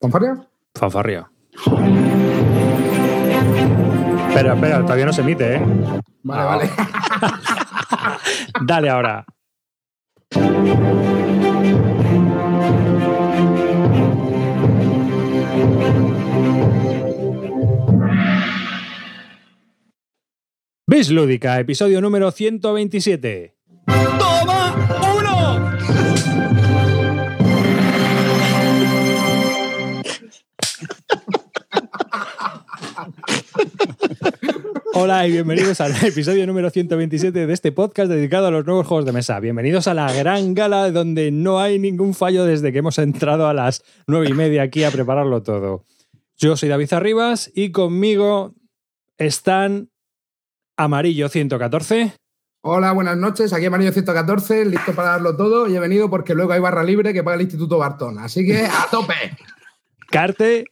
¿Fanfarria? Fanfarria. Espera, espera, todavía no se emite, ¿eh? Vale, vale. Dale ahora. Bis Lúdica, episodio número 127. ¡Toma! Hola y bienvenidos al episodio número 127 de este podcast dedicado a los nuevos juegos de mesa. Bienvenidos a la gran gala donde no hay ningún fallo desde que hemos entrado a las nueve y media aquí a prepararlo todo. Yo soy David Arribas y conmigo están Amarillo 114. Hola, buenas noches. Aquí Amarillo 114, listo para darlo todo. Y he venido porque luego hay barra libre que paga el Instituto Bartón. Así que a tope. Carte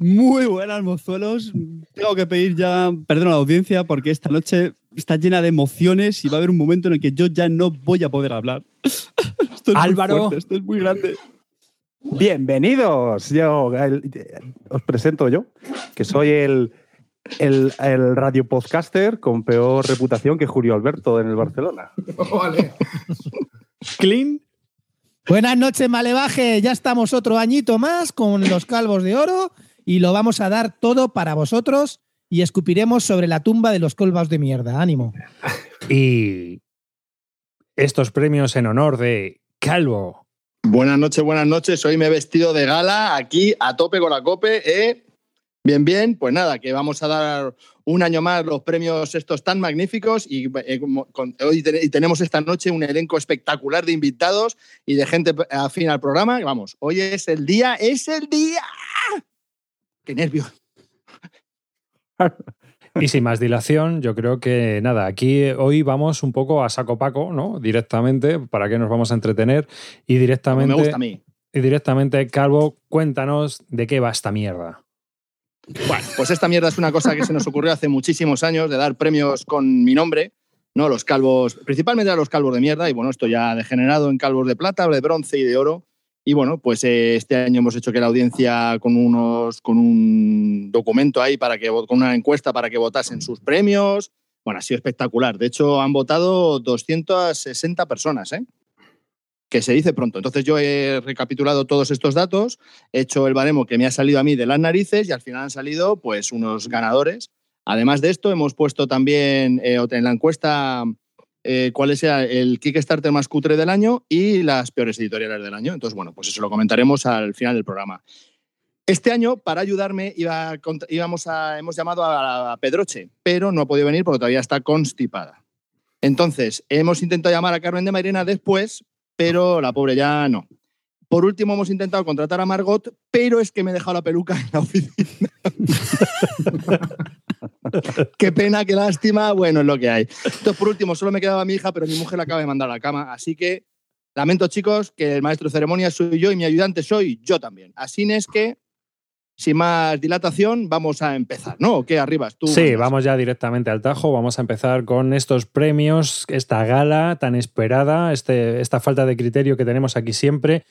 Muy buenas, mozuelos. Tengo que pedir ya perdón a la audiencia porque esta noche está llena de emociones y va a haber un momento en el que yo ya no voy a poder hablar. Esto es Álvaro. Muy fuerte, esto es muy grande. Bienvenidos. Yo el- os presento yo, que soy el, el, el radio podcaster con peor reputación que Julio Alberto en el Barcelona. vale. Clean. Buenas noches, Malevaje. Ya estamos otro añito más con los calvos de oro y lo vamos a dar todo para vosotros y escupiremos sobre la tumba de los colvos de mierda. Ánimo. Y estos premios en honor de Calvo. Buenas noches, buenas noches. Hoy me he vestido de gala aquí a tope con la cope. ¿eh? Bien, bien. Pues nada, que vamos a dar un año más los premios estos tan magníficos y eh, con- hoy te- y tenemos esta noche un elenco espectacular de invitados y de gente afín al programa. Vamos, hoy es el día, es el día. ¡Qué nervio! Y sin más dilación, yo creo que nada, aquí hoy vamos un poco a saco paco, ¿no? Directamente, para que nos vamos a entretener. Y Como directamente, me gusta a mí. y directamente, Calvo, cuéntanos de qué va esta mierda. Bueno, pues esta mierda es una cosa que se nos ocurrió hace muchísimos años de dar premios con mi nombre, ¿no? Los calvos, principalmente a los calvos de mierda, y bueno, esto ya ha degenerado en calvos de plata, de bronce y de oro. Y bueno, pues eh, este año hemos hecho que la audiencia con unos con un documento ahí para que con una encuesta para que votasen sus premios. Bueno, ha sido espectacular. De hecho, han votado 260 personas, ¿eh? Que se dice pronto. Entonces yo he recapitulado todos estos datos he hecho el baremo que me ha salido a mí de las narices y al final han salido pues unos ganadores. Además de esto, hemos puesto también eh, en la encuesta eh, cuál es el Kickstarter más cutre del año y las peores editoriales del año. Entonces, bueno, pues eso lo comentaremos al final del programa. Este año, para ayudarme, iba íbamos a, hemos llamado a, a Pedroche, pero no ha podido venir porque todavía está constipada. Entonces, hemos intentado llamar a Carmen de Mairena después, pero la pobre ya no. Por último, hemos intentado contratar a Margot, pero es que me he dejado la peluca en la oficina. qué pena, qué lástima. Bueno, es lo que hay. Entonces, por último, solo me quedaba mi hija, pero mi mujer la acaba de mandar a la cama. Así que lamento, chicos, que el maestro de ceremonias soy yo y mi ayudante soy yo también. Así es que, sin más dilatación, vamos a empezar, ¿no? ¿O qué arribas? Tú Sí, vamos ya directamente al tajo. Vamos a empezar con estos premios, esta gala tan esperada, este, esta falta de criterio que tenemos aquí siempre.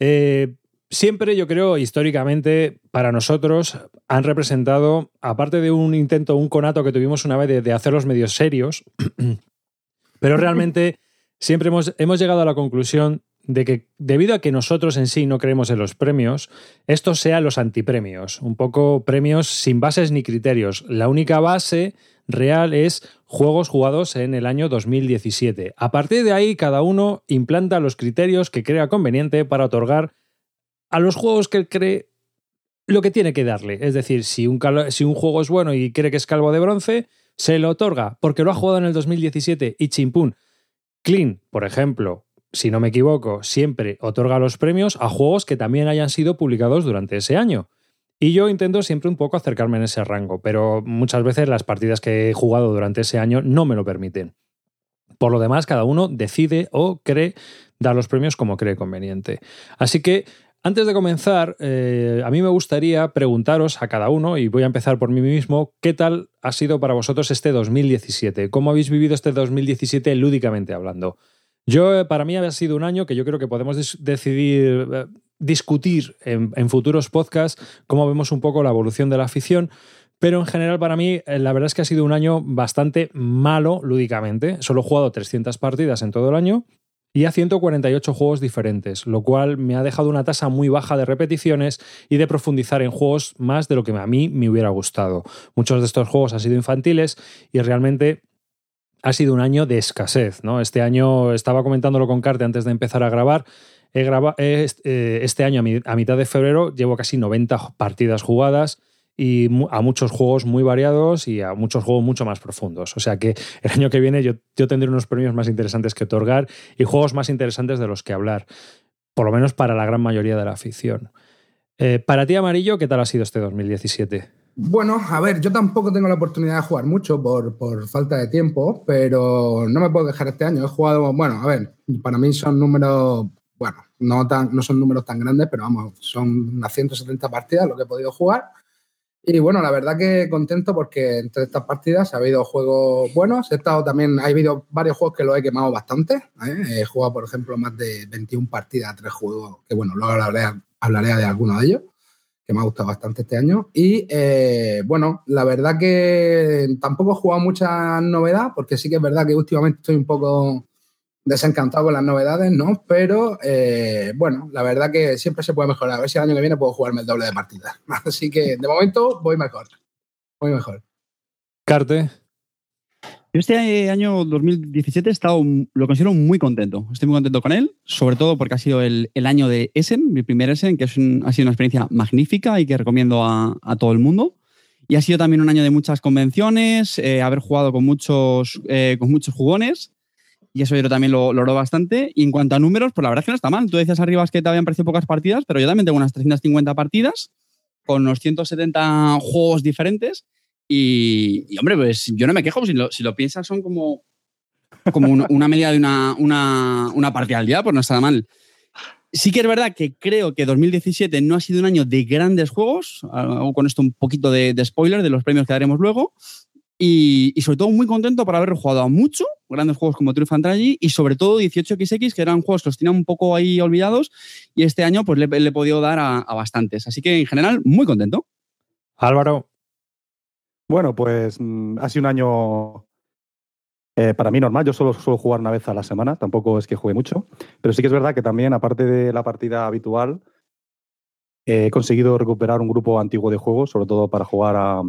Eh, siempre, yo creo, históricamente, para nosotros, han representado, aparte de un intento, un conato que tuvimos una vez de, de hacerlos medios serios, pero realmente siempre hemos, hemos llegado a la conclusión de que debido a que nosotros en sí no creemos en los premios, estos sean los antipremios, un poco premios sin bases ni criterios. La única base real es juegos jugados en el año 2017. A partir de ahí, cada uno implanta los criterios que crea conveniente para otorgar a los juegos que cree lo que tiene que darle. Es decir, si un, si un juego es bueno y cree que es calvo de bronce, se lo otorga porque lo ha jugado en el 2017 y chimpún. Clean, por ejemplo, si no me equivoco, siempre otorga los premios a juegos que también hayan sido publicados durante ese año. Y yo intento siempre un poco acercarme en ese rango, pero muchas veces las partidas que he jugado durante ese año no me lo permiten. Por lo demás, cada uno decide o cree dar los premios como cree conveniente. Así que, antes de comenzar, eh, a mí me gustaría preguntaros a cada uno, y voy a empezar por mí mismo, ¿qué tal ha sido para vosotros este 2017? ¿Cómo habéis vivido este 2017 lúdicamente hablando? Yo, eh, para mí, ha sido un año que yo creo que podemos decidir, eh, discutir en, en futuros podcasts cómo vemos un poco la evolución de la afición. Pero en general para mí eh, la verdad es que ha sido un año bastante malo lúdicamente. Solo he jugado 300 partidas en todo el año y a 148 juegos diferentes, lo cual me ha dejado una tasa muy baja de repeticiones y de profundizar en juegos más de lo que a mí me hubiera gustado. Muchos de estos juegos han sido infantiles y realmente ha sido un año de escasez. ¿no? Este año, estaba comentándolo con Carte antes de empezar a grabar, he grabado, eh, este año a mitad de febrero llevo casi 90 partidas jugadas y a muchos juegos muy variados y a muchos juegos mucho más profundos. O sea que el año que viene yo, tendré unos premios más interesantes que otorgar y juegos más interesantes de los que hablar, por lo menos para la gran mayoría de la afición. Eh, para ti, Amarillo, ¿qué tal ha sido este 2017? Bueno, a ver, yo tampoco tengo la oportunidad de jugar mucho por, por, falta de tiempo, pero no me puedo dejar este año. He jugado, bueno, a ver, para mí son números, bueno, no, tan, no son números tan grandes, pero vamos, son unas 170 partidas lo que he podido jugar. Y bueno, la verdad que contento porque entre estas partidas ha habido juegos buenos. He estado también, ha habido varios juegos que lo he quemado bastante. ¿eh? He jugado, por ejemplo, más de 21 partidas a tres juegos, que bueno, luego hablaré, hablaré de alguno de ellos, que me ha gustado bastante este año. Y eh, bueno, la verdad que tampoco he jugado mucha novedad, porque sí que es verdad que últimamente estoy un poco desencantado con las novedades, ¿no? Pero eh, bueno, la verdad que siempre se puede mejorar. A ver si el año que viene puedo jugarme el doble de partidas. Así que de momento voy mejor. Voy mejor. Carte. Yo este año 2017 he estado, lo considero muy contento. Estoy muy contento con él, sobre todo porque ha sido el, año de Essen, mi primer Essen, que es ha sido una experiencia magnífica y que recomiendo a, todo el mundo. Y ha sido también un año de muchas convenciones, eh, haber jugado con muchos, eh, con muchos jugones y eso yo también lo logró bastante. Y en cuanto a números, pues la verdad es que no está mal. Tú decías arriba que te habían parecido pocas partidas, pero yo también tengo unas 350 partidas con unos 170 juegos diferentes. Y, hombre, pues yo no me quejo. Si lo, si lo piensas, son como, como una, media de una, una, al día, pues no está mal. Sí que es verdad que creo que 2017 no ha sido un año de grandes juegos. Hago con esto un poquito de, de spoiler de los premios que daremos luego. Y, sobre todo muy contento por haber jugado a mucho, grandes juegos como True Fantasy y sobre todo 18XX, que eran juegos que los tenía un poco ahí olvidados y este año pues le, he podido dar a, bastantes. Así que en general, muy contento. Álvaro. Bueno, pues mm, ha sido un año eh, para mí normal. Yo solo suelo jugar una vez a la semana, tampoco es que juegue mucho, pero sí que es verdad que también, aparte de la partida habitual, he conseguido recuperar un grupo antiguo de juegos, sobre todo para jugar a,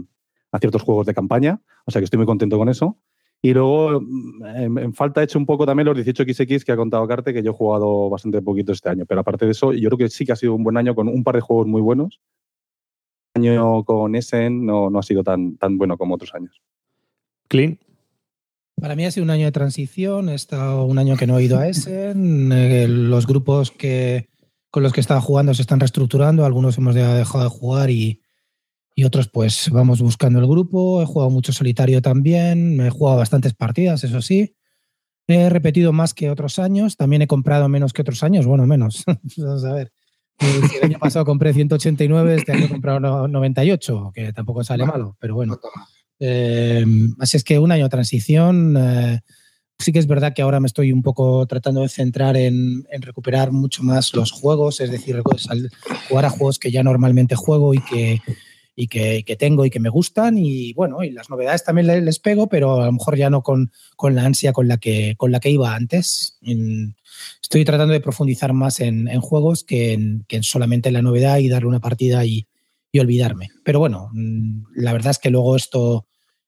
ciertos juegos de campaña, o sea que estoy muy contento con eso. Y luego, mm, en, falta he hecho un poco también los 18XX que ha contado Carte, que yo he jugado bastante poquito este año. Pero aparte de eso, yo creo que sí que ha sido un buen año con un par de juegos muy buenos. Año con Essen no, no ha sido tan, tan bueno como otros años. Clean. Para mí ha sido un año de transición. He estado un año que no he ido a Essen. Eh, los grupos que, con los que estaba jugando se están reestructurando. Algunos hemos dejado de jugar y, y otros pues vamos buscando el grupo. He jugado mucho solitario también, he jugado bastantes partidas, eso sí. He repetido más que otros años, también he comprado menos que otros años, bueno, menos. Vamos a ver. El año pasado compré 189, este año he comprado 98, que tampoco sale malo, pero bueno. Eh, así es que un año de transición. Eh, sí que es verdad que ahora me estoy un poco tratando de centrar en, en recuperar mucho más los juegos, es decir, jugar a juegos que ya normalmente juego y que, y que, tengo y que me gustan y bueno, y las novedades también les, pego, pero a lo mejor ya no con, con, la ansia con la que, con la que iba antes. estoy tratando de profundizar más en, juegos que en, que solamente la novedad y darle una partida y, y, olvidarme. Pero bueno, mm, la verdad es que luego esto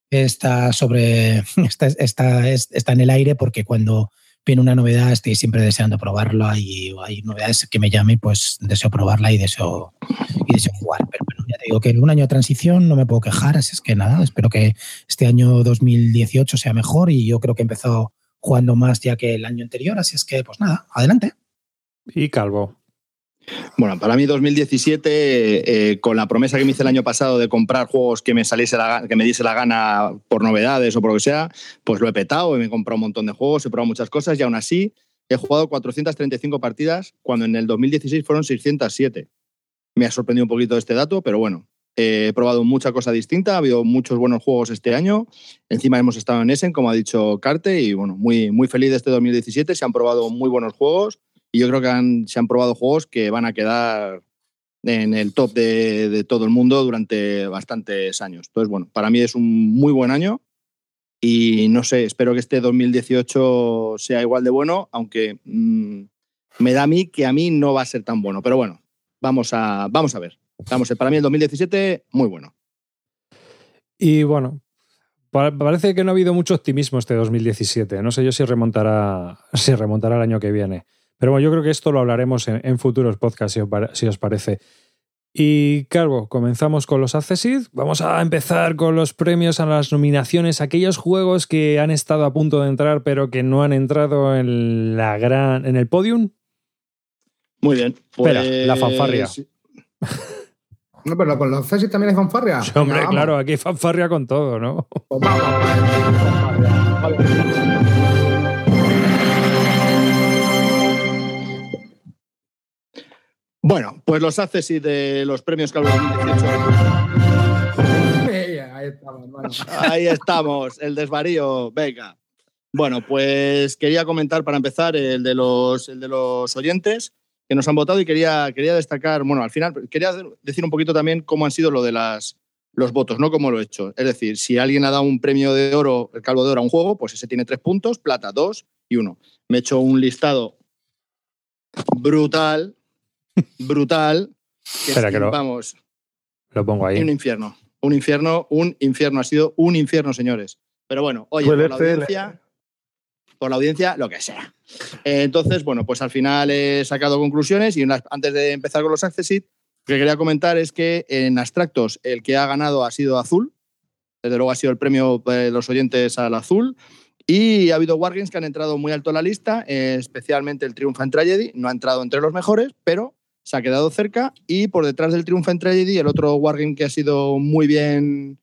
está sobre está, está, está en el aire porque cuando viene una novedad, estoy siempre deseando probarla y hay novedades que me llame, pues deseo probarla y deseo, y deseo jugar. Pero bueno, ya te digo que un año de transición no me puedo quejar, así es que nada, espero que este año 2018 sea mejor y yo creo que he empezado jugando más ya que el año anterior, así es que pues nada, adelante. Y Calvo. Bueno, para mí 2017, eh, con la promesa que me hice el año pasado de comprar juegos que me saliese que me diese la gana por novedades o por lo que sea, pues lo he petado y me he comprado un montón de juegos, he probado muchas cosas y aún así he jugado 435 partidas cuando en el 2016 fueron 607. Me ha sorprendido un poquito este dato, pero bueno, he probado mucha cosa distinta, ha habido muchos buenos juegos este año. Encima hemos estado en Essen, como ha dicho Carte, y bueno, muy, muy feliz de este 2017. Se han probado muy buenos juegos Yo creo que han- se han probado juegos que van a quedar en el top de, todo el mundo durante bastantes años. Entonces, bueno, para mí es un muy buen año y no sé, espero que este 2018 sea igual de bueno, aunque mm, me da a mí que a mí no va a ser tan bueno. Pero bueno, vamos a, vamos a ver. Vamos, para mí el 2017, muy bueno. Y bueno, pa- parece que no ha habido mucho optimismo este 2017. No sé yo si remontará, si remontará el año que viene. Pero bueno, yo creo que esto lo hablaremos en, en futuros podcasts, si os, pare- si os parece. Y Carbo, comenzamos con los Accessid. Vamos a empezar con los premios a las nominaciones, aquellos juegos que han estado a punto de entrar, pero que no han entrado en la gran. en el podium. Muy bien. Espera, pues- la fanfarria. No, pero con los Cesi también hay fanfarria. Sí, hombre, claro, aquí hay fanfarria con todo, ¿no? Bueno, pues los haces y de los premios Calvo 2018. Sí, Ahí estamos, hermano. Ahí estamos, el desvarío. Venga. Bueno, pues quería comentar para empezar el de los, el de los oyentes que nos han votado y quería, quería destacar, bueno, al final quería decir un poquito también cómo han sido lo de las, los votos, no cómo lo he hecho. Es decir, si alguien ha dado un premio de oro, el calvo de oro a un juego, pues ese tiene tres puntos, plata dos y uno. Me he hecho un listado brutal, brutal. Que Espera, es que lo- vamos, Lo pongo un ahí. infierno. Un infierno, un infierno. Ha sido un infierno, señores. Pero bueno, oye, Suele por la ser. audiencia, por la audiencia, lo que sea. Eh, entonces, bueno, pues al final he sacado conclusiones y antes de empezar con los Accessit, lo que quería comentar es que en abstractos el que ha ganado ha sido Azul. Desde luego ha sido el premio de los oyentes al Azul. Y ha habido Wargames que han entrado muy alto en la lista, eh, especialmente el Triumph and Tragedy. No ha entrado entre los mejores, pero se ha quedado cerca. Y por detrás del Triumph and Tragedy, el otro Wargame que ha sido muy bien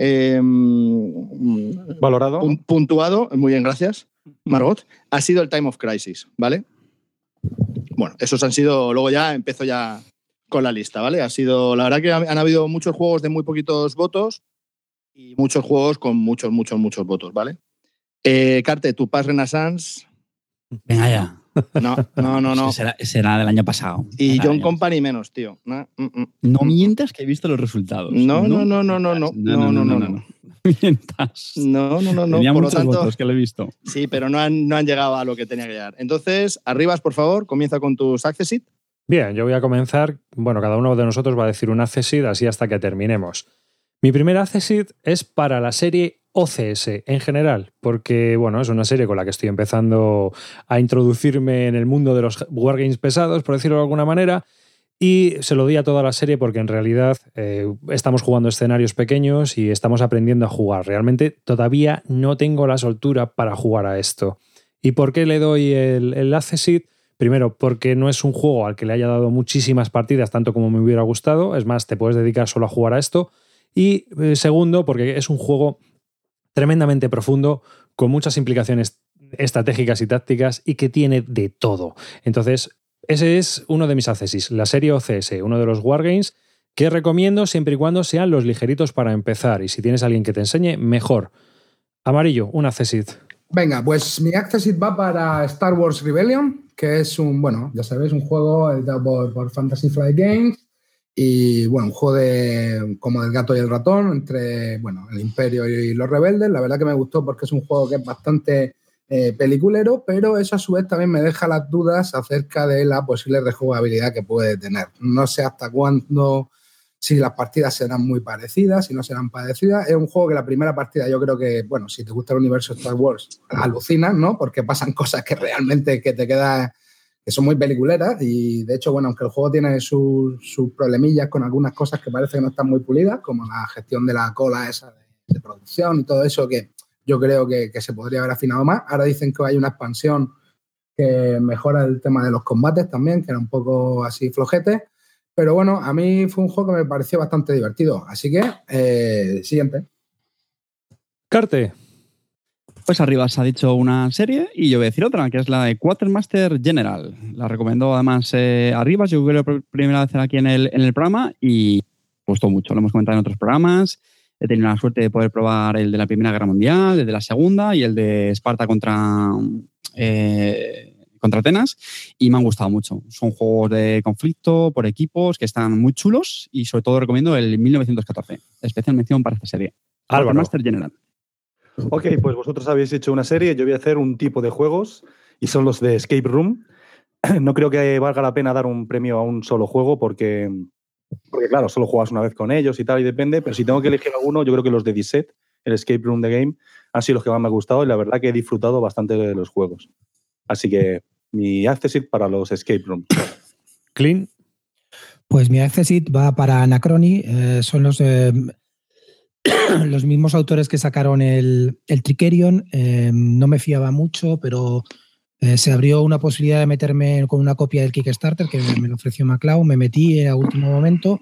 eh, Valorado. pun- puntuado, muy bien, gracias, Margot, ha sido el Time of Crisis, ¿vale? Bueno, esos han sido, luego ya empiezo ya con la lista, ¿vale? Ha sido, la verdad que han habido muchos juegos de muy poquitos votos y muchos juegos con muchos, muchos, muchos votos, ¿vale? Eh, Carte, tu Pass Renaissance, Venga ya. No, no, no, no. Será, será del año pasado. Y John Company menos, tío. No, mm, mm. No mientas que he visto los resultados. No, no, no, no, no, no, no, no, no, no. mientas. No, no, no, no. Tenía Por lo tanto, votos que lo he visto. sí, pero no han, no han llegado a lo que tenía que llegar. Entonces, Arribas, por favor, comienza con tus Accessit. Bien, yo voy a comenzar. Bueno, cada uno de nosotros va a decir un Accessit así hasta que terminemos. Mi primer Accessit es para la serie OCS en general, porque bueno, es una serie con la que estoy empezando a introducirme en el mundo de los wargames pesados, por decirlo de alguna manera. Y se lo di a toda la serie porque en realidad eh, estamos jugando escenarios pequeños y estamos aprendiendo a jugar. Realmente todavía no tengo la soltura para jugar a esto. ¿Y por qué le doy el, el? Primero, porque no es un juego al que le haya dado muchísimas partidas, tanto como me hubiera gustado. Es más, te puedes dedicar solo a jugar a esto. Y eh, segundo, porque es un juego tremendamente profundo, con muchas implicaciones estratégicas y tácticas y que tiene de todo. Entonces, ese es uno de mis accesis, la serie OCS, uno de los wargames que recomiendo siempre y cuando sean los ligeritos para empezar. Y si tienes a alguien que te enseñe, mejor. Amarillo, un accesit. Venga, pues mi Accessit va para Star Wars Rebellion, que es un, bueno, ya sabéis, un juego editado por, por Fantasy Flight Games. Y bueno, un juego de, como del gato y el ratón entre bueno, el Imperio y los rebeldes. La verdad que me gustó porque es un juego que es bastante eh, peliculero, pero eso a su vez también me deja las dudas acerca de la posible rejugabilidad que puede tener. No sé hasta cuándo, si las partidas serán muy parecidas, si no serán parecidas. Es un juego que la primera partida yo creo que, bueno, si te gusta el universo Star Wars, alucinas, ¿no? Porque pasan cosas que realmente que te quedan que son muy peliculeras y de hecho, bueno, aunque el juego tiene sus, problemillas con algunas cosas que parece que no están muy pulidas, como la gestión de la cola esa de, producción y todo eso que yo creo que, que, se podría haber afinado más. Ahora dicen que hay una expansión que mejora el tema de los combates también, que era un poco así flojete. Pero bueno, a mí fue un juego que me pareció bastante divertido. Así que, eh, siguiente. Carte. Pues arriba se ha dicho una serie y yo voy a decir otra, que es la de Quartermaster General. La recomendó además eh, arriba, yo creo la primera vez aquí en el, en el programa y me gustó mucho. Lo hemos comentado en otros programas. He tenido la suerte de poder probar el de la Primera Guerra Mundial, el de la Segunda y el de Esparta contra, eh, contra Atenas y me han gustado mucho. Son juegos de conflicto por equipos que están muy chulos y sobre todo recomiendo el 1914. Especial mención para esta serie. Álvaro. Master General. Ok, pues vosotros habéis hecho una serie, yo voy a hacer un tipo de juegos y son los de Escape Room. No creo que valga la pena dar un premio a un solo juego porque, porque claro, solo juegas una vez con ellos y tal y depende, pero si tengo que elegir alguno, yo creo que los de Disset, el Escape Room The Game, han sido los que más me han gustado y la verdad que he disfrutado bastante de los juegos. Así que mi accessit para los Escape Room. Clean. Pues mi accessit va para Anacrony. eh, son los, eh, los mismos autores que sacaron el, el Tricerion. Eh, no me fiaba mucho, pero eh, se abrió una posibilidad de meterme con una copia del Kickstarter que me, me lo ofreció MacLeod. Me metí a último momento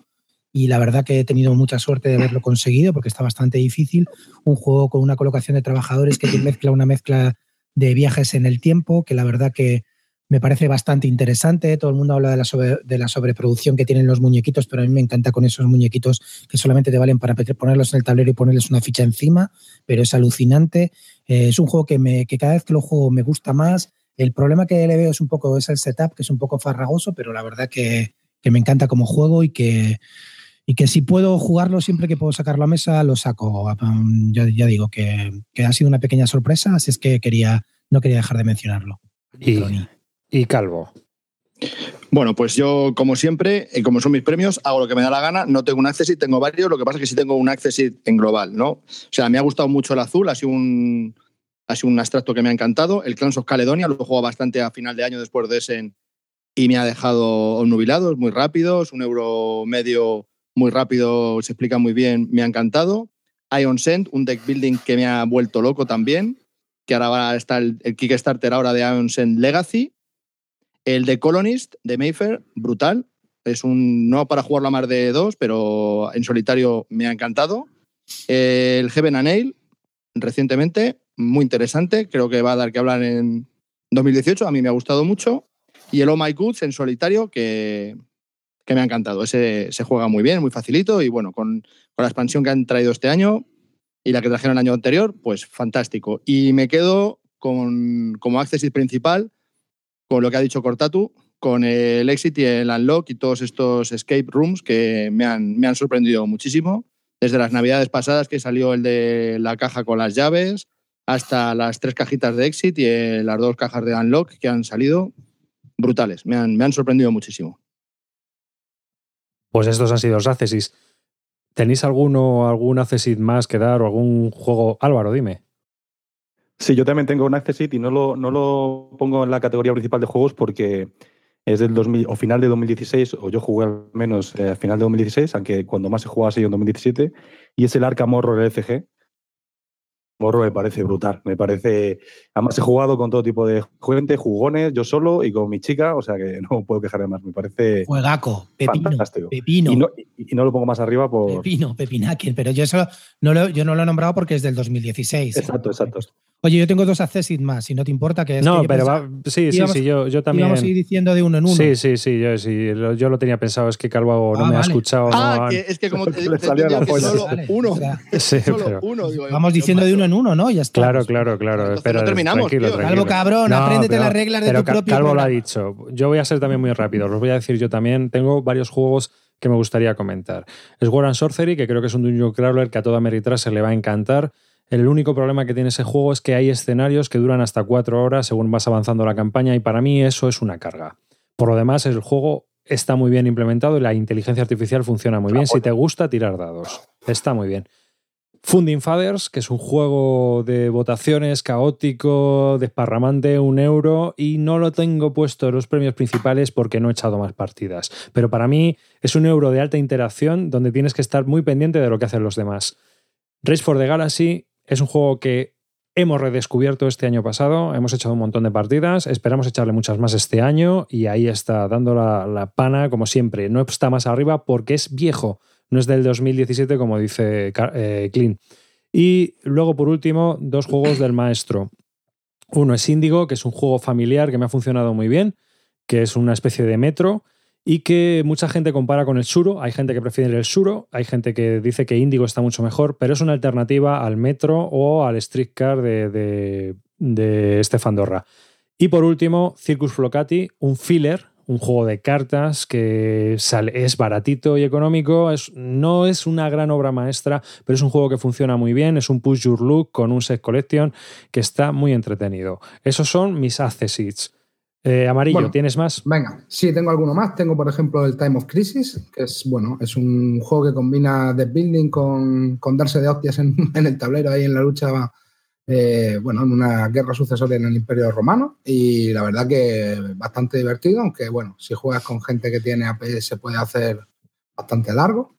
y la verdad que he tenido mucha suerte de haberlo conseguido porque está bastante difícil. Un juego con una colocación de trabajadores que te mezcla una mezcla de viajes en el tiempo, que la verdad que me parece bastante interesante. Todo el mundo habla de la, sobre- de la sobreproducción que tienen los muñequitos, pero a mí me encanta con esos muñequitos que solamente te valen para ponerlos en el tablero y ponerles una ficha encima, pero es alucinante. Eh, es un juego que, me, que cada vez que lo juego me gusta más. El problema que le veo es un poco es el setup, que es un poco farragoso, pero la verdad que, que me encanta como juego y que, y que si puedo jugarlo siempre que puedo sacarlo a mesa, lo saco. Um, Ya, ya digo que, que ha sido una pequeña sorpresa, así es que quería, no quería dejar de mencionarlo. Y-. Y Calvo. Bueno, pues yo, como siempre, y como son mis premios, hago lo que me da la gana. No tengo un accessit, tengo varios. Lo que pasa es que sí tengo un accessit en global, ¿no? O sea, me ha gustado mucho el azul, ha sido un, ha sido un abstracto que me ha encantado. El Clans of Caledonia lo jugado bastante a final de año después de Essen y me ha dejado obnubilado. Muy rápido, un euro medio muy rápido, se explica muy bien, me ha encantado. Ion Send, un deck building que me ha vuelto loco también, que ahora estar el, el Kickstarter ahora de Ion Send Legacy. El de Colonist de Mayfair, brutal. Es un no para jugarlo a más de dos, pero en solitario me ha encantado. El Heaven and Nail, recientemente, muy interesante. Creo que va a dar que hablar en 2018. A mí me ha gustado mucho. Y el Oh My Goods en solitario, que, que me ha encantado. Ese se juega muy bien, muy facilito. Y bueno, con, con la expansión que han traído este año y la que trajeron el año anterior, pues fantástico. Y me quedo con, como accessit principal con lo que ha dicho Cortatu, con el Exit y el Unlock y todos estos escape rooms que me han, me han sorprendido muchísimo. Desde las navidades pasadas que salió el de la caja con las llaves, hasta las tres cajitas de Exit y eh, las dos cajas de Unlock que han salido brutales. Me han, me han sorprendido muchísimo. Pues estos han sido los accessis. ¿Tenéis alguno, algún accessit más que dar o algún juego? Álvaro, dime. Sí, yo también tengo un accessit y no lo, no lo pongo en la categoría principal de juegos porque es del 2000 o final de 2016, o yo jugué al menos eh, al final de 2016, aunque cuando más se jugaba ha sido en 2017, y es el Arkham Horror LCG. Horror me parece brutal, me parece... Además he jugado con todo tipo de gente, jugones, yo solo y con mi chica, o sea que no puedo quejarme más, me parece Juegaco, Pepino, fantástico. Pepino. Y no, y no lo pongo más arriba por... Pepino, Pepinaken, pero yo, eso no lo, yo no lo he nombrado porque es del 2016. Exacto, exacto. Oye, yo tengo dos accessit más, si no te importa que es no, que yo pero pensaba- va, sí, sí, íbamos- sí, yo, yo también. íbamos a ir diciendo de uno en uno. Sí, sí, sí, yo, sí, lo, yo lo tenía pensado, es que Calvo no Ah, me ha vale. escuchado. Ah, no, que es que como te, Le te salió la que solo Vale, uno, o sea, Sí, solo pero- uno. digo Vamos ¿qué diciendo de uno en uno, ¿no? Ya está. Claro, claro, claro. Entonces Espera, no terminamos, tranquilo, tranquilo. Calvo cabrón, apréndete pero- las reglas de pero tu propio Calvo lo ha dicho. Yo voy a ser también muy rápido. Os voy a decir yo también. Tengo varios juegos que me gustaría comentar. Sword and Sorcery, que creo que es un Dungeon Crawler que a toda Meritraser le va a encantar. El único problema que tiene ese juego es que hay escenarios que duran hasta cuatro horas según vas avanzando la campaña y para mí eso es una carga. Por lo demás, el juego está muy bien implementado y la inteligencia artificial funciona muy bien. Si te gusta, tirar dados. Está muy bien. Funding Fathers, que es un juego de votaciones caótico, desparramante, un euro, y no lo tengo puesto en los premios principales porque no he echado más partidas. Pero para mí es un euro de alta interacción donde tienes que estar muy pendiente de lo que hacen los demás. Race for the Galaxy es un juego que hemos redescubierto este año pasado, hemos echado un montón de partidas, esperamos echarle muchas más este año y ahí está dando la, pana como siempre. No está más arriba porque es viejo, no es del 2017 como dice eh. Y luego, por último, dos juegos del maestro. Uno es Índigo, que es un juego familiar que me ha funcionado muy bien, que es una especie de metro y que mucha gente compara con el Suro. Hay gente que prefiere el Suro, hay gente que dice que Índigo está mucho mejor, pero es una alternativa al metro o al streetcar de, de, Estefan Dorra. Y por último, Circus Flocati, un filler, un juego de cartas que es baratito y económico. No es una gran obra maestra, pero es un juego que funciona muy bien. Es un push your look con un set collection que está muy entretenido. Esos son mis accessits. Eh, Amarillo, Bueno. ¿tienes más? Venga, sí, tengo alguno más. Tengo, por ejemplo, el Time of Crisis, que es, bueno, es un juego que combina deck building con, con darse de hostias en, en el tablero ahí en la lucha, eh, bueno, en una guerra sucesoria en el Imperio Romano. Y la verdad que bastante divertido, aunque, bueno, si juegas con gente que tiene AP se puede hacer bastante largo.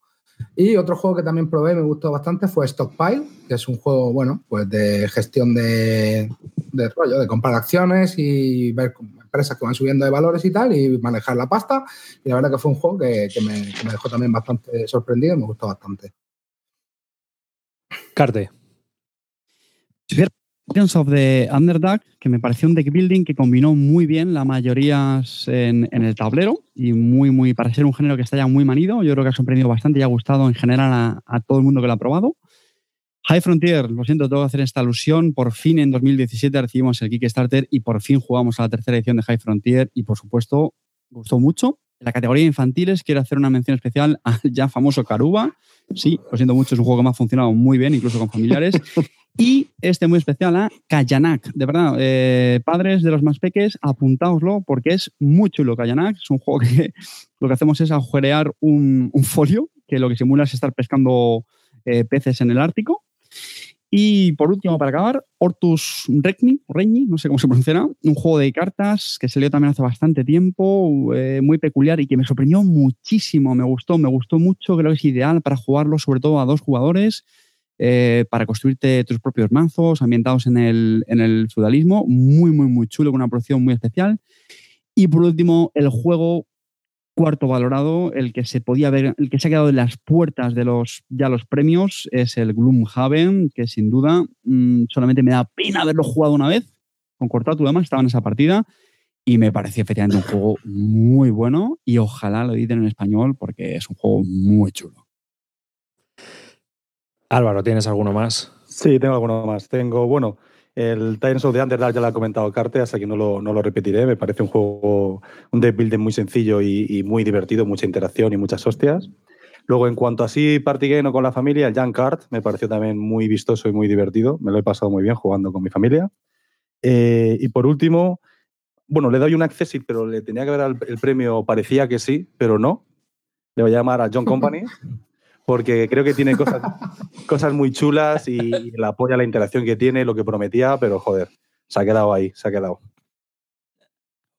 Y otro juego que también probé y me gustó bastante fue Stockpile, que es un juego, bueno, pues de gestión de, de rollo, de comprar acciones y ver cómo- empresas que van subiendo de valores y tal, y manejar la pasta. Y la verdad que fue un juego que, me, dejó también bastante sorprendido y me gustó bastante. Carte. Of the Underdark, que me pareció un deck building que combinó muy bien la mayoría en, el tablero y muy, muy, para ser un género que está ya muy manido, yo creo que ha sorprendido bastante y ha gustado en general a todo el mundo que lo ha probado. High Frontier, lo siento, tengo que hacer esta alusión. Por fin en 2017 recibimos el Kickstarter y por fin jugamos a la tercera edición de High Frontier y por supuesto gustó mucho. En la categoría de infantiles quiero hacer una mención especial al ya famoso Caruba. Sí, lo siento mucho, es un juego que me ha funcionado muy bien, incluso con familiares. Y este muy especial a Kayanak. De verdad, eh, padres de los más peques, apuntaoslo porque es muy chulo Kayanak. Es un juego que lo que hacemos es agujerear un, un folio que lo que simula es estar pescando eh, peces en el Ártico. Y por último, para acabar, Ortus Regni, Regni, no sé cómo se pronunciará, un juego de cartas que salió también hace bastante tiempo, eh, muy peculiar y que me sorprendió muchísimo, me gustó, me gustó mucho, creo que es ideal para jugarlo sobre todo a dos jugadores, eh, para construirte tus propios mazos ambientados en el, en el feudalismo, muy, muy, muy chulo, con una producción muy especial. Y por último, el juego cuarto valorado, el que se podía ver, el que se ha quedado en las puertas de los ya los premios, es el Gloomhaven, que sin duda mmm, solamente me da pena haberlo jugado una vez con Cortatu, además estaba en esa partida y me pareció efectivamente un juego muy bueno y ojalá lo editen en español porque es un juego muy chulo. Álvaro, ¿tienes alguno más? Sí, tengo alguno más. Tengo, bueno, el Titans of the Underdark ya lo ha comentado Carte, así que no lo, no lo repetiré. Me parece un juego, un deck building muy sencillo y, y, muy divertido, mucha interacción y muchas hostias. Luego, en cuanto a sí party con la familia, el Young Card me pareció también muy vistoso y muy divertido. Me lo he pasado muy bien jugando con mi familia. Eh, y por último, bueno, le doy un accessit, pero le tenía que dar el premio, parecía que sí, pero no. Le voy a llamar a John Company porque creo que tiene cosas, cosas muy chulas y, y la apoya la interacción que tiene, lo que prometía, pero joder, se ha quedado ahí, se ha quedado.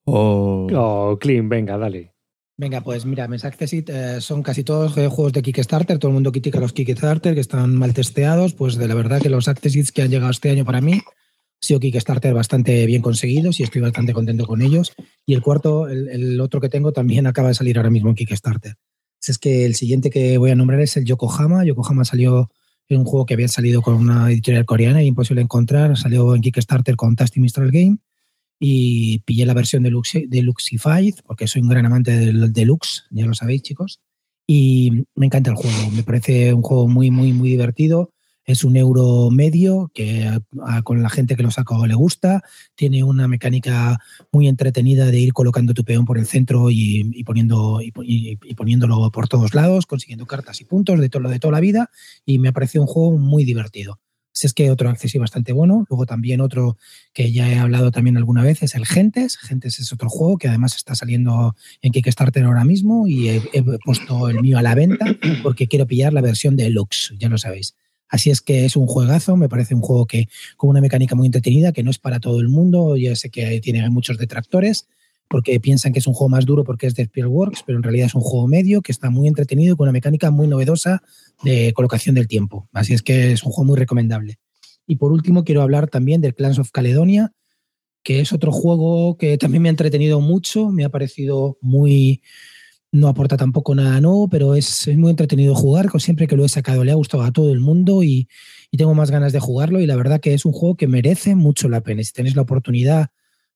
Oh, oh Clean, venga, dale. Venga, pues mira, mis Accessit eh, son casi todos eh, juegos de Kickstarter. Todo el mundo critica los Kickstarter que están mal testeados. Pues de la verdad que los Accessits que han llegado este año para mí han sido Kickstarter bastante bien conseguidos y estoy bastante contento con ellos. Y el cuarto, el, el otro que tengo, también acaba de salir ahora mismo en Kickstarter. Es que el siguiente que voy a nombrar es el Yokohama. Yokohama salió en un juego que había salido con una editorial coreana imposible encontrar. Salió en Kickstarter con Tasty Mistral Game y pillé la versión de, Lux, de Luxified porque soy un gran amante del Deluxe, ya lo sabéis chicos. Y me encanta el juego, me parece un juego muy, muy, muy divertido. Es un euro medio que con la gente que lo saca le gusta. Tiene una mecánica muy entretenida de ir colocando tu peón por el centro y, poniendo, y, poniéndolo por todos lados, consiguiendo cartas y puntos de, todo, de toda la vida. Y me parece un juego muy divertido. Si es que otro accesí bastante bueno. Luego también otro que ya he hablado también alguna vez es el Gentes. Gentes es otro juego que además está saliendo en Kickstarter ahora mismo y he, he puesto el mío a la venta porque quiero pillar la versión deluxe, ya lo sabéis. Así es que es un juegazo, me parece un juego que con una mecánica muy entretenida, que no es para todo el mundo. Yo sé que tiene muchos detractores porque piensan que es un juego más duro porque es de Spielworks, pero en realidad es un juego medio que está muy entretenido con una mecánica muy novedosa de colocación del tiempo. Así es que es un juego muy recomendable. Y por último quiero hablar también del Clans of Caledonia, que es otro juego que también me ha entretenido mucho, me ha parecido muy, no aporta tampoco nada nuevo, pero es, es, muy entretenido jugar. Siempre que lo he sacado le ha gustado a todo el mundo y, y, tengo más ganas de jugarlo. Y la verdad que es un juego que merece mucho la pena. Si tenéis la oportunidad,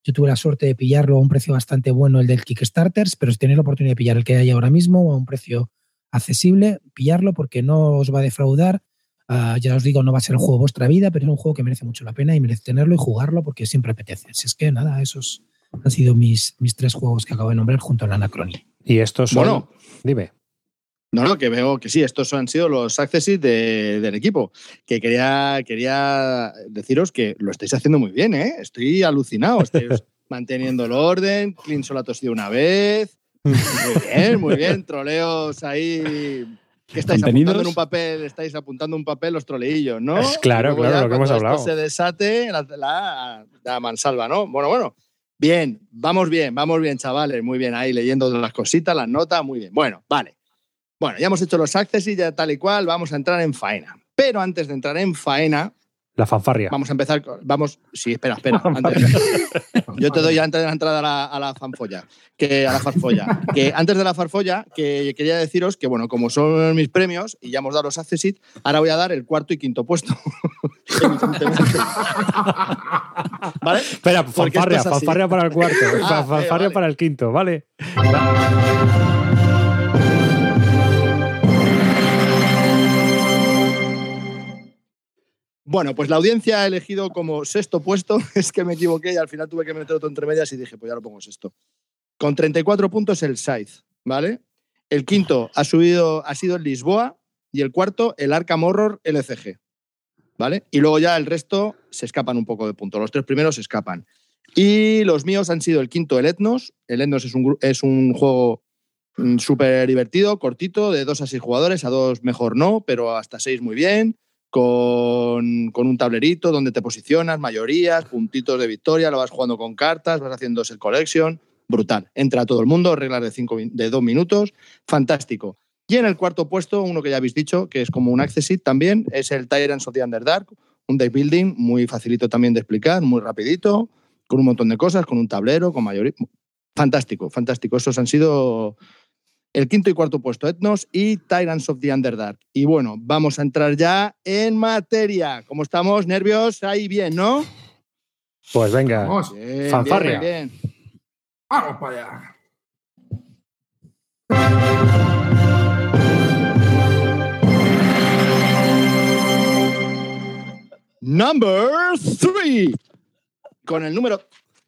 yo tuve la suerte de pillarlo a un precio bastante bueno, el del Kickstarter, pero si tenéis la oportunidad de pillar el que hay ahora mismo a un precio accesible, pillarlo porque no os va a defraudar. Ah, ya os digo, no va a ser el juego de vuestra vida, pero es un juego que merece mucho la pena y merece tenerlo y jugarlo porque siempre apetece. Si es que nada, esos han sido mis, mis tres juegos que acabo de nombrar junto al Anacrony. Y estos son. Bueno. Dime. No, no, que veo que sí, estos han sido los accesses de- del equipo. Que quería, quería deciros que lo estáis haciendo muy bien, ¿eh? Estoy alucinado. Estáis manteniendo el orden, Clean solo ha tosido una vez. Muy bien, muy bien. Troleos ahí. Que estáis Contenidos. apuntando en un papel, estáis apuntando en un papel los troleillos, ¿no? Es claro, claro, ya lo que hemos hablado. Se desate, la, la, la mansalva, ¿no? Bueno, bueno. Bien, vamos bien, vamos bien, chavales. Muy bien, ahí leyendo las cositas, las notas, muy bien. Bueno, vale. Bueno, ya hemos hecho los access y ya tal y cual, vamos a entrar en faena. Pero antes de entrar en faena, La fanfarria. vamos a empezar. Vamos. Sí, espera, espera. antes- yo te doy antes de la entrada a la, a la fanfolla. Que, a la farfolla. Que antes de la farfolla, que quería deciros que, bueno, como son mis premios y ya hemos dado los accessit, ahora voy a dar el cuarto y quinto puesto. ¿Vale? Espera, fanfarria, es fanfarria para el cuarto, Ah, fa- eh, fanfarria vale. para el quinto, ¿vale? Bueno, pues la audiencia ha elegido como sexto puesto. Es que me equivoqué y al final tuve que meter otro entre medias y dije, pues ya lo pongo sexto. Con 34 puntos el Scythe, ¿vale? El quinto ha, subido, ha sido el Lisboa y el cuarto el Arkham Horror LCG, ¿vale? Y luego ya el resto se escapan un poco de puntos. Los tres primeros se escapan. Y los míos han sido el quinto el Etnos. El Etnos es un, es un juego mm, súper divertido, cortito, de dos a seis jugadores. A dos mejor no, pero hasta seis muy bien con, con un tablerito donde te posicionas, mayorías, puntitos de victoria, lo vas jugando con cartas, vas haciendo el collection, brutal. Entra todo el mundo, reglas de, cinco, de dos minutos, fantástico. Y en el cuarto puesto, uno que ya habéis dicho, que es como un accessit también, es el Tyrants of the Underdark, un deck building muy facilito también de explicar, muy rapidito, con un montón de cosas, con un tablero, con mayoría. Fantástico, fantástico. Esos han sido el quinto y cuarto puesto, Etnos y Tyrants of the Underdark. Y bueno, vamos a entrar ya en materia. ¿Cómo estamos? ¿Nervios? Ahí bien, ¿no? Pues venga. Vamos, Bien, Fanfarria. bien, bien. vamos para allá. Number three. Con el número.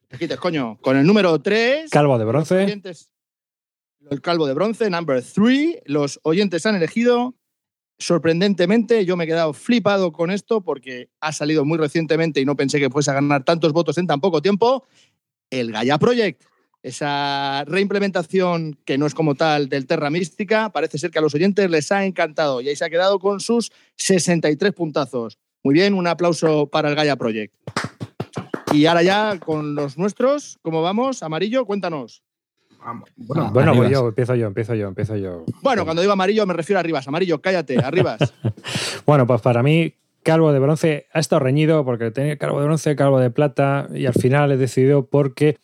Te quites, coño. Con el número 3. Calvo de bronce. oyentes, el calvo de bronce, number three. Los oyentes han elegido. Sorprendentemente, yo me he quedado flipado con esto porque ha salido muy recientemente y no pensé que fuese a ganar tantos votos en tan poco tiempo. El Gaia Project. Esa reimplementación que no es como tal del Terra Mística, parece ser que a los oyentes les ha encantado y ahí se ha quedado con sus 63 puntazos. Muy bien, un aplauso para el Gaia Project. Y ahora ya con los nuestros, ¿cómo vamos? Amarillo, cuéntanos. Vamos. Bueno, Bueno, voy Arribas. yo, empiezo yo, empiezo yo, empiezo yo. Bueno, cuando digo amarillo me refiero a Arribas. Amarillo, cállate, Arribas. Bueno, pues para mí, calvo de bronce ha estado reñido porque tenía calvo de bronce, calvo de plata y al final he decidido porque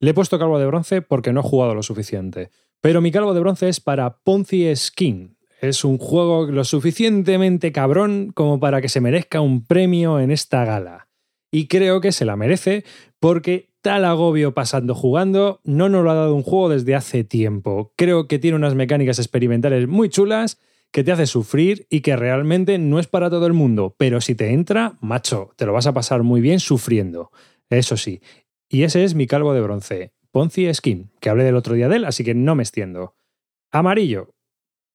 le he puesto calvo de bronce porque no he jugado lo suficiente. Pero mi calvo de bronce es para Ponzi Skin. Es un juego lo suficientemente cabrón como para que se merezca un premio en esta gala. Y creo que se la merece porque tal agobio pasando jugando no nos lo ha dado un juego desde hace tiempo. Creo que tiene unas mecánicas experimentales muy chulas que te hace sufrir y que realmente no es para todo el mundo, pero si te entra, macho, te lo vas a pasar muy bien sufriendo. Eso sí. Y ese es mi calvo de bronce, Ponzi Skin, que hablé del otro día de él, así que no me extiendo. Amarillo.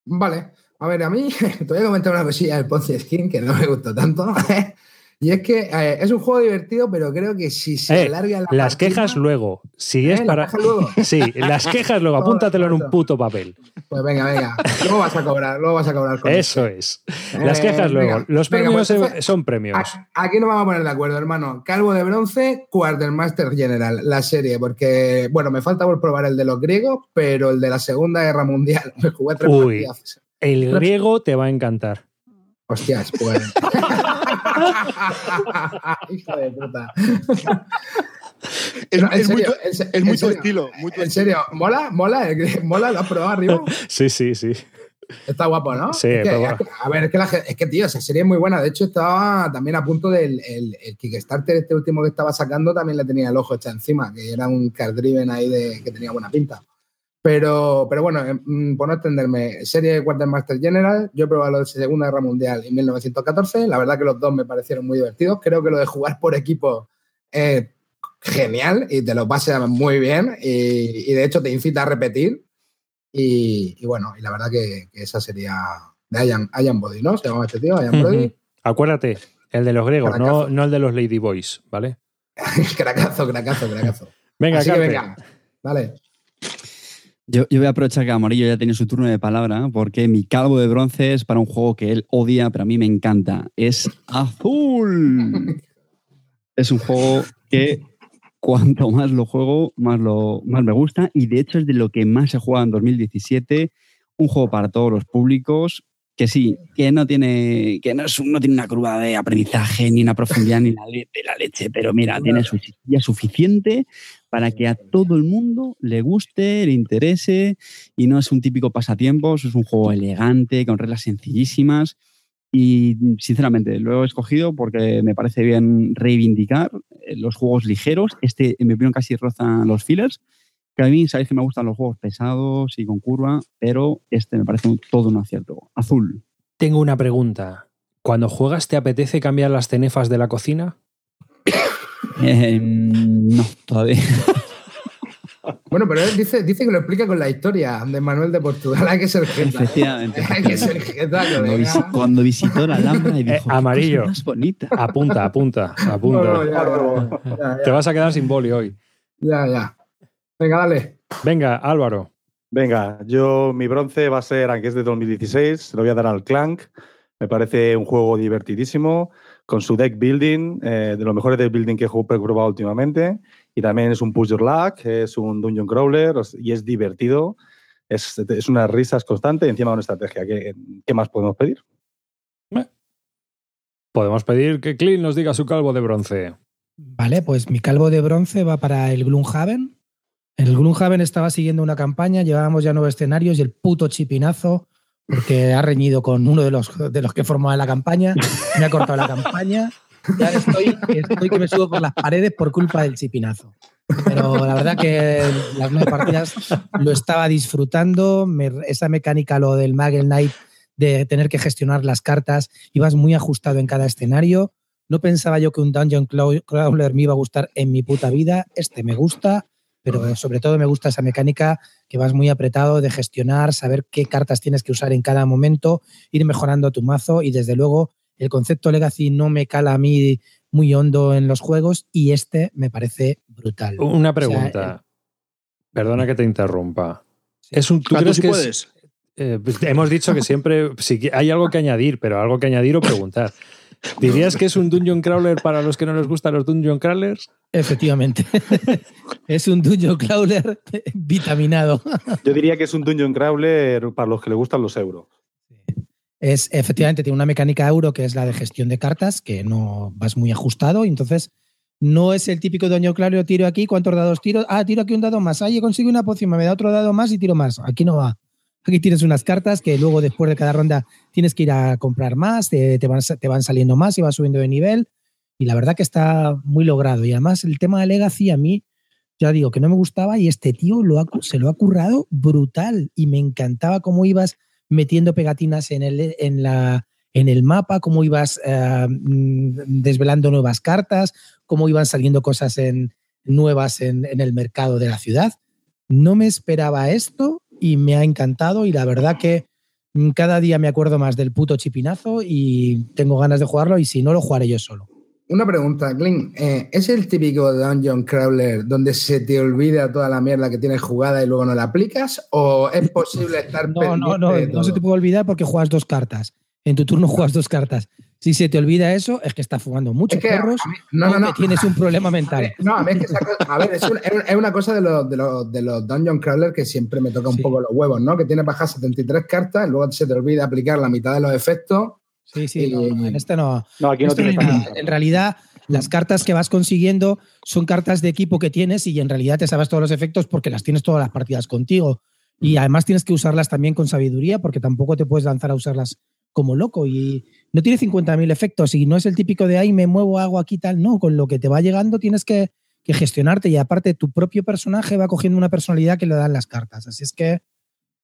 Vale. A ver, a mí te voy a comentar una cosilla del Ponzi Skin que no me gustó tanto. y es que eh, es un juego divertido, pero creo que si se Eh, alarga la las partida- quejas luego. Si ¿Eh? es ¿Las para. quejas luego? Sí, las quejas luego. Apúntatelo en un puto papel. Pues venga, venga. Luego vas a cobrar, luego vas a cobrar con Eso esto. es. Las Eh, quejas luego. venga, Los venga, premios pues entonces- son premios. Aquí nos vamos a poner de acuerdo, hermano. Calvo de bronce, Quartermaster General, la serie, porque, bueno, me falta por probar el de los griegos, pero el de la Segunda Guerra Mundial, me jugué tres Uy. partidas. El griego te va a encantar. Hostias, pues. Hijo de puta. Es, No, muy, tu- es tu estilo. muy tu En estilo. serio, ¿mola? ¿Mola? ¿Mola? ¿Lo has probado arriba? Sí, sí, sí. Está guapo, ¿no? Sí, Es que- está guapo. A ver, es que, la es que, tío, esa serie es muy buena. De hecho, estaba también a punto del el, el Kickstarter, este último que estaba sacando, también le tenía el ojo hecho encima, que era un card driven ahí de, que tenía buena pinta. Pero, pero bueno, mm, por no extenderme, serie de Quartermaster General, yo he probado lo de Segunda Guerra Mundial en 1914. La verdad que los dos me parecieron muy divertidos. Creo que lo de jugar por equipo es genial y te lo pasas muy bien y, y de hecho te incita a repetir. Y, y bueno, y la verdad que, que esa sería de Ian, Ian Body, ¿no? Se llama este tío, Ian Brody. Acuérdate, el de los griegos, no, no el de los Ladyboys, ¿vale? cracazo, cracazo, cracazo. Venga, Así que venga, vale. Yo, yo voy a aprovechar que Amarillo ya tiene su turno de palabra, porque mi calvo de bronce es para un juego que él odia, pero a mí me encanta. Es Azul. es un juego que cuanto más lo juego, más, lo, más me gusta. Y de hecho es de lo que más he jugado en 2017. Un juego para todos los públicos. Que sí, que no tiene, que no, es no tiene una curva de aprendizaje, ni una profundidad, ni la de la leche, pero mira, tiene su ya suficiente para que a todo el mundo le guste, le interese y no es un típico pasatiempos, es un juego elegante, con reglas sencillísimas y sinceramente lo he escogido porque me parece bien reivindicar eh, los juegos ligeros. Este, en mi opinión, casi roza los fillers, que a mí sabéis que me gustan los juegos pesados y con curva, pero este me parece un- todo un acierto. Azul. Tengo una pregunta. Cuando juegas, ¿te apetece cambiar las cenefas de la cocina? Eh, no, todavía. Bueno, pero él dice, dice que lo explica con la historia de Manuel de Portugal. Hay que ser jeta. ¿eh? Efectivamente. Hay que ser jeta, Cuando, colega. visi- cuando visitó la Alhambra y dijo, Eh, "Qué amarillo. más bonita. Apunta, apunta, apunta. No, no, ya, ya, ya, Te vas a quedar sin boli hoy. ya, ya. Venga, dale. Venga, Álvaro. Venga, yo mi bronce va a ser, aunque es de 2016, se lo voy a dar al Clank. Me parece un juego divertidísimo, con su deck building, eh, de los mejores deck building que he probado últimamente. Y también es un push your luck, es un dungeon crawler y es divertido. Es, es unas risas constante y encima una estrategia. ¿Qué, qué más podemos pedir? Podemos pedir que Clint nos diga su calvo de bronce. Vale, pues mi calvo de bronce va para el Gloomhaven. El Gloomhaven estaba siguiendo una campaña, llevábamos ya nueve escenarios y el puto chipinazo, porque ha reñido con uno de los, de los que formaba la campaña, me ha cortado la campaña. Ya estoy, estoy que me subo por las paredes por culpa del chipinazo. Pero la verdad que las nueve partidas lo estaba disfrutando. esa mecánica, lo del Magel Knight, de tener que gestionar las cartas, ibas muy ajustado en cada escenario. No pensaba yo que un Dungeon Craw- Crawler me iba a gustar en mi puta vida. Este me gusta, pero sobre todo me gusta esa mecánica que vas muy apretado de gestionar, saber qué cartas tienes que usar en cada momento, ir mejorando tu mazo y desde luego el concepto Legacy no me cala a mí muy hondo en los juegos y este me parece brutal. Una O sea, pregunta. Perdona que te interrumpa. Es un, ¿Tú Ah, crees sí que es- puedes. eh, pues hemos dicho que siempre si hay algo que añadir, pero algo que añadir o preguntar. ¿Dirías que es un dungeon crawler para los que no les gustan los dungeon crawlers? Efectivamente. es un Dungeon Crawler vitaminado. Yo diría que es un dungeon crawler para los que le gustan los euros. Es efectivamente, tiene una mecánica euro que es la de gestión de cartas, que no vas muy ajustado, y entonces no es el típico Dungeon Crawler, tiro aquí, ¿cuántos dados tiro? Ah, tiro aquí un dado más, ahí consigo una poción, me da otro dado más y tiro más. Aquí no va. Aquí tienes unas cartas que luego después de cada ronda tienes que ir a comprar más, te, te van, te van saliendo más y vas subiendo de nivel. Y la verdad que está muy logrado. Y además el tema de Legacy a mí, ya digo que no me gustaba y este tío lo ha se lo ha currado brutal. Y me encantaba cómo ibas metiendo pegatinas en el, en la, en el mapa, cómo ibas eh, mm, desvelando nuevas cartas, cómo iban saliendo cosas en, nuevas en, en el mercado de la ciudad. No me esperaba esto y me ha encantado y la verdad que mm, cada día me acuerdo más del puto chipinazo y tengo ganas de jugarlo y si no lo jugaré yo solo. Una pregunta, Clint. eh, ¿Es el típico Dungeon Crawler donde se te olvida toda la mierda que tienes jugada y luego no la aplicas? ¿O es posible estar No, no, no, no se te puede olvidar porque juegas dos cartas. En tu turno juegas dos cartas. Si se te olvida eso, es que estás jugando muchos Es que, perros mí- no, no, no. tienes un problema mental. No, a ver, es que esa cosa- a ver, es, una, es una cosa de los, de, los, de los Dungeon Crawler que siempre me toca un Sí. poco los huevos, ¿no? Que tienes bajar 73 cartas, luego se te olvida aplicar la mitad de los efectos. Sí, sí, no, no, en este no. No, aquí no tiene nada. En realidad, las cartas que vas consiguiendo son cartas de equipo que tienes y en realidad te sabes todos los efectos porque las tienes todas las partidas contigo. Y además tienes que usarlas también con sabiduría porque tampoco te puedes lanzar a usarlas como loco. Y no tiene 50.000 efectos y no es el típico de ahí me muevo, hago aquí tal. No, con lo que te va llegando tienes que, que gestionarte y aparte tu propio personaje va cogiendo una personalidad que le dan las cartas. Así es que,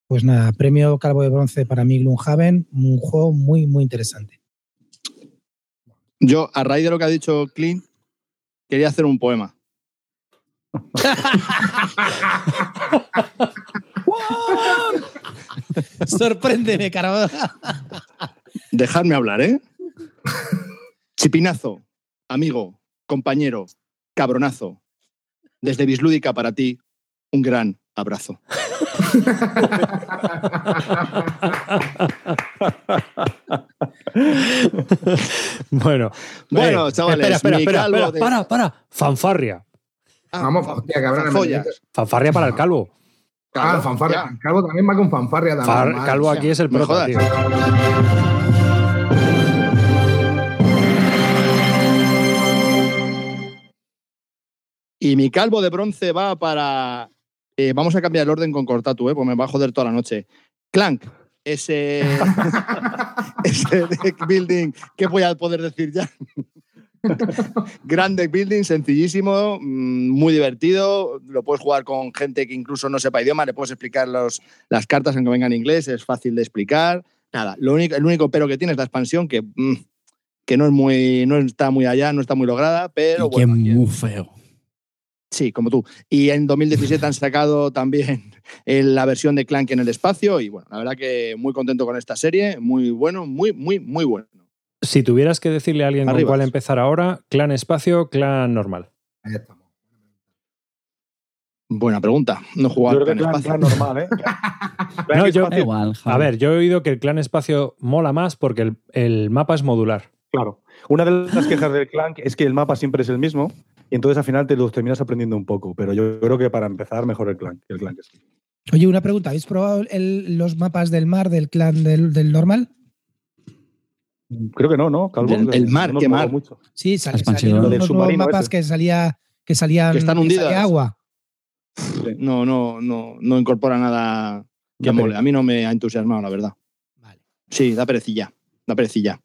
pues nada, premio Calvo de Bronce para mí Gloomhaven, un juego muy, muy interesante. Yo, a raíz de lo que ha dicho Clint, quería hacer un poema. Sorpréndeme, carajo. Dejadme hablar, ¿eh? Chipinazo, amigo, compañero, cabronazo. Desde Bislúdica para ti, un gran abrazo. bueno, Bueno, eh, chavales, espera, espera, espera, calvo espera, de- para, para. Fanfarria. Ah, Vamos, hostia, cabrón. Fanfarria para el calvo. Ah, Calvo, fanfarria. ya. Calvo también va con fanfarria también. Far- madre calvo aquí es el tío. Y mi calvo de bronce va para. Eh, vamos a cambiar el orden con Cortatu, ¿eh? pues me va a joder toda la noche. Clank, ese. ese deck building, ¿qué voy a poder decir ya? Gran deck building, sencillísimo, mm, muy divertido. Lo puedes jugar con gente que incluso no sepa idioma, le puedes explicar los, las cartas aunque vengan en inglés, es fácil de explicar. Nada, lo único, el único pero que tiene es la expansión, que, mm, que no, es muy, no está muy allá, no está muy lograda, pero Y que bueno, aquí- muy feo. Sí, como tú. Y en 2017 han sacado también la versión de Clank en el espacio. Y bueno, la verdad que muy contento con esta serie. Muy bueno, muy, muy, muy bueno. Si tuvieras que decirle a alguien con cuál empezar ahora, clan espacio, clan normal. Ahí estamos. Buena pregunta. No Yo creo que Clan espacio. plan normal, ¿eh? No, yo- Da igual, A ver, yo he oído que el clan espacio mola más porque el, el mapa es modular. Claro. Una de las quejas del Clank es que el mapa siempre es el mismo y entonces al final te los terminas aprendiendo un poco. Pero yo creo que para empezar, mejor el Clank. que El Clank es- Oye, una pregunta. ¿Habéis probado el- los mapas del mar del clan del, del normal? Creo que no, ¿no? Calvo, Del- el mar, no ¿qué mar? mucho. Sí, sal- salieron del unos nuevos mapas ese. que salía que salían Que están salía hundidas. agua. No, no, no, no incorpora nada que mole. A mí no me ha entusiasmado, la verdad. Vale. Sí, da perecilla. Da perecilla.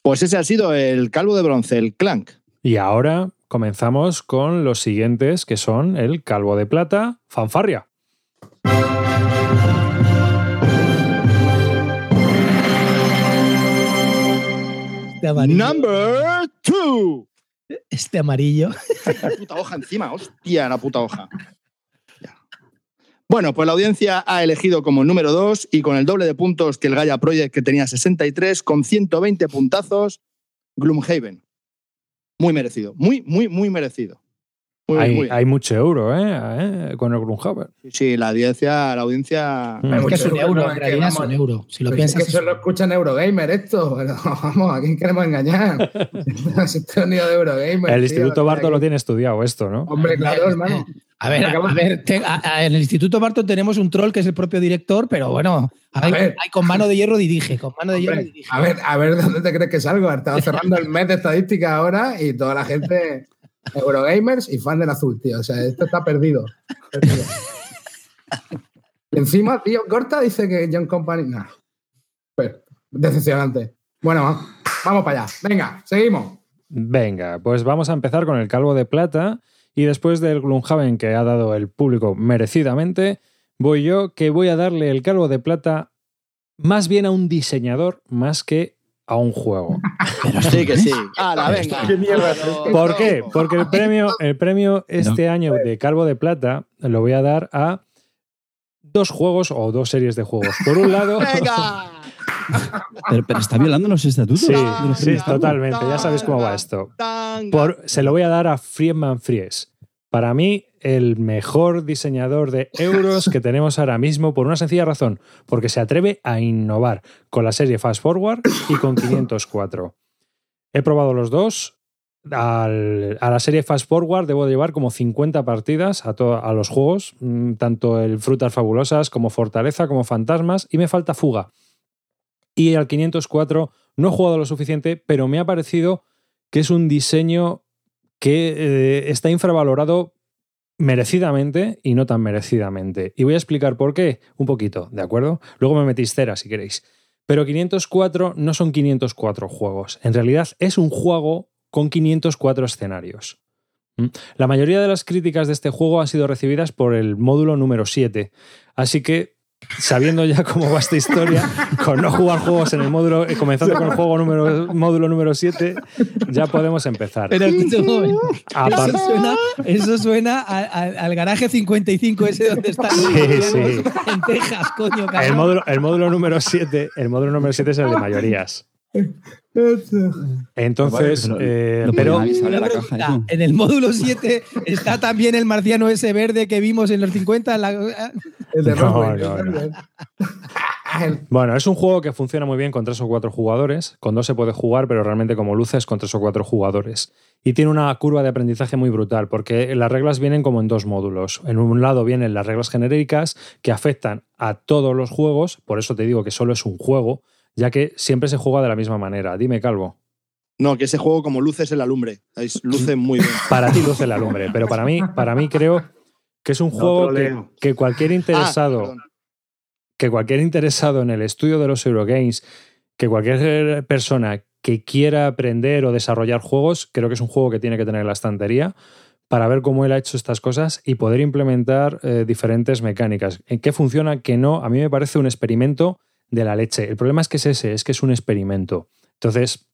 Pues ese ha sido el calvo de bronce, el Clank. Y ahora comenzamos con los siguientes, que son el calvo de plata, fanfarria. Este amarillo. Number two. Este amarillo. La puta hoja encima, hostia, la puta hoja. Bueno, pues la audiencia ha elegido como número 2 y con el doble de puntos que el Gaia Project, que tenía 63, con 120 puntazos, Gloomhaven. Muy merecido, muy, muy, muy merecido. Hay, muy bien. hay mucho euro, ¿eh? ¿eh? Con el Gloomhaven. Sí, la audiencia, la audiencia. Mm. Es que es un Mucho euro, en realidad es un euro. Si lo Pues piensas. es que es- eso lo escuchan Eurogamer esto, pero vamos, ¿a quién queremos engañar? Unido de Eurogamer. El tío, Instituto Barto lo tiene estudiado esto, ¿no? Hombre, claro, hermano. A ver, a, ver, te- a- a- en el Instituto Barton tenemos un troll que es el propio director, pero bueno, hay, ver. hay con mano de hierro dirige, con mano de hierro dirige. a ver, a ver de dónde te crees que salgo. Estaba cerrando el mes de estadística ahora y toda la gente Eurogamers y fan del azul, tío. O sea, esto está perdido. Y encima, tío, Corta dice que John Company. No. Pero, decepcionante. Bueno, va- vamos para allá. Venga, seguimos. Venga, pues vamos a empezar con el calvo de plata y después del Gloomhaven que ha dado el público merecidamente, voy yo que voy a darle el calvo de plata más bien a un diseñador más que a un juego. Pero Sí, que sí. ¡Hala, venga! ¿Qué mierda es Pero- esto? ¿Por qué? Porque el premio, el premio este año de calvo de plata lo voy a dar a dos juegos o dos series de juegos. Por un lado, ¡Venga! Pero, pero está violando los estatutos. sí, de los sí, premios Calvo. totalmente, ya sabes cómo va esto. Tanga. Por- se lo voy a dar a Friedman Fries. Para mí, el mejor diseñador de euros que tenemos ahora mismo, por una sencilla razón, porque se atreve a innovar con la serie Fast Forward y con 504. He probado los dos. A la serie Fast Forward debo de llevar como 50 partidas a, to- a los juegos, mm, tanto el Frutas Fabulosas como Fortaleza, como Fantasmas, y me falta Fuga. Y al 504 no he jugado lo suficiente, pero me ha parecido que es un diseño que eh, está infravalorado merecidamente y no tan merecidamente. Y voy a explicar por qué un poquito, ¿de acuerdo? Luego me metís cera si queréis. Pero 504 no son 504 juegos. En realidad es un juego con 504 escenarios. Mm. La mayoría de las críticas de este juego han sido recibidas por el módulo número 7. Así que, sabiendo ya cómo va esta historia, con no jugar juegos en el módulo, eh, comenzando con el juego número, módulo número 7, ya podemos empezar. Pero Eso suena, eso suena a- a- al garaje 55 ese donde están los Sí, sí. en Texas, coño, el, cabrón. módulo, el módulo número 7, el módulo número 7 es el de mayorías. Entonces, eh, pero caja, eso. en el módulo 7 está también el marciano ese verde que vimos en los 50. la- El de No, Bueno, es un juego que funciona muy bien con tres o cuatro jugadores. Con dos se puede jugar, pero realmente como luces con tres o cuatro jugadores. Y tiene una curva de aprendizaje muy brutal, porque las reglas vienen como en dos módulos. En un lado vienen las reglas genéricas que afectan a todos los juegos, por eso te digo que solo es un juego, ya que siempre se juega de la misma manera. Dime, Calvo. No, que ese juego como luces en la lumbre. Luce muy bien. Para ti luce la lumbre, pero para mí, para mí creo que es un No juego que, cualquier Ah, interesado que cualquier interesado en el estudio de los Eurogames, que cualquier persona que quiera aprender o desarrollar juegos, creo que es un juego que tiene que tener en la estantería para ver cómo él ha hecho estas cosas y poder implementar eh, diferentes mecánicas. En qué funciona, qué no, a mí me parece un experimento de la leche. El problema es que es ese, es que es un experimento. Entonces,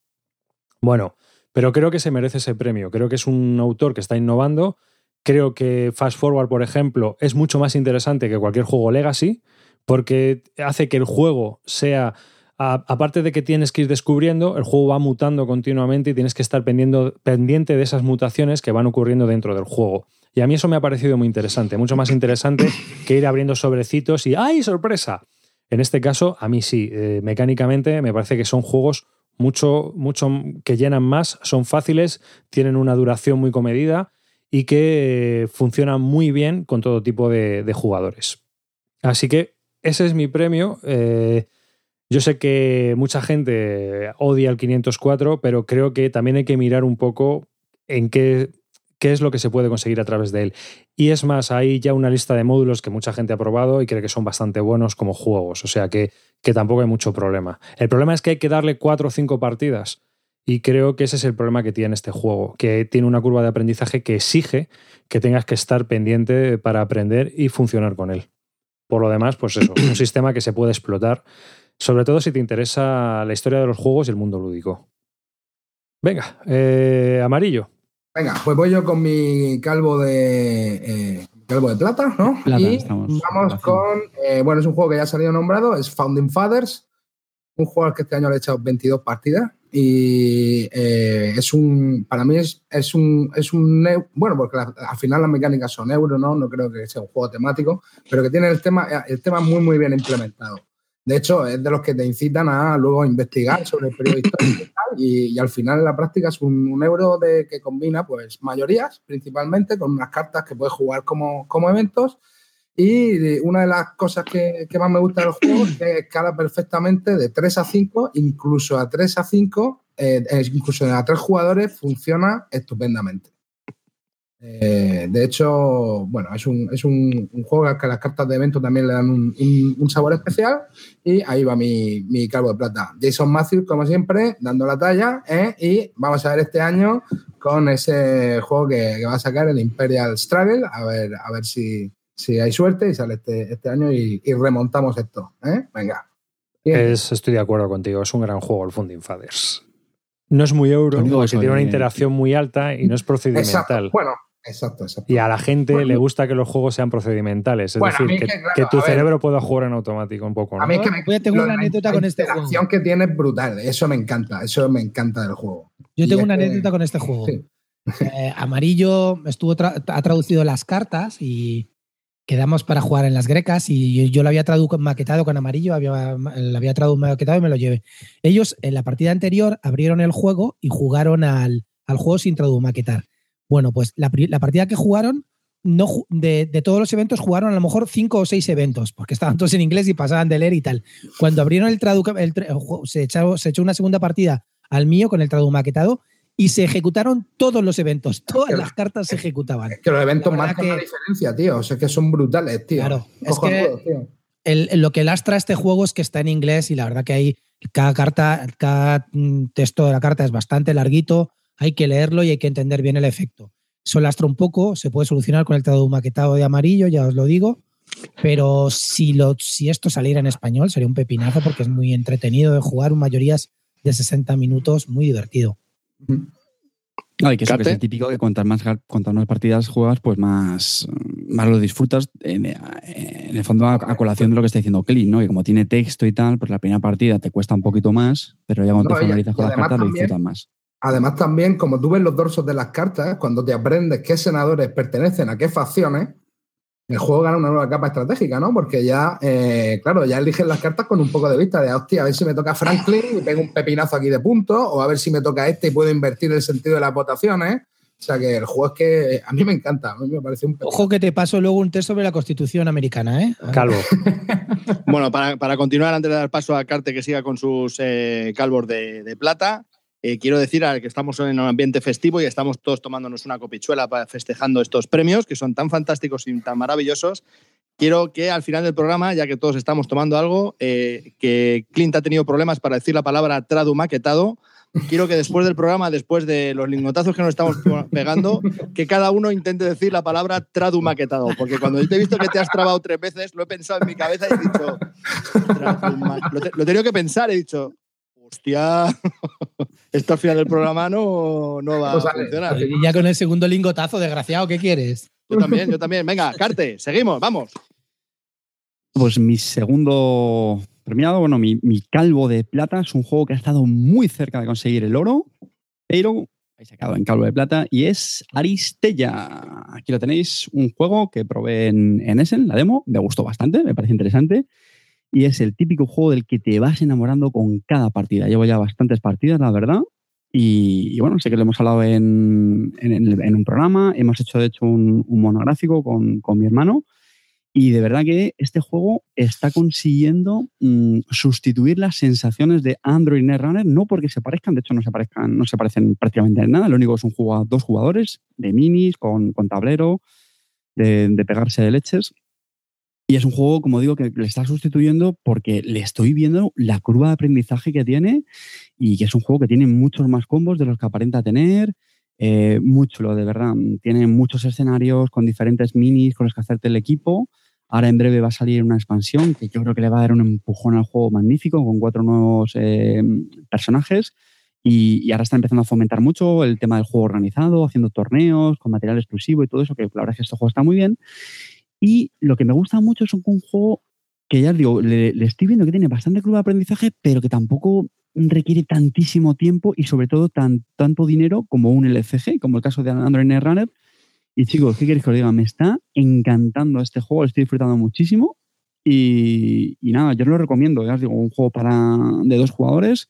bueno, pero creo que se merece ese premio. Creo que es un autor que está innovando. Creo que Fast Forward, por ejemplo, es mucho más interesante que cualquier juego Legacy, porque hace que el juego sea, aparte de que tienes que ir descubriendo, el juego va mutando continuamente y tienes que estar pendiente de esas mutaciones que van ocurriendo dentro del juego. Y a mí eso me ha parecido muy interesante, mucho más interesante que ir abriendo sobrecitos y ¡ay, sorpresa! En este caso, a mí sí, eh, mecánicamente me parece que son juegos mucho, mucho que llenan más, son fáciles, tienen una duración muy comedida y que eh, funcionan muy bien con todo tipo de, jugadores. Así que ese es mi premio. Eh, yo sé que mucha gente odia el 504, pero creo que también hay que mirar un poco en qué, qué es lo que se puede conseguir a través de él. Y es más, hay ya una lista de módulos que mucha gente ha probado y cree que son bastante buenos como juegos. O sea que, que tampoco hay mucho problema. El problema es que hay que darle cuatro o cinco partidas. Y creo que ese es el problema que tiene este juego, que tiene una curva de aprendizaje que exige que tengas que estar pendiente para aprender y funcionar con él. Por lo demás, pues eso, un sistema que se puede explotar, sobre todo si te interesa la historia de los juegos y el mundo lúdico. Venga, eh, amarillo. Venga, pues voy yo con mi calvo de eh, calvo de plata, ¿no? Plata, y estamos. vamos con, eh, bueno, es un juego que ya ha salido nombrado, es Founding Fathers, un juego al que este año le he echado 22 partidas y eh, es un, para mí es, es un, es un, bueno, porque la- al final las mecánicas son euro, ¿no? No creo que sea un juego temático, pero que tiene el tema, el tema muy, muy bien implementado. De hecho, es de los que te incitan a luego investigar sobre el periodo histórico y tal, y, al final en la práctica es un, euro de, que combina pues mayorías principalmente con unas cartas que puedes jugar como, como eventos y una de las cosas que, que más me gusta del juego es que escala perfectamente de 3 a 5, incluso a 3 a 5, eh, eh, incluso a 3 jugadores funciona estupendamente. Eh, de hecho, bueno, es un, es un, un juego al que las cartas de evento también le dan un, un- un sabor especial y ahí va mi, mi calvo de plata. Jason Matthews, como siempre, dando la talla ¿eh? y vamos a ver este año con ese juego que, que va a sacar el Imperial Struggle, a ver, a ver si, si hay suerte y sale este, este año y, y remontamos esto. ¿eh? Venga. Es, estoy de acuerdo contigo, es un gran juego el Funding Fathers. No es muy euro, porque tiene una interacción muy alta y no es exacto. procedimental. Bueno, exacto, exacto. Y a la gente Bueno. le gusta que los juegos sean procedimentales, es Bueno, decir, que, que, claro, que tu ver. cerebro pueda jugar en automático un poco. ¿no? A mí es que me, Voy a- tengo lo una la- anécdota la con este interacción que tiene es brutal. Eso me encanta. Eso me encanta del juego. Yo Y tengo una que- anécdota con este juego. Sí. Eh, Amarillo estuvo tra- ha traducido las cartas y quedamos para jugar en las grecas y yo, yo lo había maquetado con Amarillo, había, lo había maquetado y me lo llevé. Ellos en la partida anterior abrieron el juego y jugaron al, al juego sin maquetar. Bueno, pues la, partida que jugaron, no, de, de todos los eventos jugaron a lo mejor cinco o seis eventos, porque estaban todos en inglés y pasaban de leer y tal. Cuando abrieron el traductor, se, echó, se echó una segunda partida al mío con el maquetado y se ejecutaron todos los eventos, todas las cartas se ejecutaban. Es que los eventos La marcan que- la diferencia, tío. O sea, que son brutales, tío. Claro, es tío. El- lo que lastra este juego es que está en inglés y la verdad que hay cada carta, cada mm, texto de la carta es bastante larguito, hay que leerlo y hay que entender bien el efecto. Eso lastra un poco, se puede solucionar con el traductor maquetado de amarillo, ya os lo digo. Pero si, lo, si esto saliera en español sería un pepinazo porque es muy entretenido de jugar, mayorías de 60 minutos, muy divertido. No, y que eso que es el típico que cuantas más, cuantas más partidas juegas, pues más, más lo disfrutas. En, en el fondo, a, a colación de lo que está diciendo Clint, ¿no? Que como tiene texto y tal, pues la primera partida te cuesta un poquito más, pero ya cuando No, te familiarizas con las cartas lo disfrutas más. Además, también, como tú ves los dorsos de las cartas, cuando te aprendes qué senadores pertenecen a qué facciones, el juego gana una nueva capa estratégica, ¿no? Porque ya, eh, claro, ya eligen las cartas con un poco de vista de, hostia, a ver si me toca Franklin y pego un pepinazo aquí de puntos, o a ver si me toca este y puedo invertir el sentido de las votaciones. O sea que el juego es que a mí me encanta, a mí me parece un pepinazo. Ojo que te paso luego un test sobre la Constitución americana, ¿eh? Calvo. Bueno, para, para continuar, antes de dar paso a Carte que siga con sus eh, calvos de, de plata, eh, quiero decir al que estamos en un ambiente festivo y estamos todos tomándonos una copichuela para festejando estos premios que son tan fantásticos y tan maravillosos. Quiero que al final del programa, ya que todos estamos tomando algo, eh, que Clint ha tenido problemas para decir la palabra tradu maquetado. Quiero que después del programa, después de los lingotazos que nos estamos pegando, que cada uno intente decir la palabra tradu maquetado. Porque cuando yo te he visto que te has trabado tres veces, lo he pensado en mi cabeza y he dicho. Lo, te- lo he tenido que pensar, he dicho. Hostia, esto al final del programa no, no va Pues a sale. funcionar. Y ya con el segundo lingotazo, desgraciado, ¿qué quieres? Yo también, yo también. Venga, Carte, seguimos, vamos. Pues mi segundo premiado, bueno, mi, mi calvo de plata es un juego que ha estado muy cerca de conseguir el oro, pero ha sacado en calvo de plata y es Aristella. Aquí lo tenéis, un juego que probé en, en Essen, la demo, me gustó bastante, me parece interesante. Y es el típico juego del que te vas enamorando con cada partida. Llevo ya bastantes partidas, la verdad. Y, y bueno, sé que lo hemos hablado en, en- un programa. Hemos hecho, de hecho, un, monográfico con, con mi hermano. Y de verdad que este juego está consiguiendo mm, sustituir las sensaciones de Android Netrunner, no porque se parezcan, de hecho no se, parezcan, no se parecen prácticamente en nada. Lo único es un juego dos jugadores, de minis, con, con tablero, de pegarse de leches. Y es un juego, como digo, que le está sustituyendo porque le estoy viendo la curva de aprendizaje que tiene y que es un juego que tiene muchos más combos de los que aparenta tener. Eh, muy de verdad. Tiene muchos escenarios con diferentes minis con los que hacerte el equipo. Ahora en breve va a salir una expansión que yo creo que le va a dar un empujón al juego magnífico con cuatro nuevos eh, personajes. Y, y ahora está empezando a fomentar mucho el tema del juego organizado, haciendo torneos con material exclusivo y todo eso, que la verdad es que este juego está muy bien. Y lo que me gusta mucho es un, juego que ya os digo, le, le estoy viendo que tiene bastante curva de aprendizaje, pero que tampoco requiere tantísimo tiempo y sobre todo tan, tanto dinero como un LCG, como el caso de Android Netrunner. Y chicos, ¿qué queréis que os diga? Me está encantando este juego, lo estoy disfrutando muchísimo. Y, y nada, yo os lo recomiendo, ya os digo, un juego para, de dos jugadores,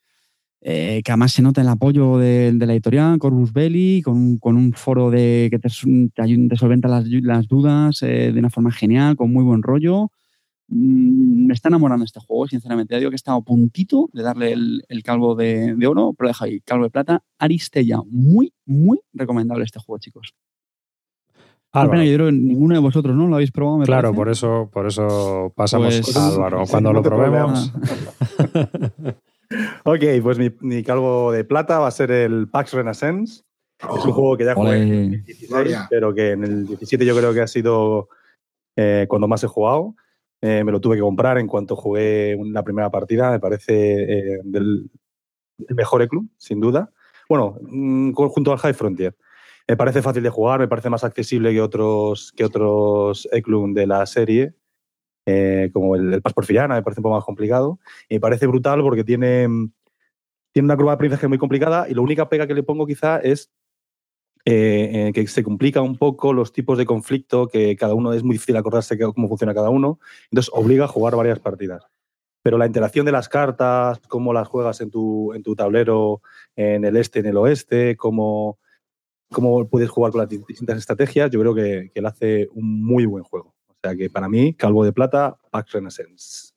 eh, que además se nota el apoyo de, de la editorial, Corvus Belli, con, un- con un foro de, que te, te, solventa las, las dudas eh, de una forma genial, con muy buen rollo. Mm, me está enamorando este juego, sinceramente. Ya digo que he estado a puntito de darle el, el calvo de, de oro, pero deja ahí, calvo de plata, Aristella. Muy, muy recomendable este juego, chicos. Álvaro. yo creo que ninguno de vosotros no lo habéis probado, me Claro, parece. por eso, por eso pasamos Pues- a Álvaro. Cuando lo probemos. Ok, pues mi, mi calvo de plata va a ser el Pax Renaissance. Es un juego que ya jugué en el 16, Gloria. pero que en el 17 yo creo que ha sido eh, cuando más he jugado. Eh, me lo tuve que comprar en cuanto jugué la primera partida. Me parece eh, del, el mejor Eclum, sin duda. Bueno, mm, junto al High Frontier. Me parece fácil de jugar, me parece más accesible que otros, que otros Eclum de la serie, eh, como el, el Paz Porfiriana, me parece un poco más complicado. Y me parece brutal porque tiene, tiene una curva de aprendizaje muy complicada y la única pega que le pongo quizá es eh, que se complica un poco los tipos de conflicto, que cada uno es muy difícil acordarse cómo funciona cada uno, entonces obliga a jugar varias partidas. Pero la interacción de las cartas, cómo las juegas en tu, en tu tablero, en el este, en el oeste, cómo, cómo puedes jugar con las distintas estrategias, yo creo que, que él hace un muy buen juego. Sea que para mí, Calvo de Plata, Pax Renaissance.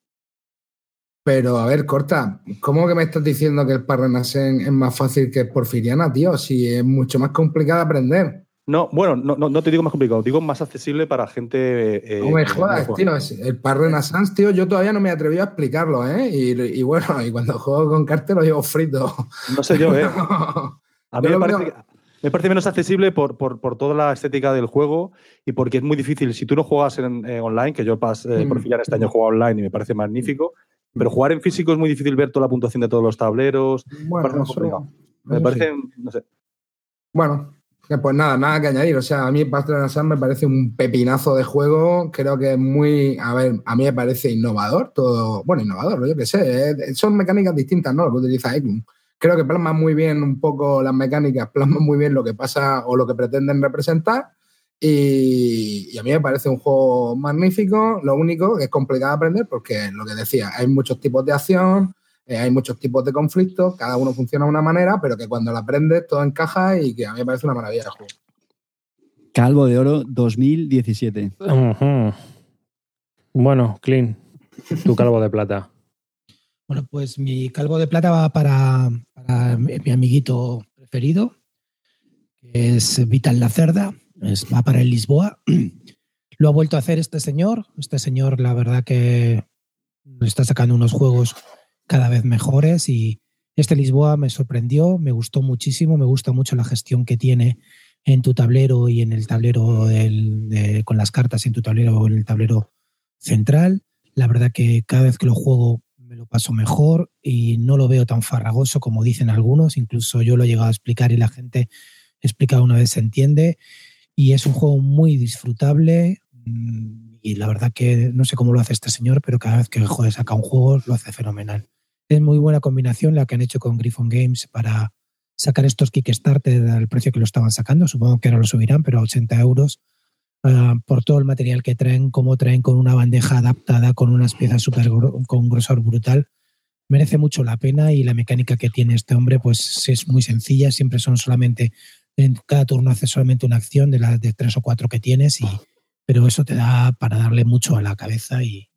Pero a ver, corta, ¿cómo que me estás diciendo que el Parrenasen es más fácil que el Porfiriana, tío? Si es mucho más complicado de aprender. No, bueno, no, no, no te digo más complicado, digo más accesible para gente. eh, No me que jodas, tío. El Parrenaissance, tío, yo todavía no me atreví a explicarlo, ¿eh? Y, y bueno, y cuando juego con cartel lo llevo frito. No sé yo, ¿eh? A mí me parece que. Me parece menos accesible por, por, por toda la estética del juego y porque es muy difícil. Si tú no juegas en, eh, online, que yo pas, eh, por Mm. fin ya este año he jugado online y me parece magnífico, pero jugar en físico es muy difícil ver toda la puntuación de todos los tableros. Bueno, parece un eso-. Me parece, sí. no sé. Bueno, pues nada, nada que añadir. O sea, a mí Path Sun me parece un pepinazo de juego. Creo que es muy. A ver, a mí me parece innovador. Todo. Bueno, innovador, yo qué sé. eh, Son mecánicas distintas, ¿no? Lo que utiliza Eklund. Creo que plasma muy bien un poco las mecánicas, plasma muy bien lo que pasa o lo que pretenden representar. Y, y a mí me parece un juego magnífico. Lo único que es complicado de aprender porque, lo que decía, hay muchos tipos de acción, eh, hay muchos tipos de conflictos, cada uno funciona de una manera, pero que cuando lo aprendes todo encaja y que a mí me parece una maravilla de juego. Calvo de Oro 2017. Ujú. Bueno, Clean, tu calvo de plata. Bueno, pues mi calvo de plata va para, mi mi amiguito preferido, es Vital Lacerda, es, para el Lisboa. Lo ha vuelto a hacer este señor. Este señor, la verdad que está sacando unos juegos cada vez mejores y este Lisboa me sorprendió, me gustó muchísimo, me gusta mucho la gestión que tiene en tu tablero y en el tablero del- de- con las cartas en tu tablero o en el tablero central. La verdad que cada vez que lo juego lo paso mejor y no lo veo tan farragoso como dicen algunos. Incluso yo lo he llegado a explicar y la gente explica una vez se entiende. Y es un juego muy disfrutable. mm, Y la verdad que no sé cómo lo hace este señor, pero cada vez que joder, saca un juego lo hace fenomenal. Es muy buena combinación la que han hecho con Griffon Games para sacar estos Kickstarter al precio que lo estaban sacando. Supongo que ahora lo subirán, pero a 80 euros ah, por todo el material que traen, como traen con una bandeja adaptada, con unas piezas super con grosor brutal. Merece mucho la pena y la mecánica que tiene este hombre pues es muy sencilla, siempre son solamente, en cada turno hace solamente una acción de las de tres o cuatro que tienes, y, pero eso te da para darle mucho a la cabeza y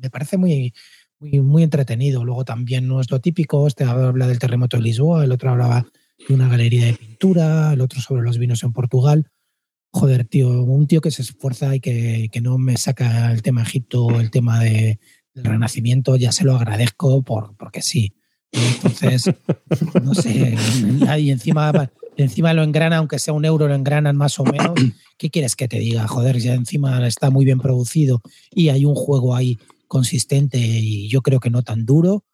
me parece muy, muy, muy entretenido. Luego también no es lo típico, este habla del terremoto de Lisboa, el otro hablaba de una galería de pintura, el otro sobre los vinos en Portugal joder, tío, un tío que se esfuerza y que, que no me saca el tema Egipto, el tema de, del Renacimiento, ya se lo agradezco por, porque sí. Entonces, no sé, y encima, encima lo engrana, aunque sea un euro, lo engranan más o menos. ¿Qué quieres que te diga? Joder, ya encima está muy bien producido y hay un juego ahí consistente y yo creo que no tan duro,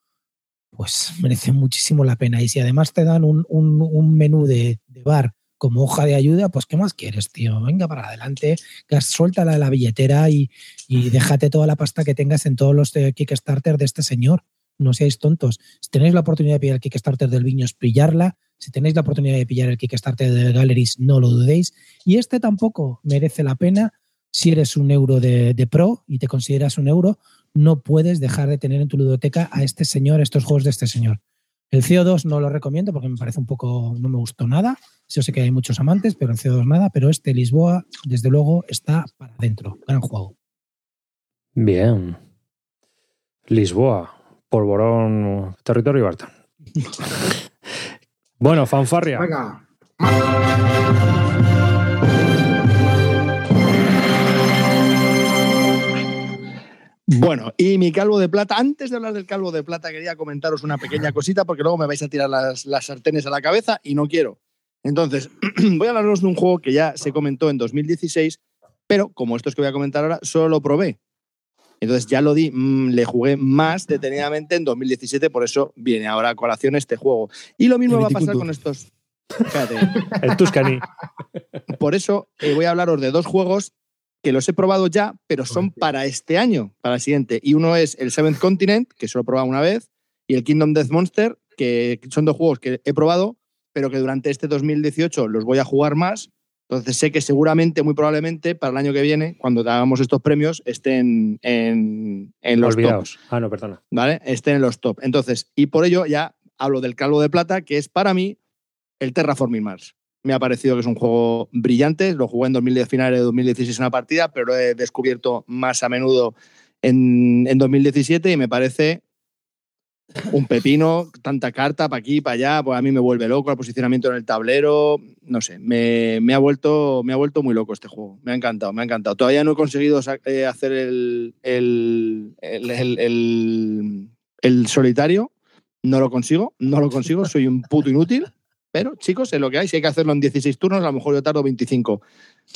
pues merece muchísimo la pena. Y si además te dan un, un, menú de bar como hoja de ayuda, pues ¿qué más quieres, tío? Venga para adelante, suéltala de la billetera y, y déjate toda la pasta que tengas en todos los de Kickstarter de este señor. No seáis tontos. Si tenéis la oportunidad de pillar el Kickstarter del Viños, pillarla. Si tenéis la oportunidad de pillar el Kickstarter del Galleries, no lo dudéis. Y este tampoco merece la pena. Si eres un euro de, de pro y te consideras un euro, no puedes dejar de tener en tu ludoteca a este señor, estos juegos de este señor. El CO2 no lo recomiendo porque me parece un poco, no me gustó nada. Yo sé que hay muchos amantes, pero el CO2 nada. Pero este Lisboa, desde luego, está para adentro. Gran juego. Bien. Lisboa, Polvorón, territorio Barton. bueno, fanfarria. Venga, Bueno, y mi calvo de plata, antes de hablar del calvo de plata, quería comentaros una pequeña cosita porque luego me vais a tirar las, las sartenes a la cabeza y no quiero. Entonces, voy a hablaros de un juego que ya se comentó en 2016, pero como estos que voy a comentar ahora, solo lo probé. Entonces ya lo di, mm, le jugué más detenidamente en 2017, por eso viene ahora a colación este juego. Y lo mismo va a pasar con estos. Espérate. El Tuscany. Por eso eh, voy a hablaros de dos juegos que los he probado ya, pero son para este año, para el siguiente. Y uno es el Seventh Continent, que solo he probado una vez, y el Kingdom Death Monster, que son dos juegos que he probado, pero que durante este 2018 los voy a jugar más. Entonces sé que seguramente, muy probablemente, para el año que viene, cuando hagamos estos premios, estén en, en los top. Olvidaos. Ah, no, perdona. ¿vale? Estén en los top. Entonces, y por ello ya hablo del Calvo de Plata, que es para mí el Terraforming Mars. Me ha parecido que es un juego brillante. Lo jugué en 2010, finales de 2016 una partida, pero lo he descubierto más a menudo en, en 2017 y me parece un pepino, tanta carta para aquí, para allá, pues a mí me vuelve loco el posicionamiento en el tablero, no sé, me, me ha vuelto, me ha vuelto muy loco este juego, me ha encantado, me ha encantado. Todavía no he conseguido eh, hacer el, el- el- el solitario, no lo consigo, no lo consigo, soy un puto inútil, Pero, chicos, es lo que hay. Si hay que hacerlo en 16 turnos, a lo mejor yo tardo 25.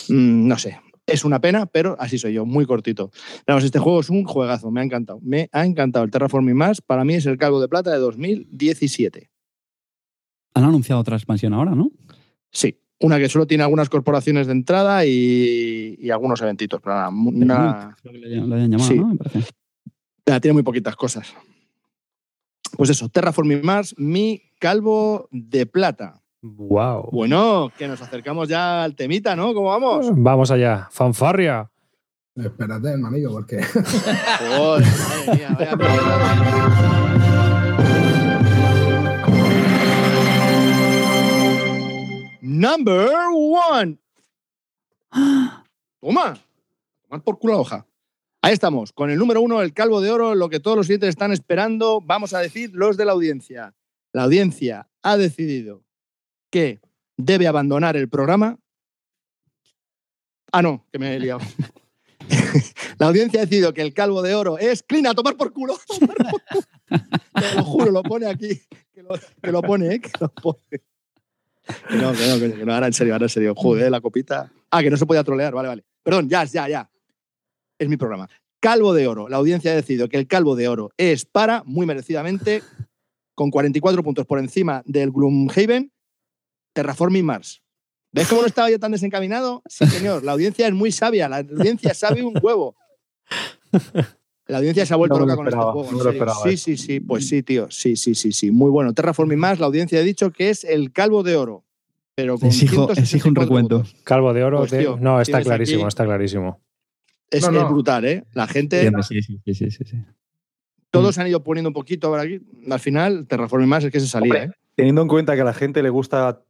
Mm, no sé. Es una pena, pero así soy yo, muy cortito. Vamos, este juego es un juegazo, me ha encantado. Me ha encantado. El Terraforming Mars para mí es el Calvo de Plata de 2017. Han anunciado otra expansión ahora, ¿no? Sí, una que solo tiene algunas corporaciones de entrada y, y algunos eventitos. Pero nada, una- Creo que le, le hayan llamado, Sí. ¿no? Me parece. nada, tiene muy poquitas cosas. Pues eso, Terraforming Mars, mi Calvo de Plata. Wow. Bueno, que nos acercamos ya al temita, ¿no? ¿Cómo vamos? Vamos allá. Fanfarria. Espérate, hermanillo, porque Joder, madre mía, vaya. Number one. Toma. Tomar por culo la hoja. Ahí estamos, con el número uno, el calvo de oro, lo que todos los siguientes están esperando, vamos a decir los de la audiencia. La audiencia ha decidido que debe abandonar el programa. Ah, no, que me he liado. La audiencia ha decidido que el calvo de oro es clean a tomar por culo. Te lo juro, lo pone aquí. Que lo, que lo pone, ¿eh? Que lo pone. Que no, que no, que no, que no, ahora en serio, ahora en serio. Joder, la copita. Ah, que no se podía trolear, vale, vale. Perdón, ya, ya, ya. Es mi programa. Calvo de oro. La audiencia ha decidido que el calvo de oro es para, muy merecidamente, con 44 puntos por encima del Gloomhaven, Terraforming Mars. ¿Ves cómo no estaba yo tan desencaminado? Sí, señor. La audiencia es muy sabia. La audiencia sabe un huevo. La audiencia se ha vuelto No loca lo con este juego. no esperaba Sí, eso. sí, sí. Pues sí, tío. Sí, sí, sí, sí. Muy bueno. Terraforming Mars, la audiencia ha dicho que es el calvo de oro. Pero con Exijo, exijo un 164 recuento. votos. Calvo de oro. Pues, de- no, está clarísimo, aquí- está clarísimo. Es, No, no. es brutal, ¿eh? La gente, sí, sí, sí, sí, sí. Todos se han ido poniendo un poquito ahora aquí. Al final, Terraforming Mars es que se salía, Hombre, ¿eh? Teniendo en cuenta que a la gente le gusta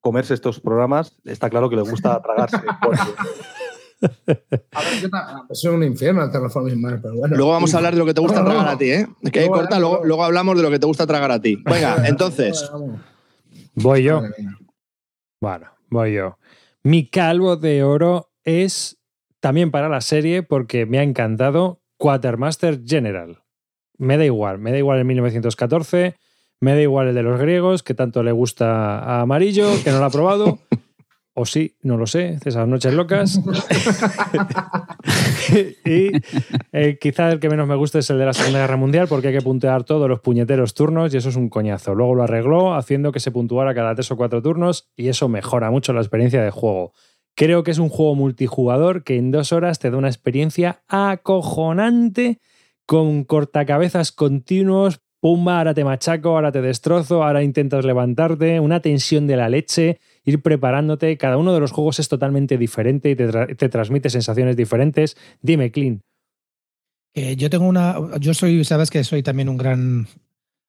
comerse estos programas, está claro que le gusta tragarse. A ver, yo es un infierno el Terraforming Mars, pero bueno. Luego vamos a hablar de lo que te gusta No, tragar no. a ti, ¿eh? Que corta, luego, luego. hablamos de lo que te gusta tragar a ti. Venga, entonces, Voy yo. Bueno, voy yo. Mi calvo de oro es también para la serie porque me ha encantado Quatermaster General. Me da igual, me da igual el 1914, me da igual el de los griegos, que tanto le gusta a Amarillo, que no lo ha probado. O sí, no lo sé, esas noches locas. y eh, quizá el que menos me gusta es el de la Segunda Guerra Mundial porque hay que puntear todos los puñeteros turnos y eso es un coñazo. Luego lo arregló haciendo que se puntuara cada tres o cuatro turnos y eso mejora mucho la experiencia de juego. Creo que es un juego multijugador que en dos horas te da una experiencia acojonante con cortacabezas continuos. Pumba, ahora te machaco, ahora te destrozo, ahora intentas levantarte, una tensión de la leche, ir preparándote. Cada uno de los juegos es totalmente diferente y te, te transmite sensaciones diferentes. Dime, Clean. Eh, yo tengo una. Yo soy, sabes que soy también un gran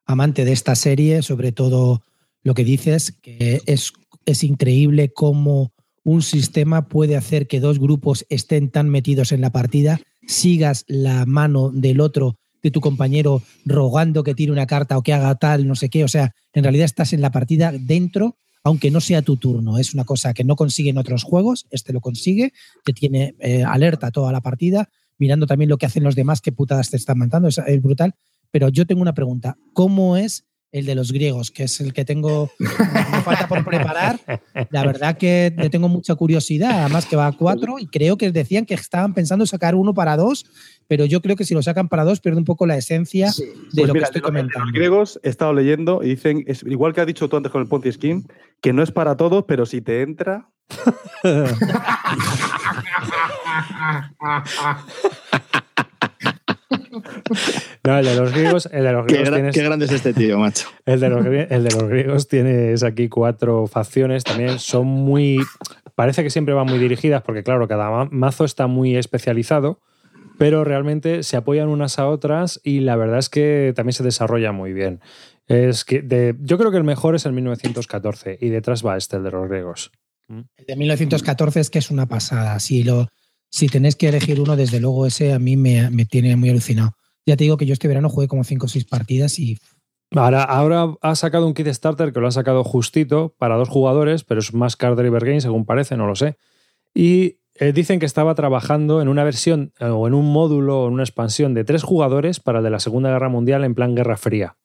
amante de esta serie, sobre todo lo que dices, que es, es increíble cómo un sistema puede hacer que dos grupos estén tan metidos en la partida, sigas la mano del otro, de tu compañero, rogando que tire una carta o que haga tal, no sé qué. O sea, en realidad estás en la partida dentro, aunque no sea tu turno. Es una cosa que no consiguen otros juegos, este lo consigue, te tiene eh, alerta toda la partida mirando también lo que hacen los demás, qué putadas te están mandando, es, es brutal. Pero yo tengo una pregunta, ¿cómo es el de los griegos, que es el que tengo, me falta por preparar? La verdad que le tengo mucha curiosidad, además que va a cuatro y creo que decían que estaban pensando sacar uno para dos, pero yo creo que si lo sacan para dos pierde un poco la esencia Sí. de Pues lo mira, que estoy de de comentando. Los griegos he estado leyendo y dicen, es, igual que has dicho tú antes con el Ponzi Scheme, que no es para todos, pero si te entra, No, el de los griegos, el de los qué, griegos gra- tienes- qué grande es este tío, macho. El de, los, grie- el de los griegos tienes aquí cuatro facciones, también son muy... Parece que siempre van muy dirigidas porque claro, cada ma- mazo está muy especializado, pero realmente se apoyan unas a otras y la verdad es que también se desarrolla muy bien. Es que de- yo creo que el mejor es el 1914 y detrás va este, el de los griegos. El de 1914 es que es una pasada. Si, lo, si tenéis que elegir uno, desde luego ese a mí me, me tiene muy alucinado. Ya te digo que yo este verano jugué como 5 o 6 partidas y Ahora, ahora ha sacado un kit starter que lo ha sacado justito para dos jugadores, pero es más card driver game, según parece, no lo sé. Y eh, dicen que estaba trabajando en una versión eh, o en un módulo o en una expansión de tres jugadores para el de la Segunda Guerra Mundial en plan Guerra Fría.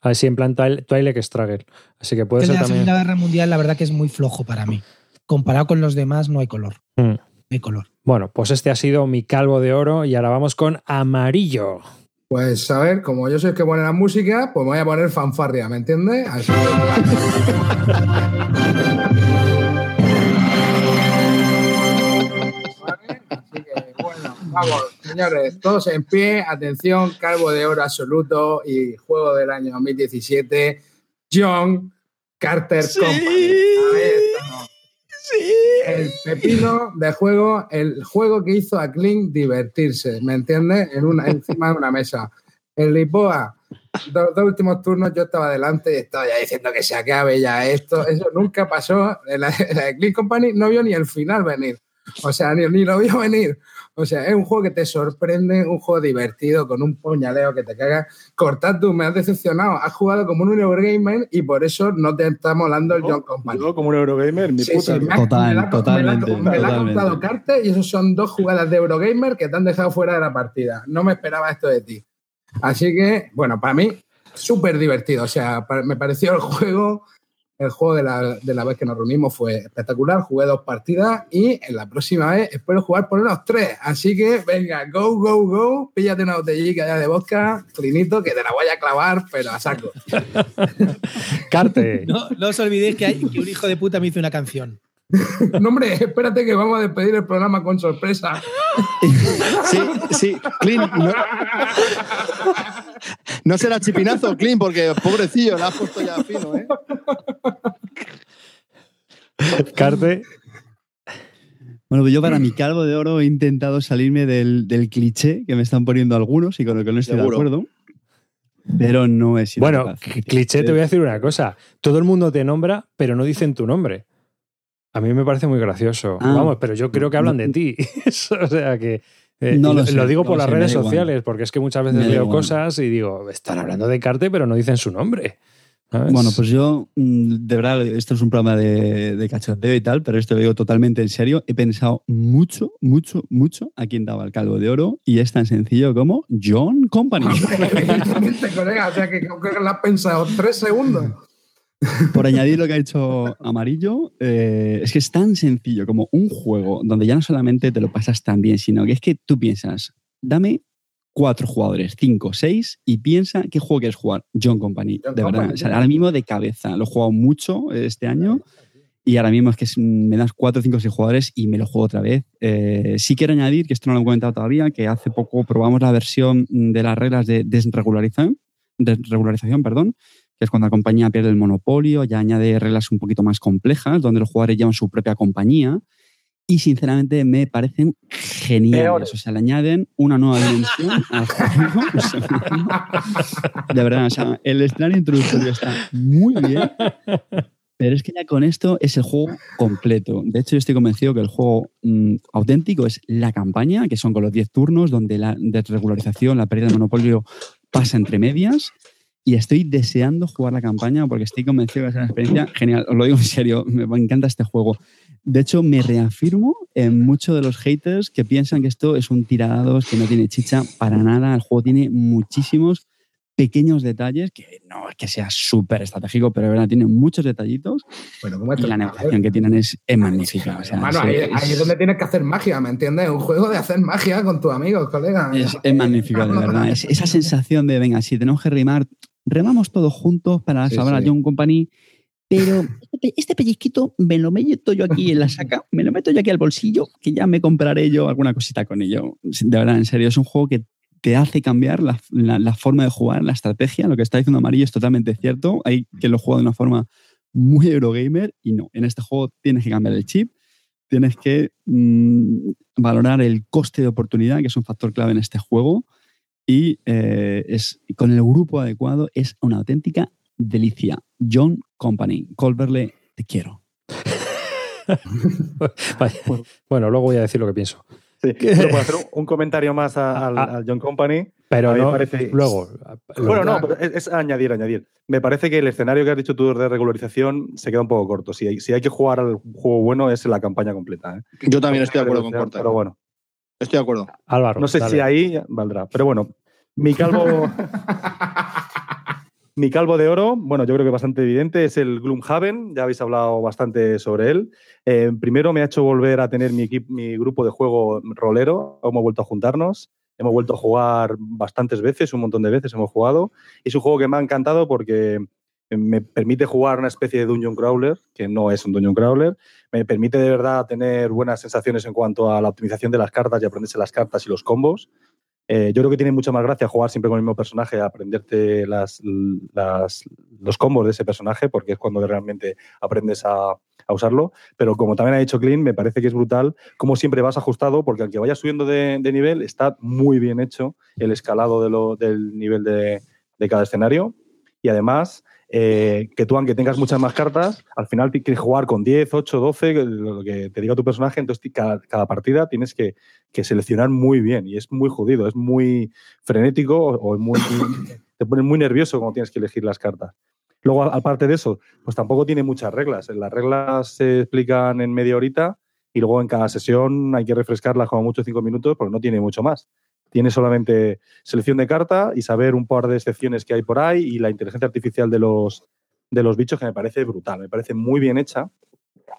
Así en plan Twil- Twilight Struggle. Así que puede el de ser la también. Segunda Guerra Mundial, la verdad que es muy flojo para mí. Comparado con los demás, no hay color. Mm. No hay color. Bueno, pues este ha sido mi calvo de oro y ahora vamos con amarillo. Pues a ver, como yo soy el que pone la música, pues me voy a poner fanfarria, ¿me entiendes? Así que- vamos, señores, todos en pie, atención, calvo de oro absoluto y juego del año 2017, John Carter Company. Ahí El pepino de juego, el juego que hizo a Clint divertirse, ¿me entiendes? En una, encima de una mesa. En Lisboa, dos, dos últimos turnos yo estaba delante y estaba ya diciendo que se acabe ya esto. Eso nunca pasó. La, la de Clint Company no vio ni el final venir. O sea, ni lo vio venir. O sea, es un juego que te sorprende, un juego divertido, con un puñaleo que te caga. Cortad me has decepcionado. Has jugado como un Eurogamer y por eso no te está molando el John Company. Yo, como un Eurogamer, mi Sí, puta. sí, me Total, me la ha- totalmente, Me la, me la ha contado Carte y esos son dos jugadas de Eurogamer que te han dejado fuera de la partida. No me esperaba esto de ti. Así que, bueno, para mí, súper divertido. O sea, me pareció el juego, el juego de la, de la vez que nos reunimos fue espectacular. Jugué dos partidas y en la próxima vez espero jugar por unos tres. Así que, venga, go, go, go. Píllate una botellita ya de vodka, clinito, que te la voy a clavar, pero a saco. Carte. No, no os olvidéis que, hay, que un hijo de puta me hizo una canción. No, hombre, espérate que vamos a despedir el programa con sorpresa. Sí, sí, Clint. No, no será chipinazo, Clint, porque pobrecillo, la has puesto ya fino, ¿eh? Carte. Bueno, pues yo para mi calvo de oro he intentado salirme del, del cliché que me están poniendo algunos y con el que no estoy Seguro. de acuerdo. Pero no sido Bueno, capaz. cliché, te voy a decir una cosa. Todo el mundo te nombra, pero no dicen tu nombre. A mí me parece muy gracioso. Ah. Vamos, pero yo creo que hablan de ti. o sea que. eh, No lo lo, sé, lo digo no por lo las sé, redes igual. sociales, porque es que muchas veces leo igual. cosas y digo, están hablando de Carte, pero no dicen su nombre. ¿Sabes? Bueno, pues yo, mm, de verdad, esto es un programa de, de cachondeo y tal, pero esto lo digo totalmente en serio. He pensado mucho, mucho, mucho a quién daba el calvo de oro y es tan sencillo como John Company. Colega, o sea que creo que lo has pensado tres segundos. Por añadir lo que ha hecho Amarillo, eh, es que es tan sencillo como un juego donde ya no solamente te lo pasas tan bien, sino que es que tú piensas, dame cuatro jugadores, cinco, seis, y piensa qué juego quieres jugar. John Company, John de verdad. O sea, ahora mismo de cabeza. Lo he jugado mucho este año. Y ahora mismo es que me das cuatro, cinco, seis jugadores y me lo juego otra vez. Eh, sí quiero añadir, que esto no lo he comentado todavía, que hace poco probamos la versión de las reglas de desregularización, desregularización perdón, que es cuando la compañía pierde el monopolio, ya añade reglas un poquito más complejas, donde los jugadores llevan su propia compañía. Y sinceramente me parecen geniales. Peores. O sea, le añaden una nueva dimensión al juego. O sea, de verdad, o sea, el escenario introductorio está muy bien. Pero es que ya con esto es el juego completo. De hecho, yo estoy convencido que el juego mm, auténtico es la campaña, que son con los 10 turnos, donde la desregularización, la pérdida de monopolio pasa entre medias. Y estoy deseando jugar la campaña porque estoy convencido que va a ser una experiencia genial. Os lo digo en serio, me encanta este juego. De hecho, me reafirmo en muchos de los haters que piensan que esto es un tiradados, que no tiene chicha para nada. El juego tiene muchísimos pequeños detalles, que no es que sea súper estratégico, pero de verdad tiene muchos detallitos Bueno, ¿cómo y la negociación que tienen es, es magnífica. O sea, es- ahí, es- ahí es donde tienes que hacer magia, ¿me entiendes? Un juego de hacer magia con tus amigos, colega. Es, es magnífico, de verdad. Es- esa sensación de, venga, si tenemos que rimar, remamos todos juntos para Sí, salvar a sí. John Company. Pero este este pellizquito me lo meto yo aquí en la saca, me lo meto yo aquí al bolsillo, que ya me compraré yo alguna cosita con ello. De verdad, en serio, es un juego que te hace cambiar la, la- la forma de jugar, la estrategia. Lo que está diciendo Amarillo es totalmente cierto. Hay que lo juega de una forma muy Eurogamer y no. En este juego tienes que cambiar el chip, tienes que mm, valorar el coste de oportunidad, que es un factor clave en este juego. Y eh, es, con el grupo adecuado es una auténtica delicia. John Company, Colverle, te quiero. Bueno, luego voy a decir lo que pienso. Sí, pero por hacer un, comentario más a- al, Ah, al John Company. Pero no, parece- luego. Bueno, no, pero es, es añadir, añadir. Me parece que el escenario que has dicho tú de regularización se queda un poco corto. Si hay, si hay que jugar al juego bueno es la campaña completa. ¿eh? Yo también estoy de acuerdo con Pero Corta. bueno, Estoy de acuerdo. Álvaro. no sé dale. si ahí valdrá. Pero bueno, mi calvo, Mi calvo de oro, bueno, yo creo que bastante evidente, es el Gloomhaven. Ya habéis hablado bastante sobre él. Eh, primero me ha hecho volver a tener mi, equipo, mi grupo de juego rolero. Hemos vuelto a juntarnos. Hemos vuelto a jugar bastantes veces, un montón de veces hemos jugado. Y es un juego que me ha encantado porque me permite jugar una especie de dungeon crawler, que no es un dungeon crawler. Me permite de verdad tener buenas sensaciones en cuanto a la optimización de las cartas y aprenderse las cartas y los combos. Eh, yo creo que tiene mucha más gracia jugar siempre con el mismo personaje, aprenderte los combos de ese personaje, porque es cuando realmente aprendes a, usarlo. Pero como también ha dicho Clean, me parece que es brutal cómo siempre vas ajustado, porque aunque vayas subiendo de, nivel, está muy bien hecho el escalado del nivel de cada escenario. Y además, eh, que tú, aunque tengas muchas más cartas, al final quieres jugar con 10, 8, 12, lo que te diga tu personaje, entonces cada, partida tienes que, que, seleccionar muy bien y es muy jodido, es muy frenético o, muy, te pone muy nervioso cuando tienes que elegir las cartas. Luego, aparte de eso, pues tampoco tiene muchas reglas. Las reglas se explican en media horita y luego en cada sesión hay que refrescarlas como mucho cinco minutos porque no tiene mucho más. Tiene solamente selección de carta y saber un par de excepciones que hay por ahí y la inteligencia artificial de los, de los bichos que me parece brutal, me parece muy bien hecha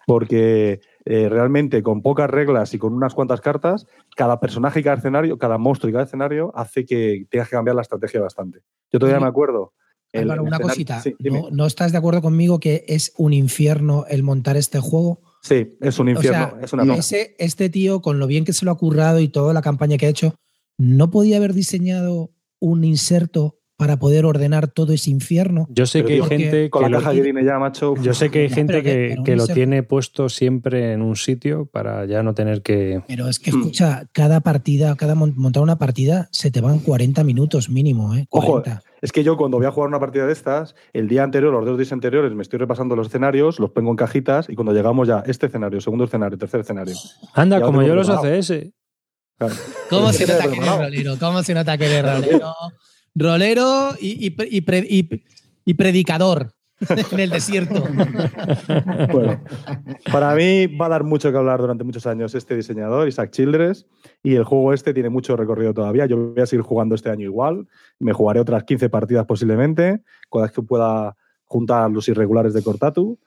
porque eh, realmente con pocas reglas y con unas cuantas cartas, cada personaje y cada escenario, cada monstruo y cada escenario hace que tengas que cambiar la estrategia bastante. Yo todavía me acuerdo. El, Álvaro, una cosita, sí, ¿No, ¿No, estás de acuerdo conmigo que es un infierno el montar este juego? Sí, es un infierno. O sea, es una ese, este tío, con lo bien que se lo ha currado y toda la campaña que ha hecho, ¿no podía haber diseñado un inserto para poder ordenar todo ese infierno? Yo sé que hay gente con que la lo, caja que viene ya, macho. Yo sé que hay gente pero que- que, pero que un lo tiene puesto siempre en un sitio para ya no tener que. Pero es que Mm. escucha, cada partida, cada mon- montar una partida, se te van 40 minutos mínimo, ¿eh? Ojo, 40. Es que yo cuando voy a jugar una partida de estas, el día anterior, los dos días anteriores, me estoy repasando los escenarios, los pongo en cajitas y cuando llegamos ya este escenario, segundo escenario, tercer escenario. Anda, como yo los. ACS. Claro. ¿Cómo se nota que rolero? ¿Cómo se nota que eres rolero? Rolero y, y pre- y pre- y- y predicador en el desierto. Bueno, para mí va a dar mucho que hablar durante muchos años este diseñador, Isaac Childress, y el juego este tiene mucho recorrido todavía. Yo voy a seguir jugando este año igual, me jugaré otras 15 partidas posiblemente, con las que pueda juntar los irregulares de Cortatu,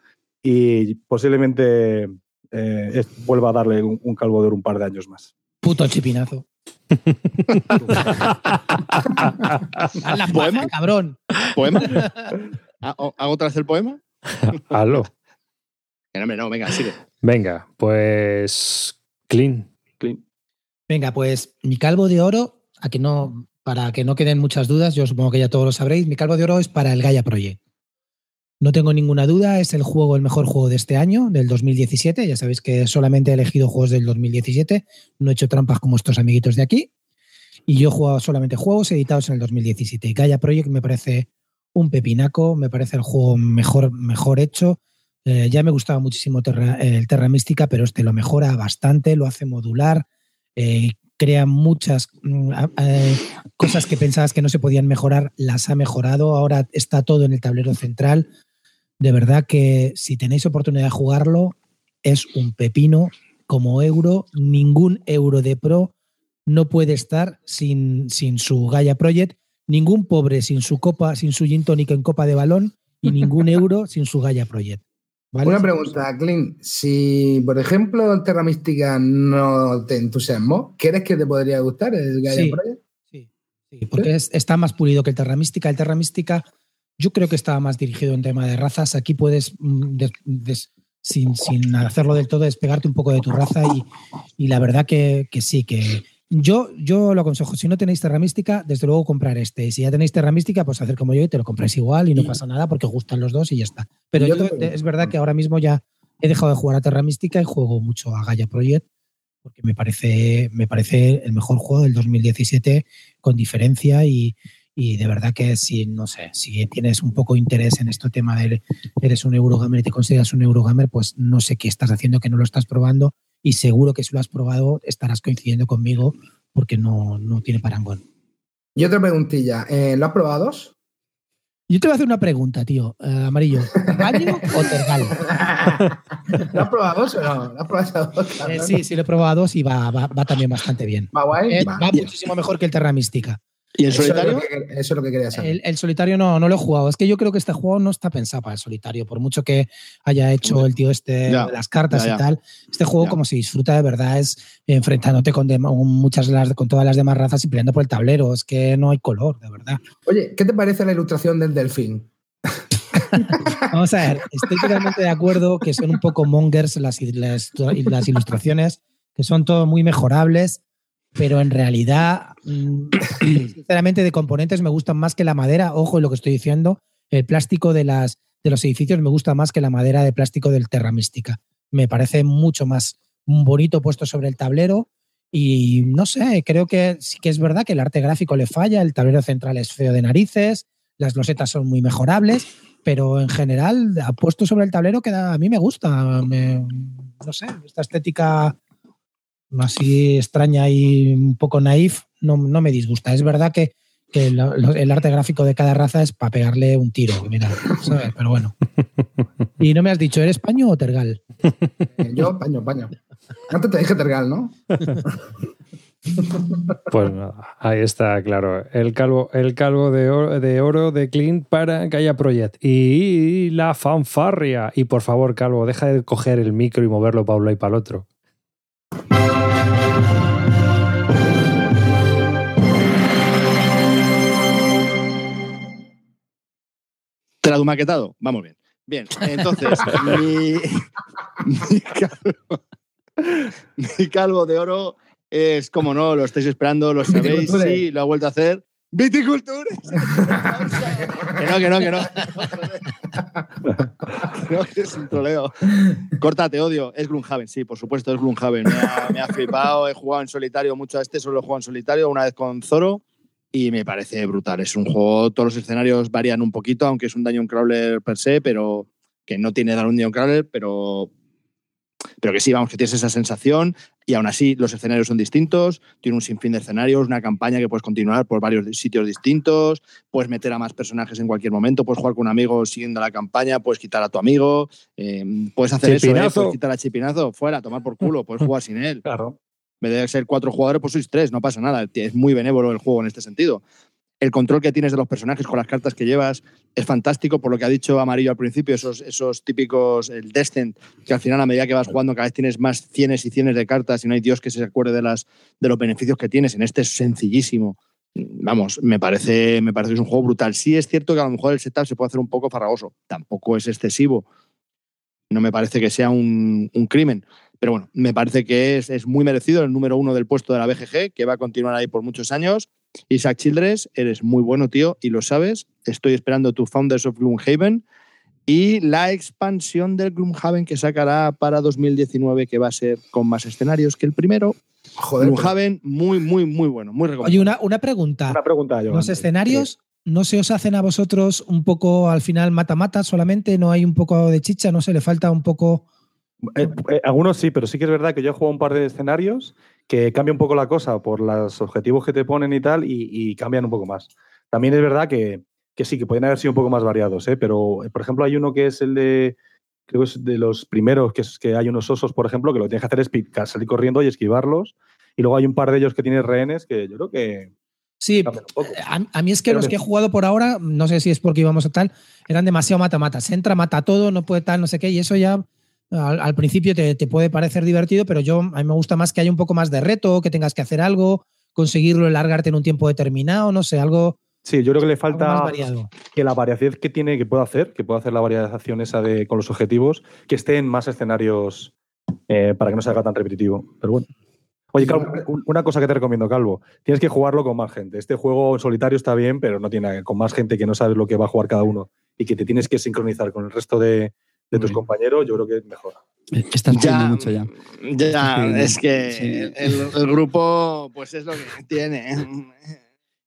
y posiblemente eh, vuelva a darle un, un calvo de oro un par de años más. Puto chipinazo. Haz la ¿Poema? paja, cabrón. ¿Poema? ¿Hago otra vez el poema? Aló. Que No, no, venga, sigue. Venga, pues. Clean. Clean. Venga, pues mi calvo de oro, a que no, para que no queden muchas dudas, yo supongo que ya todos lo sabréis, mi calvo de oro es para el Gaia Project. No tengo ninguna duda, es el juego, el mejor juego de este año, del 2017. Ya sabéis que solamente he elegido juegos del 2017, no he hecho trampas como estos amiguitos de aquí. Y yo he jugado solamente juegos editados en el 2017. Y Gaia Project me parece un pepinaco, me parece el juego mejor, mejor hecho. Eh, ya me gustaba muchísimo Terra- el Terra Mística, pero este lo mejora bastante, lo hace modular, eh, crea muchas mm, cosas que pensabas que no se podían mejorar, las ha mejorado. Ahora está todo en el tablero central. De verdad que si tenéis oportunidad de jugarlo, es un pepino como euro. Ningún euro de pro no puede estar sin, sin su Gaia Project. Ningún pobre sin su copa, sin su gin tonic en copa de balón y ningún euro sin su Gaia Project. ¿vale? Una pregunta, Clint. Si, por ejemplo, el Terra Mística no te entusiasmó, ¿crees que te podría gustar el Gaia Sí. Project? Sí, sí, porque es- está más pulido que el Terra Mística. El Terra Mística yo creo que estaba más dirigido en tema de razas. Aquí puedes, mm, des- des- sin, sin hacerlo del todo, despegarte un poco de tu raza y, y la verdad que, que sí, que yo, yo lo aconsejo. Si no tenéis Terra Mística, desde luego comprar este. Y si ya tenéis Terra Mística, pues hacer como yo y te lo compráis igual y no pasa nada porque gustan los dos y ya está. Pero Yo yo, es verdad que ahora mismo ya he dejado de jugar a Terra Mística y juego mucho a Gaia Project porque me parece, me parece el mejor juego del 2017 con diferencia y, y de verdad que si, no sé, si tienes un poco interés en este tema de eres un Eurogamer y te consideras un Eurogamer, pues no sé qué estás haciendo que no lo estás probando y seguro que si lo has probado estarás coincidiendo conmigo porque no, no tiene parangón. Y otra preguntilla, eh, ¿lo has probado? dos? Yo te voy a hacer una pregunta, tío. Eh, amarillo, ¿Galio o Tergal? ¿Lo has probado dos o no? ¿Lo has probado dos, Eh, sí, sí, lo he probado a dos y va, va, va también bastante bien. ¿Va guay? Eh, Va. va muchísimo mejor que el Terra Mística. ¿Y Eso es, solitario? lo que, eso es lo que quería saber. El, el solitario no, no lo he jugado. Es que yo creo que este juego no está pensado para el solitario, por mucho que haya hecho el tío este ya, de las cartas ya, ya. y tal. Este juego, Ya. como se disfruta de verdad, es enfrentándote con, muchas las, con todas las demás razas y peleando por el tablero. Es que no hay color, de verdad. Oye, ¿qué te parece la ilustración del delfín? Vamos a ver, estoy totalmente de acuerdo que son un poco mongers las, las, las ilustraciones, que son todo muy mejorables, pero en realidad, mm, sinceramente, de componentes me gustan más que la madera. Ojo en lo que estoy diciendo, el plástico de, las, de los edificios me gusta más que la madera de plástico del Terra Mística. Me parece mucho más bonito puesto sobre el tablero. Y no sé, creo que sí que es verdad que el arte gráfico le falla, el tablero central es feo de narices, las losetas son muy mejorables, pero en general, puesto sobre el tablero, queda, a mí me gusta. me- no sé, esta estética así extraña y un poco naif no, no me disgusta. Es verdad que, el arte gráfico de cada raza es para pegarle un tiro, mira, ¿sabes? Pero bueno. Y no me has dicho, ¿eres paño o tergal? Eh, Yo, paño, paño. Antes te dije Tergal, ¿no? Pues nada, ahí está, claro. El calvo, el calvo de, oro, de oro de Clint para Gaia Project. Y la fanfarria. Y por favor, calvo, deja de coger el micro y moverlo para un lado y para el otro. ¿Te la has maquetado? Vamos bien. Bien, entonces, mi, mi calvo, mi calvo de oro es, como no, lo estáis esperando, lo sabéis, sí, lo ha vuelto a hacer. ¡Viticulture! que no, que no, que no. Que no, que es un troleo. Corta, te odio. Es Gloomhaven, sí, por supuesto, es Gloomhaven. Me ha, me ha flipado, he jugado en solitario mucho a este, solo he jugado en solitario, una vez con Zoro y me parece brutal. Es un juego, todos los escenarios varían un poquito, aunque es un dungeon crawler per se, pero que no tiene dar un dungeon crawler, pero, pero que sí, vamos, que tienes esa sensación y aún así los escenarios son distintos, tiene un sinfín de escenarios, una campaña que puedes continuar por varios sitios distintos, puedes meter a más personajes en cualquier momento, puedes jugar con un amigo siguiendo la campaña, puedes quitar a tu amigo, eh, puedes hacer eso, ¿eh? Chipinazo. puedes quitar a Chipinazo, fuera, tomar por culo, puedes jugar sin él Claro. En vez de ser cuatro jugadores, pues sois tres, no pasa nada. Es muy benévolo el juego en este sentido. El control que tienes de los personajes con las cartas que llevas es fantástico, por lo que ha dicho Amarillo al principio, esos, esos típicos, el Descent, que al final a medida que vas jugando cada vez tienes más cienes y cienes de cartas y no hay Dios que se acuerde de, las, de los beneficios que tienes. En este es sencillísimo. Vamos, me parece, me parece que es un juego brutal. Sí es cierto que a lo mejor el setup se puede hacer un poco farragoso, tampoco es excesivo. No me parece que sea un, un crimen. Pero bueno, me parece que es, es muy merecido el número uno del puesto de la BGG, que va a continuar ahí por muchos años. Isaac Childress, eres muy bueno, tío, y lo sabes. Estoy esperando tu Founders of Gloomhaven y la expansión del Gloomhaven que sacará para 2019, que va a ser con más escenarios que el primero. Joder, pero- Gloomhaven, muy, muy, muy bueno, muy recomendable. Oye, una, una pregunta. Una pregunta, yo. ¿Los escenarios no se os hacen a vosotros un poco al final mata-mata solamente? ¿No hay un poco de chicha? ¿No se le falta un poco...? Eh, eh, algunos sí, pero sí que es verdad que yo he jugado un par de escenarios que cambia un poco la cosa por los objetivos que te ponen y tal, y, y cambian un poco más. También es verdad que, que sí, que pueden haber sido un poco más variados, ¿eh? pero eh, por ejemplo hay uno que es el de, creo que es de los primeros, que es que hay unos osos, por ejemplo, que lo que tienes que hacer es picar, salir corriendo y esquivarlos, y luego hay un par de ellos que tienen rehenes que yo creo que Sí, a, a mí es que Pero los que he jugado por ahora, no sé si es porque íbamos a tal, eran demasiado mata-mata. Se entra, mata todo, no puede tal, no sé qué, y eso ya al, al principio te, te puede parecer divertido, pero yo a mí me gusta más que haya un poco más de reto, que tengas que hacer algo, conseguirlo, largarte en un tiempo determinado, no sé, algo, Sí, yo creo que le falta que la variación que tiene, que puede hacer, que puede hacer la variación esa de con los objetivos, que esté en más escenarios eh, para que no se haga tan repetitivo. Pero bueno. Oye, Calvo, un- una cosa que te recomiendo, Calvo. Tienes que jugarlo con más gente. Este juego en solitario está bien, pero no tiene con más gente que no sabes lo que va a jugar cada uno y que te tienes que sincronizar con el resto de, de tus compañeros, yo creo que es mejor. Estás pidiendo mucho ya. Ya, es que sí. el, el grupo, pues es lo que tiene.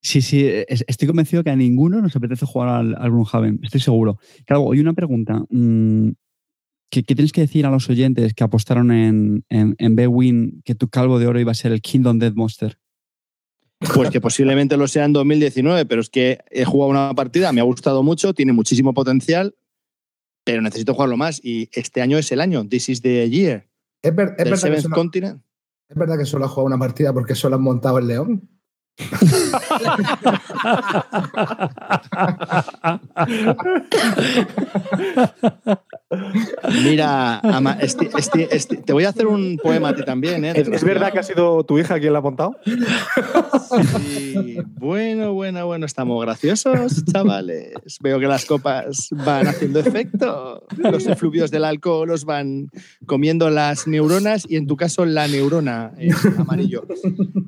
Sí, sí, es- estoy convencido que a ninguno nos apetece jugar al, al estoy seguro. Claro, hoy una pregunta. mm, ¿qué, qué tienes que decir a los oyentes que apostaron en, en, en B-Win que tu calvo de oro iba a ser el Kingdom Dead Monster? Pues que posiblemente lo sea en 2019, pero es que he jugado una partida, me ha gustado mucho, tiene muchísimo potencial, pero necesito jugarlo más. Y este año es el año, this is the year, Es, ver- es del verdad que solo, Continent. es verdad que solo has jugado una partida porque solo has montado el león. Mira, ama- esti- esti- esti- te voy a hacer un poema a ti también, ¿eh? ¿Es, es verdad que ha sido tu hija quien la ha montado? Sí. Bueno, bueno, bueno, estamos graciosos, chavales. Veo que las copas van haciendo efecto. Los efluvios del alcohol los van comiendo las neuronas y en tu caso la neurona eh, amarillo.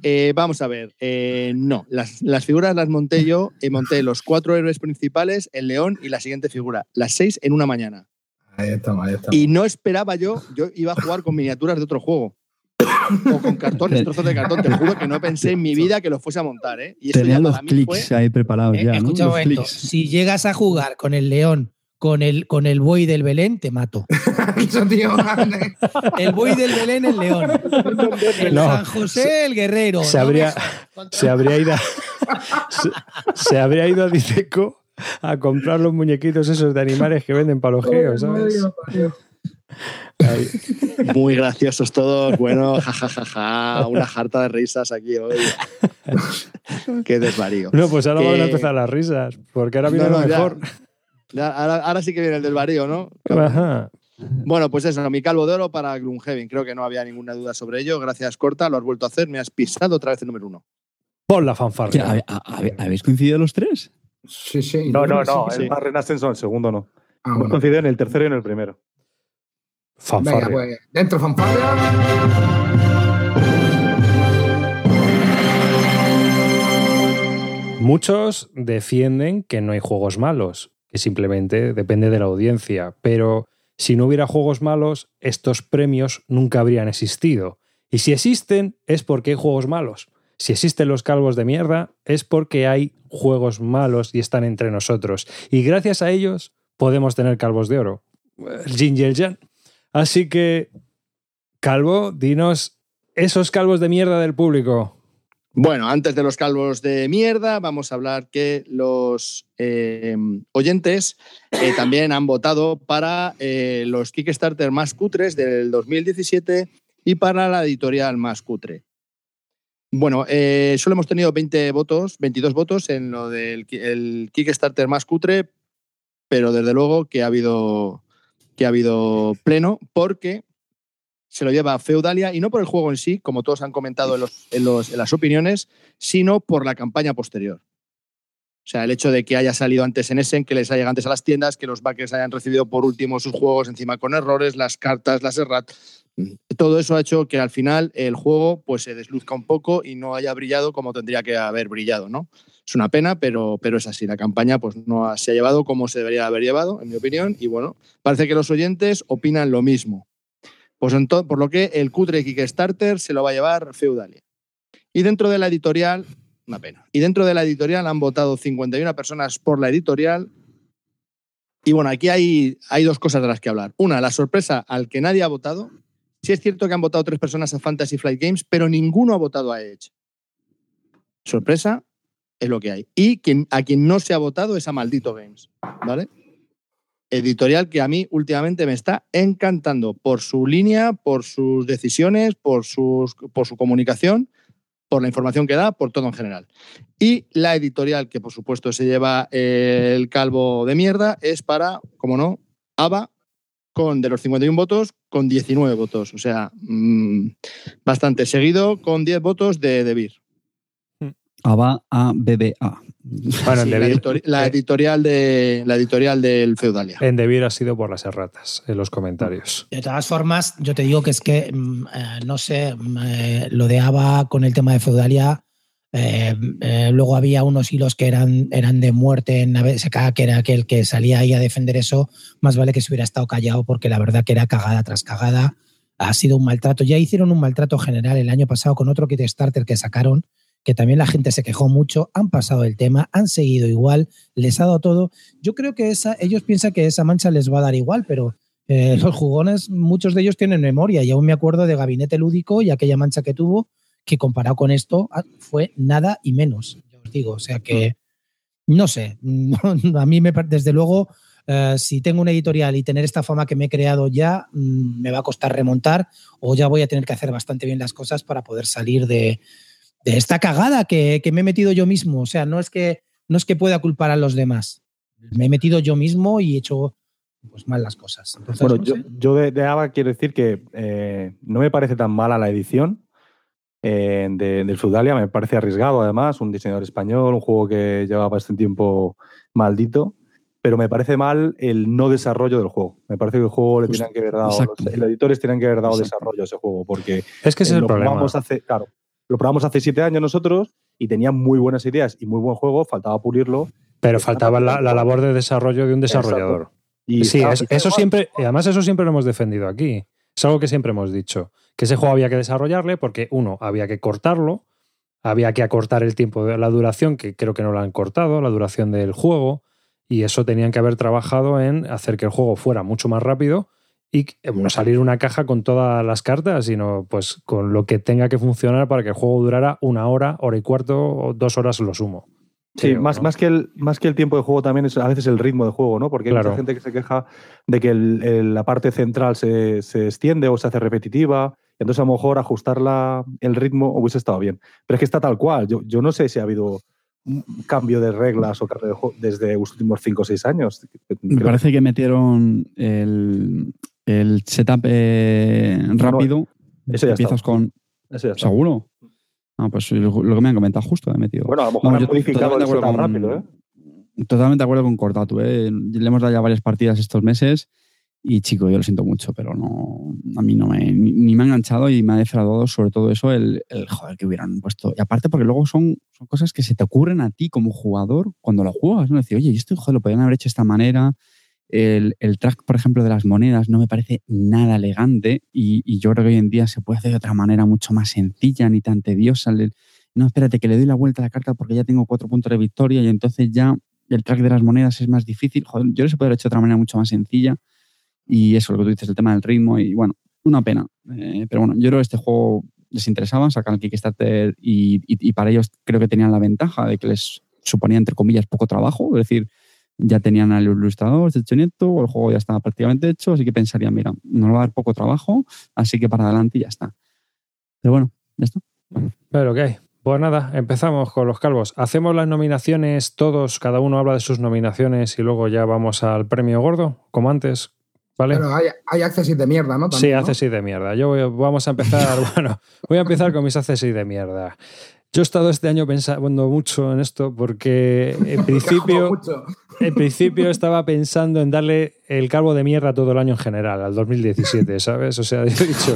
Eh, vamos a ver. eh, no, las, las figuras las monté yo. eh, monté los cuatro héroes principales, el león y la siguiente figura. Las seis en una mañana. Ahí estamos, ahí estamos. Y no esperaba yo, yo iba a jugar con miniaturas de otro juego. O con cartones, trozos de cartón. Te juro que no pensé en mi vida que lo fuese a montar, ¿eh? Y eso Tenía ya los fue- clics ahí preparados Eh, ya, ¿no? escucha un Los momento, clics. si llegas a jugar con el león, con el, con el buey del Belén, te mato. Eso, tío, El buey del Belén, el león. El No. San José, el guerrero. No habría- se habría ido a, se, se habría ido a Diceco a comprar los muñequitos esos de animales que venden para los geos, ¿sabes? Muy graciosos todos. Bueno, jajajaja. Una jarta de risas aquí hoy. Qué desvarío. No, pues ahora van a Que- empezar las risas, porque ahora viene No, no, lo mejor. Ya, ahora, ahora sí que viene el desvarío, ¿no? Ajá. Bueno, pues eso, mi calvo de oro para Gloomhaven. Creo que no había ninguna duda sobre ello. Gracias, Corta. Lo has vuelto a hacer. Me has pisado otra vez el número uno. Pon la ¿Qué, fanfarria. ¿Habéis coincidido los tres? Sí, sí. No, no, no. sí. El más Renaissance, el segundo no. Ah, bueno. en el tercero y en el primero. Fanfarria. Venga, pues, dentro fanfarria. Muchos defienden que no hay juegos malos, que simplemente depende de la audiencia, pero si no hubiera juegos malos, estos premios nunca habrían existido. Y si existen, es porque hay juegos malos. Si existen los calvos de mierda, es porque hay juegos malos y están entre nosotros. Y gracias a ellos podemos tener calvos de oro. El. Así que, Calvo, dinos esos calvos de mierda del público. Bueno, antes de los calvos de mierda, vamos a hablar que los eh, oyentes eh, también han votado para eh, los Kickstarter más cutres del 2017 y para la editorial más cutre. Bueno, eh, solo hemos tenido 20 votos, 22 votos en lo del el Kickstarter más cutre, pero desde luego que ha habido, que ha habido pleno porque se lo lleva Feudalia y no por el juego en sí, como todos han comentado en las opiniones, sino por la campaña posterior. O sea, el hecho de que haya salido antes en Essen, que les haya llegado antes a las tiendas, que los backers hayan recibido por último sus juegos encima con errores, las cartas, las errat. Todo eso ha hecho que al final el juego pues, se desluzca un poco y no haya brillado como tendría que haber brillado. ¿no? Es una pena, pero, pero es así. La campaña pues, no se ha llevado como se debería haber llevado, en mi opinión. Y bueno, parece que los oyentes opinan lo mismo. Pues por lo que el cutre Kickstarter se lo va a llevar Feudalia. Y dentro de la editorial, una pena. Y dentro de la editorial han votado 51 personas por la editorial. Y bueno, aquí hay, hay dos cosas de las que hablar. Una, la sorpresa al que nadie ha votado. Sí es cierto que han votado tres personas a Fantasy Flight Games, pero ninguno ha votado a Edge. Sorpresa es lo que hay. Y a quien no se ha votado es a Maldito Games. ¿Vale? editorial que a mí últimamente me está encantando por su línea, por sus decisiones, por, sus, por su comunicación, por la información que da, por todo en general. Y la editorial que por supuesto se lleva el calvo de mierda es para, como no, ABA, con de los 51 votos, con 19 votos. O sea, mmm, bastante seguido con 10 votos de Debir. ABA a BBA. Bueno, Sí, en la, Debir, editori- la eh, editorial de, la editorial del Feudalia. en Debir ha sido por las erratas en los comentarios. De todas formas, yo te digo que es que, mm, eh, no sé, mm, eh, lo de ABA con el tema de Feudalia, eh, eh, luego había unos hilos que eran, eran de muerte en ABSK, que era aquel que salía ahí a defender eso, más vale que se hubiera estado callado porque la verdad que era cagada tras cagada. Ha sido un maltrato. Ya hicieron un maltrato general el año pasado con otro Kickstarter que sacaron, que también la gente se quejó mucho, han pasado el tema, han seguido igual, les ha dado todo. Yo creo que esa, ellos piensan que esa mancha les va a dar igual, pero eh, los jugones, muchos de ellos tienen memoria. Y aún me acuerdo de Gabinete Lúdico y aquella mancha que tuvo, que comparado con esto ah, fue nada y menos. Ya os digo, o sea que no sé. a mí, me, desde luego, eh, si tengo una editorial y tener esta fama que me he creado ya, mm, me va a costar remontar o ya voy a tener que hacer bastante bien las cosas para poder salir de, de esta cagada que, que me he metido yo mismo. O sea, no es que no es que pueda culpar a los demás. Me he metido yo mismo y he hecho pues mal las cosas. Entonces, Bueno, no yo, sé. yo de, de ABA quiero decir que eh, no me parece tan mala la edición eh, de, del Feudalia, me parece arriesgado además, un diseñador español, un juego que lleva bastante tiempo maldito, pero me parece mal el no desarrollo del juego. Me parece que el juego le tenían que haber dado, exacto. los, los editores tenían que haber dado Exacto. desarrollo a ese juego, porque Es que ese es el problema. hace, claro, lo probamos hace siete años nosotros y tenía muy buenas ideas y muy buen juego, faltaba pulirlo. Pero faltaba la, la labor de desarrollo de un desarrollador. Y Sí, es- eso siempre, y además eso siempre lo hemos defendido aquí. Es algo que siempre hemos dicho. Que ese juego había que desarrollarle porque, uno, había que cortarlo, había que acortar el tiempo de la duración, que creo que no lo han cortado, la duración del juego, y eso tenían que haber trabajado en hacer que el juego fuera mucho más rápido y eh, no salir una caja con todas las cartas, sino pues con lo que tenga que funcionar para que el juego durara una hora, hora y cuarto o dos horas lo sumo. Sí, creo, más, ¿no? más, que el, más que el tiempo de juego también es a veces el ritmo de juego, ¿no? Porque hay Claro. mucha gente que se queja de que el- el- la parte central se, se extiende o se hace repetitiva. Entonces, a lo mejor ajustarla el ritmo hubiese estado bien. Pero es que está tal cual. Yo, yo no sé si ha habido un cambio de reglas o cambio de juego desde los últimos 5 o 6 años. Me parece que metieron el, el setup eh, rápido. Eso ya Empiezas está. con. Eso ya está. ¿Seguro? Ah, pues lo lo que me han comentado justo he metido. Bueno, a lo mejor Vamos, han modificado tan acuerdo con- rápido, ¿eh? Totalmente de acuerdo con Cortatu. ¿eh? Le hemos dado ya varias partidas estos meses y, chico, yo lo siento mucho, pero no a mí no me, ni, me ha enganchado y me ha defraudado sobre todo eso el, el joder que hubieran puesto. Y aparte porque luego son, son cosas que se te ocurren a ti como jugador cuando lo juegas. ¿no? Decir, oye, esto joder, lo podrían haber hecho de esta manera. El, el track, por ejemplo, de las monedas no me parece nada elegante y, y yo creo que hoy en día se puede hacer de otra manera mucho más sencilla, ni tan tediosa. No, espérate, que le doy la vuelta a la carta porque ya tengo cuatro puntos de victoria y entonces ya el track de las monedas es más difícil. Joder, yo lo se puede haber hecho de otra manera mucho más sencilla. Y eso, lo que tú dices, el tema del ritmo. Y bueno, una pena. Eh, pero bueno, yo creo que este juego les interesaba, sacar el Kickstarter y, y- y para ellos creo que tenían la ventaja de que les suponía, entre comillas, poco trabajo. Es decir, ya tenían al ilustrador hecho nieto, el juego ya estaba prácticamente hecho, así que pensarían, mira, nos va a dar poco trabajo, así que para adelante y ya está. Pero bueno, ya está. Pero ok. Pues nada, empezamos con los calvos. Hacemos las nominaciones todos, cada uno habla de sus nominaciones y luego ya vamos al premio gordo, como antes. ¿Vale? Pero hay, hay accesis de mierda, ¿no? Sí, También, ¿no? accesis de mierda. Yo voy- vamos a empezar, bueno, voy a empezar con mis accesis de mierda. Yo he estado este año pensando mucho en esto porque en principio, en principio estaba pensando en darle el calvo de mierda todo el año en general, al 2017, ¿sabes? O sea, yo he dicho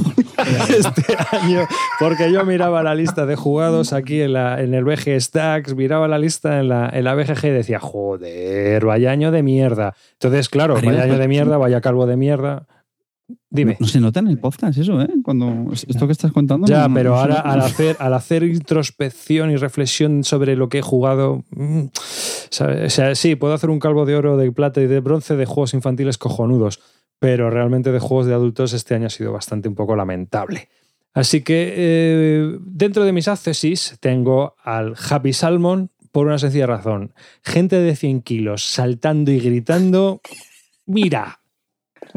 este año, porque yo miraba la lista de jugados aquí en, la, en el BG Stacks, miraba la lista en la, en la BGG y decía, joder, vaya año de mierda. Entonces, claro, vaya año de mierda, vaya calvo de mierda. Dime. No, se nota en el podcast eso, ¿eh? Cuando esto que estás contando. Ya, no- pero no ahora al hacer, al hacer introspección y reflexión sobre lo que he jugado, mm, o sea, sí, puedo hacer un calvo de oro, de plata y de bronce de juegos infantiles cojonudos, pero realmente de juegos de adultos este año ha sido bastante un poco lamentable. Así que eh, dentro de mis accesis tengo al Happy Salmon por una sencilla razón. Gente de 100 kilos saltando y gritando, mira,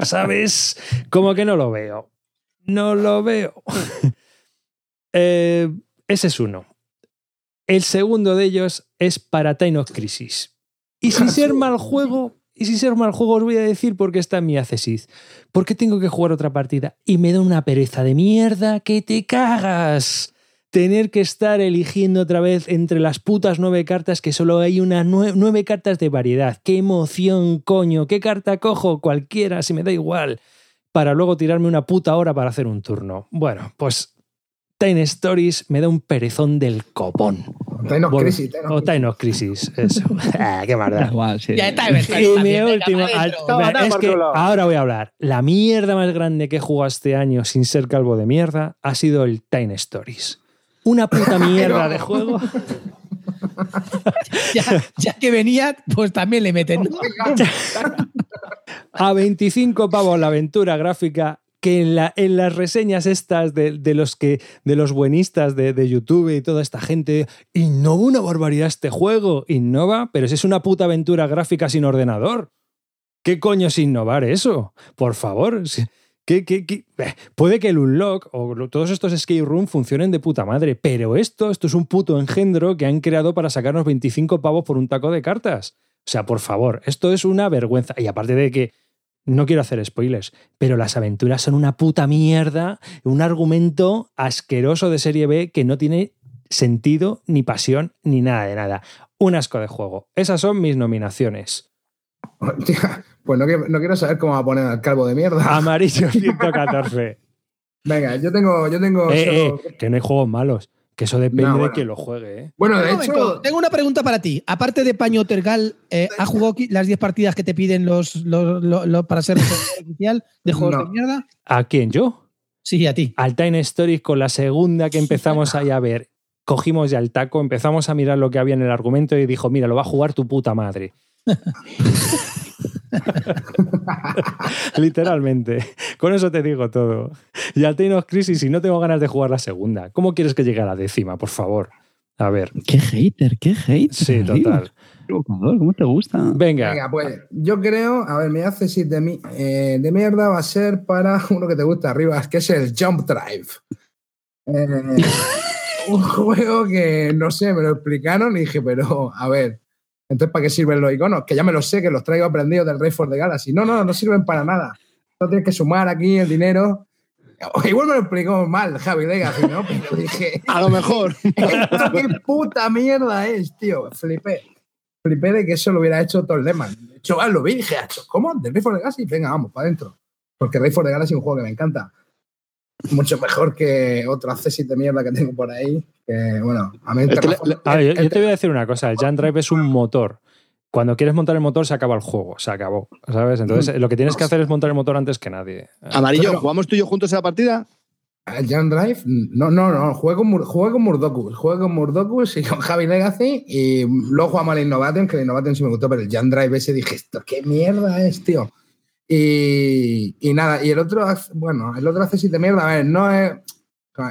¿sabes? Como que no lo veo. No lo veo. Eh, ese es uno. El segundo de ellos es para Time of Crisis. Y sin ser mal juego, y sin ser mal juego, os voy a decir por qué está en mi accesis. Porque tengo que jugar otra partida y me da una pereza de mierda que te cagas. Tener que estar eligiendo otra vez entre las putas nueve cartas que solo hay una nue- nueve cartas de variedad. ¡Qué emoción, coño! ¿Qué carta cojo? Cualquiera, si me da igual. Para luego tirarme una puta hora para hacer un turno. Bueno, pues Time Stories me da un perezón del copón. Time of Crisis, O Time of Crisis, eso. Ah, qué maldad. Igual, sí. Ya está, Y mi es que ahora voy a hablar. La mierda más grande que he jugado este año sin ser calvo de mierda ha sido el Time Stories. Una puta mierda de juego. Ya, ya que venía, pues también le meten. A 25 pavos la aventura gráfica que en, la, en las reseñas estas de, de los que de los buenistas de, de YouTube y toda esta gente innova una barbaridad este juego innova pero si es una puta aventura gráfica sin ordenador ¿qué coño es innovar eso? por favor eh, puede que el Unlock o todos estos escape room funcionen de puta madre, pero esto, esto es un puto engendro que han creado para sacarnos 25 pavos por un taco de cartas. O sea, por favor, esto es una vergüenza. Y aparte de que no quiero hacer spoilers, pero las aventuras son una puta mierda, un argumento asqueroso de serie B que no tiene sentido, ni pasión, ni nada de nada. Un asco de juego. Esas son mis nominaciones. Pues no, quiero- no quiero saber cómo va a poner al calvo de mierda. Amarillo 114. Venga, yo tengo, yo tengo. Eh, solo- eh, que no hay juegos malos. Que eso depende No, de quien lo juegue. ¿eh? Bueno, de momento, hecho, tengo una pregunta para ti. Aparte de Paño Tergal, eh, ¿ha jugado las 10 partidas que te piden los, los- lo- lo- para ser oficial de juegos No. de mierda? ¿A quién? ¿Yo? Sí, a ti. Al Time Stories con la segunda que empezamos ahí a ver. Cogimos ya el taco, empezamos a mirar lo que había en el argumento y dijo, mira, lo va a jugar tu puta madre. Literalmente. Con eso te digo todo. Y al Time of Crisis, si no tengo ganas de jugar la segunda, ¿cómo quieres que llegue a la décima, por favor? A ver. Qué hater, qué hater. Sí, total. ¿Cómo te gusta? Venga. venga, pues yo creo, a ver, mi accesit de, mi- eh, de mierda va a ser para uno que te gusta arriba, que es el Jump Drive. Eh, un juego que no sé, me lo explicaron y dije, pero a ver, entonces ¿para qué sirven los iconos? Que ya me lo sé, que los traigo aprendidos del Rey for the Galaxy. No, no, no sirven para nada. No tienes que sumar aquí el dinero. Igual me lo explicó mal Javi Legacy, ¿no? Pero dije, A lo mejor. ¿esto qué puta mierda es, tío? Flipé. Flipé de que eso lo hubiera hecho Tom Lehman. De hecho, ah, lo vi y dije, "Acho, ¿cómo? ¿Del Rey for the Galaxy? Venga, vamos, para adentro. Porque Rey for the Galaxy es un juego que me encanta. Mucho mejor que otro accesit de mierda que tengo por ahí. Bueno, a mí A yo, el- yo te voy a decir una cosa, el Jam Drive es un motor. Cuando quieres montar el motor se acaba el juego, se acabó, ¿sabes? Entonces lo que tienes que hacer es montar el motor antes que nadie. Amarillo, Pero- ¿jugamos tú y yo juntos esa partida? ¿El Jam Drive? No, no, no. Juego con, jugué con Murdokus. Jugué con Murdokus y con Javi Legacy. Y luego jugamos al Innovation, que el Innovation sí me gustó, pero el Jam Drive ese dije, ¿esto qué mierda es, tío? Y, y nada, y el otro, bueno, el otro accesit de mierda, a ver, no es.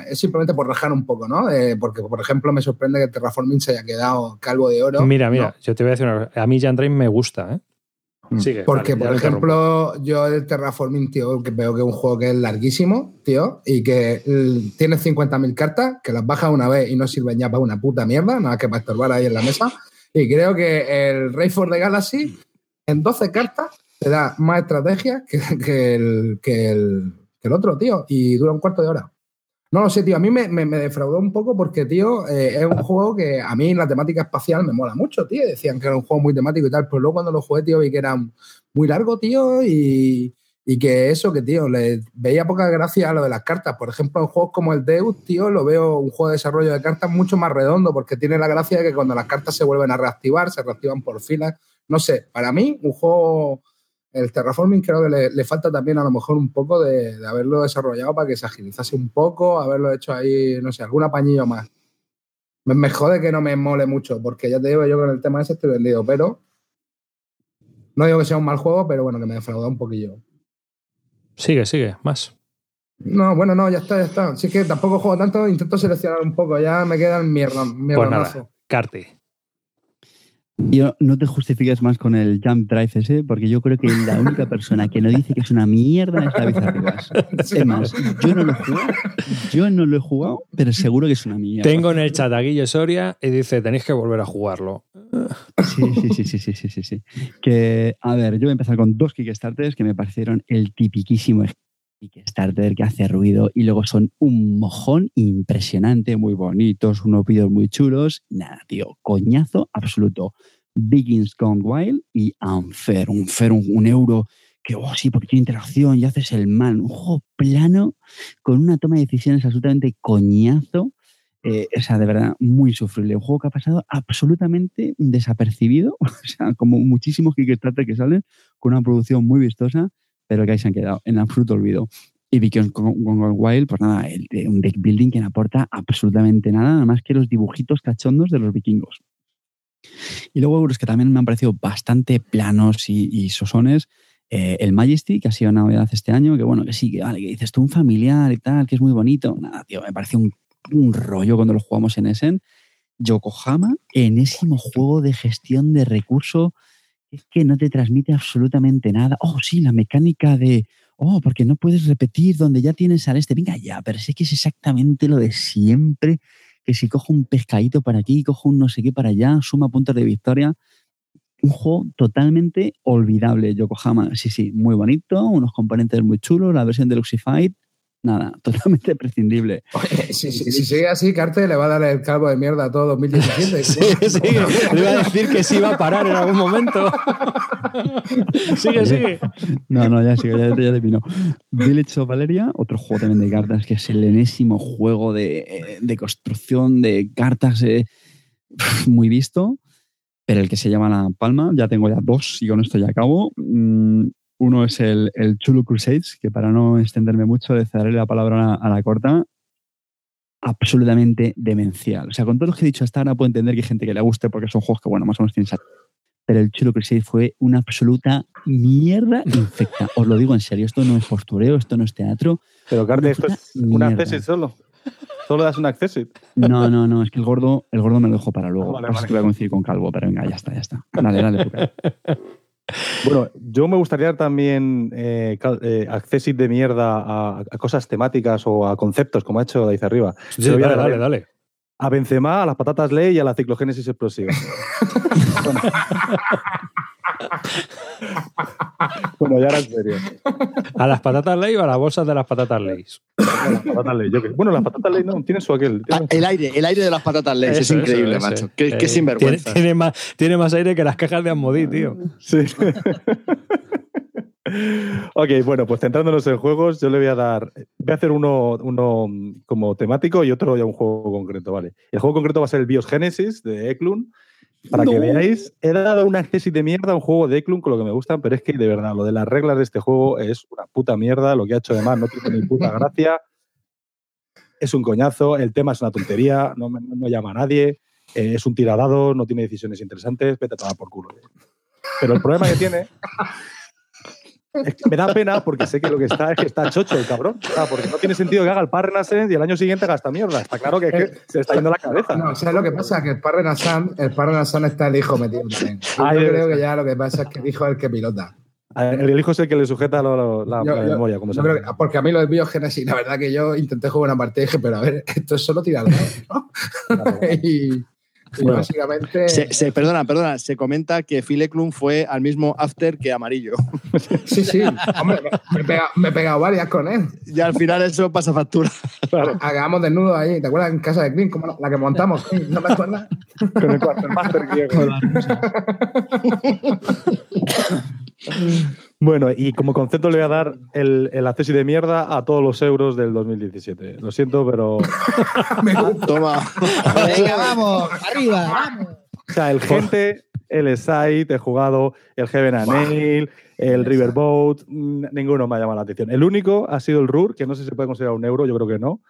Es simplemente por rajar un poco, ¿no? Eh, porque, por ejemplo, me sorprende que Terraforming se haya quedado calvo de oro. mira, mira, ¿no? yo te voy a decir una cosa. A mí Jam Drive me gusta, ¿eh? Sigue, Porque, vale, por ejemplo, yo el Terraforming, tío, que veo que es un juego que es larguísimo, tío, y que mm, tienes 50.000 cartas, que las bajas una vez y no sirven ya para una puta mierda, nada que para estorbar ahí en la mesa. Y creo que el Rey for the Galaxy, en 12 cartas, te da más estrategia que, que el, que, el, que el otro, tío, y dura un cuarto de hora. No lo sé, tío. A mí me, me- defraudó un poco porque, tío, eh, es un juego que a mí la temática espacial me mola mucho, tío. Decían que era un juego muy temático y tal, pero luego cuando lo jugué, tío, vi que era muy largo, tío, y, y que eso, que, tío, le veía poca gracia a lo de las cartas. Por ejemplo, en juegos como el Deus, tío, lo veo un juego de desarrollo de cartas mucho más redondo porque tiene la gracia de que cuando las cartas se vuelven a reactivar, se reactivan por filas. No sé, para mí, un juego el terraforming creo que le, le falta también a lo mejor un poco de, de haberlo desarrollado para que se agilizase un poco, haberlo hecho ahí, no sé, algún apañillo más. Me, me jode que no me mole mucho, porque ya te digo, yo con el tema ese estoy vendido, pero no digo que sea un mal juego, pero bueno, que me defraudó un poquillo. Sigue, sigue, más. No, bueno, no, ya está, ya está. Si es que tampoco juego tanto, intento seleccionar un poco, ya me queda el mierda, Pues nada, Carte. Yo no te justifiques más con el Jump Drive ese, porque yo creo que la única persona que no dice que es una mierda es David Arribas. Es más, yo no lo he jugado, yo no lo he jugado, pero seguro que es una mierda. Tengo en el chat a Guille Soria y dice, tenéis que volver a jugarlo. Sí, sí, sí, sí, sí, sí, sí, sí. Que, a ver, yo voy a empezar con dos Kickstarters que me parecieron el tipiquísimo Kickstarter que hace ruido y luego son un mojón impresionante, muy bonitos, unos vídeos muy chulos. Nada, tío, coñazo absoluto. Begins Gone Wild y Unfair. Unfair, un, un euro que, oh, sí, porque tiene interacción y haces el mal. Un juego plano con una toma de decisiones absolutamente coñazo. Eh, o sea, de verdad, muy sufrible. Un juego que ha pasado absolutamente desapercibido. O sea, como muchísimos Kickstarter que salen con una producción muy vistosa, pero que ahí se han quedado en absoluto olvido. Y Gone Wild, pues nada, de- un deck building que no aporta absolutamente nada, nada más que los dibujitos cachondos de los vikingos. Y luego euros que también me han parecido bastante planos y, y sosones. Eh, el Majesty, que ha sido una novedad este año, que bueno, que sí, que vale, que dices tú un familiar y tal, que es muy bonito. Nada, tío, me parece un, rollo cuando lo jugamos en Essen. Yokohama, enésimo juego de gestión de recursos, es que no te transmite absolutamente nada. Oh, sí, la mecánica de oh, porque no puedes repetir donde ya tienes al este. Venga, ya, pero sé que es exactamente lo de siempre. Que si cojo un pescadito para aquí, cojo un no sé qué para allá, suma puntos de victoria. Un juego totalmente olvidable, Yokohama. Sí, sí, muy bonito, unos componentes muy chulos, la versión de Luxified, nada, totalmente prescindible. Oye, si, si- si sigue así, Carte le va a dar el calvo de mierda a todo 2017. Sí, sí, le iba a decir que sí iba a parar en algún momento. sigue, sigue. No, no, ya sigo, ya, ya terminó. Village of Valeria, otro juego también de cartas, que es el enésimo juego de, de construcción de cartas eh, muy visto, pero el que se llama La Palma, ya tengo ya dos y con esto ya acabo. Uno es el, el Chulu Crusades, que para no extenderme mucho, le daré la palabra a la, corta. Absolutamente demencial. O sea, con todo lo que he dicho hasta ahora puedo entender que hay gente que le guste porque son juegos que, bueno, más o menos tienen sal- Pero el Chulu Crusade fue una absoluta mierda infecta. Os lo digo en serio, esto no es postureo, esto no es teatro. Pero, Carte, Una esto es puta un mierda. accessit solo. Solo das un accessit. No, no, no, es que el gordo, el gordo me lo dejo para luego. Vale, Pasa vale. que voy a coincidir con Calvo, pero venga, ya está, ya está. Dale, dale. Bueno, yo me gustaría también eh, eh, de mierda a, a cosas temáticas o a conceptos, como ha hecho Daiz arriba. Sí, dale, dale, dale. A Benzema, a las patatas ley y a la ciclogénesis explosiva. bueno. Bueno, ya era en serio. ¿A las patatas ley o a las bolsas de las patatas ley? Bueno, las patatas ley, ley no, tienen su aquel. Ah, tienen- el aire, el aire de las patatas Lays es increíble, eso. macho. Qué, Eh, qué sinvergüenza. Tiene, tiene más, tiene más aire que las cajas de Asmodee, tío. Sí. ok, bueno, pues centrándonos en juegos, yo le voy a dar. Voy a hacer uno, uno mm, como temático y otro ya un juego concreto, ¿vale? El juego concreto va a ser el Bios Genesis de Eklund. Para que veáis, he dado una accesit de mierda a un juego de Eklund con lo que me gustan, pero es que de verdad, lo de las reglas de este juego es una puta mierda. Lo que ha hecho además no tiene ni puta gracia. Es un coñazo, el tema es una tontería, no, no llama a nadie, eh, es un tiradado, no tiene decisiones interesantes, vete a tomar por culo. Pero el problema que tiene es que me da pena porque sé que lo que está es que está chocho el cabrón. O sea, porque no tiene sentido que haga el par Renaissance y el año siguiente haga esta mierda. Está claro que, es que se está yendo la cabeza. No, ¿sabes lo que pasa? Que el Parrenasan, el Parrenasan está el hijo metido también. Yo Ay, creo es- que ya lo que pasa es que el hijo es el que pilota. El hijo es el que le sujeta lo- lo- la, Yo- la memoria, como se Yo llama. que- porque a mí lo del biogénesis, la verdad que yo intenté jugar una partida y dije, pero a ver, esto es solo tirar ¿no? y, y Bueno. básicamente. Se, se- perdona, perdona, se comenta que Phil Eklund fue al mismo after que Amarillo. Sí, sí. Hombre, me, he pegado, me he pegado varias con él. Y al final eso pasa factura. Hagamos desnudos ahí. ¿Te acuerdas en casa de Clint? Como la, la que montamos? ¿no te acuerdas? Con el Quartermaster griego. Bueno, y como concepto le voy a dar el, el acceso de mierda a todos los euros del 2017. Lo siento, pero. Me gusta. Toma. Venga, vamos, arriba, vamos. O sea, el gente, el Site, he jugado el Heaven and Nail, el Riverboat, ninguno me ha llamado la atención. El único ha sido el RUR, que no sé si se puede considerar un euro, yo creo que no.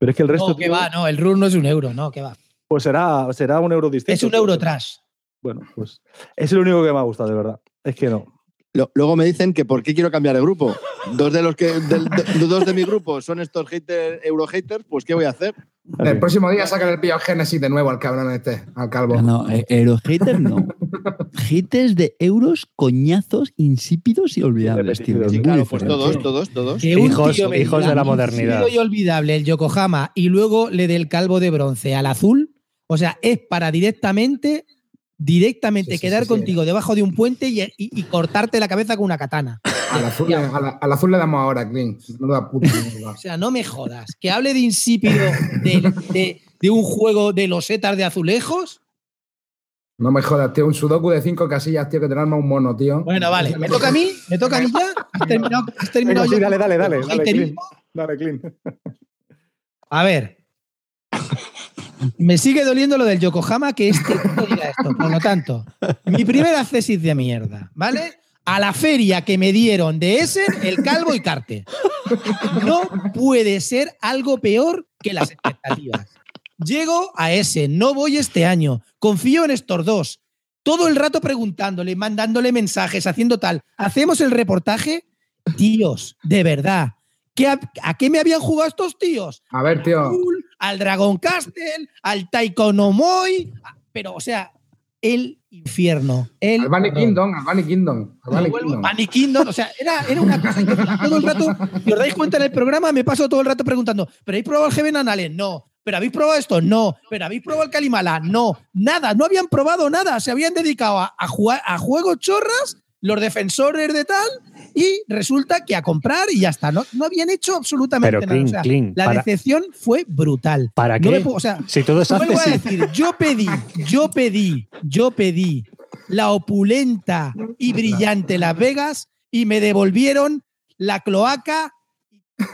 Pero es que el resto. No, que tío, va, no, el RUR no es un euro, no, que va. Pues será, será un euro distinto. Es un euro trash. Bueno, pues es el único que me ha gustado, de verdad. Es que no. Lo- Luego me dicen que por qué quiero cambiar de grupo. Dos de los que de, dos de mi grupo son estos haters, pues ¿qué voy a hacer? El próximo día sacan el biogénesis de nuevo al cabrón este, al calvo. No, eh, Eurohaters no. Haters de euros, coñazos, insípidos y olvidables, tío. Sí, Claro, pues todos, todos, todos. Que Hijos- tío hijos de la modernidad. insípido y olvidable el Yokohama y luego le del calvo de bronce al azul. O sea, es para directamente, directamente Sí, quedar sí, sí. contigo debajo de un puente y, y- y cortarte la cabeza con una katana. Al azul, le- a la- al azul le damos ahora, Clint. No da puta. O sea, no me jodas. Que hable de insípido de, de- de un juego de los setas de azulejos. No me jodas, tío. Un sudoku de cinco casillas, tío, que te arma un mono, tío. Bueno, vale. ¿Me toca a mí? ¿Me toca a mí ya? ¿Has terminado, has terminado Venga, sí, ya dale, dale, dale, dale? Clint. Dale, Clint. A ver. Me sigue doliendo lo del Yokohama que este diga esto. Por lo tanto, mi primer accesis de mierda, ¿vale? A la feria que me dieron de Essen, el calvo y Carte. No puede ser algo peor que las expectativas. Llego a Essen, no voy este año. Confío en estos dos. Todo el rato preguntándole, mandándole mensajes, haciendo tal. Hacemos el reportaje. Tíos, de verdad. ¿qué a, ¿A qué me habían jugado estos tíos? A ver, tío. Al Dragon Castle, al Taiko no Moi, a- pero o sea, el infierno. El Al Bunny. Kingdom, al Bunny Kingdom. Al Bunny Kingdom. Bunny Kingdom, o sea, era, era una cosa que todo el rato, si os dais cuenta en el programa, me paso todo el rato preguntando, ¿pero habéis probado el Heaven Anales? No. ¿Pero habéis probado esto? No. ¿Pero habéis probado el Kalimala? No. Nada, no habían probado nada. Se habían dedicado a, a jugar a juegos chorras, los defensores de tal, y resulta que a comprar y ya está. No, no habían hecho absolutamente Pero nada. clean, O sea, clean, la para- decepción fue brutal. ¿Para No qué? me puedo- o sea, Si todo es Vuelvo a decir, yo pedí, yo pedí, yo pedí la opulenta y brillante Las Vegas y me devolvieron la cloaca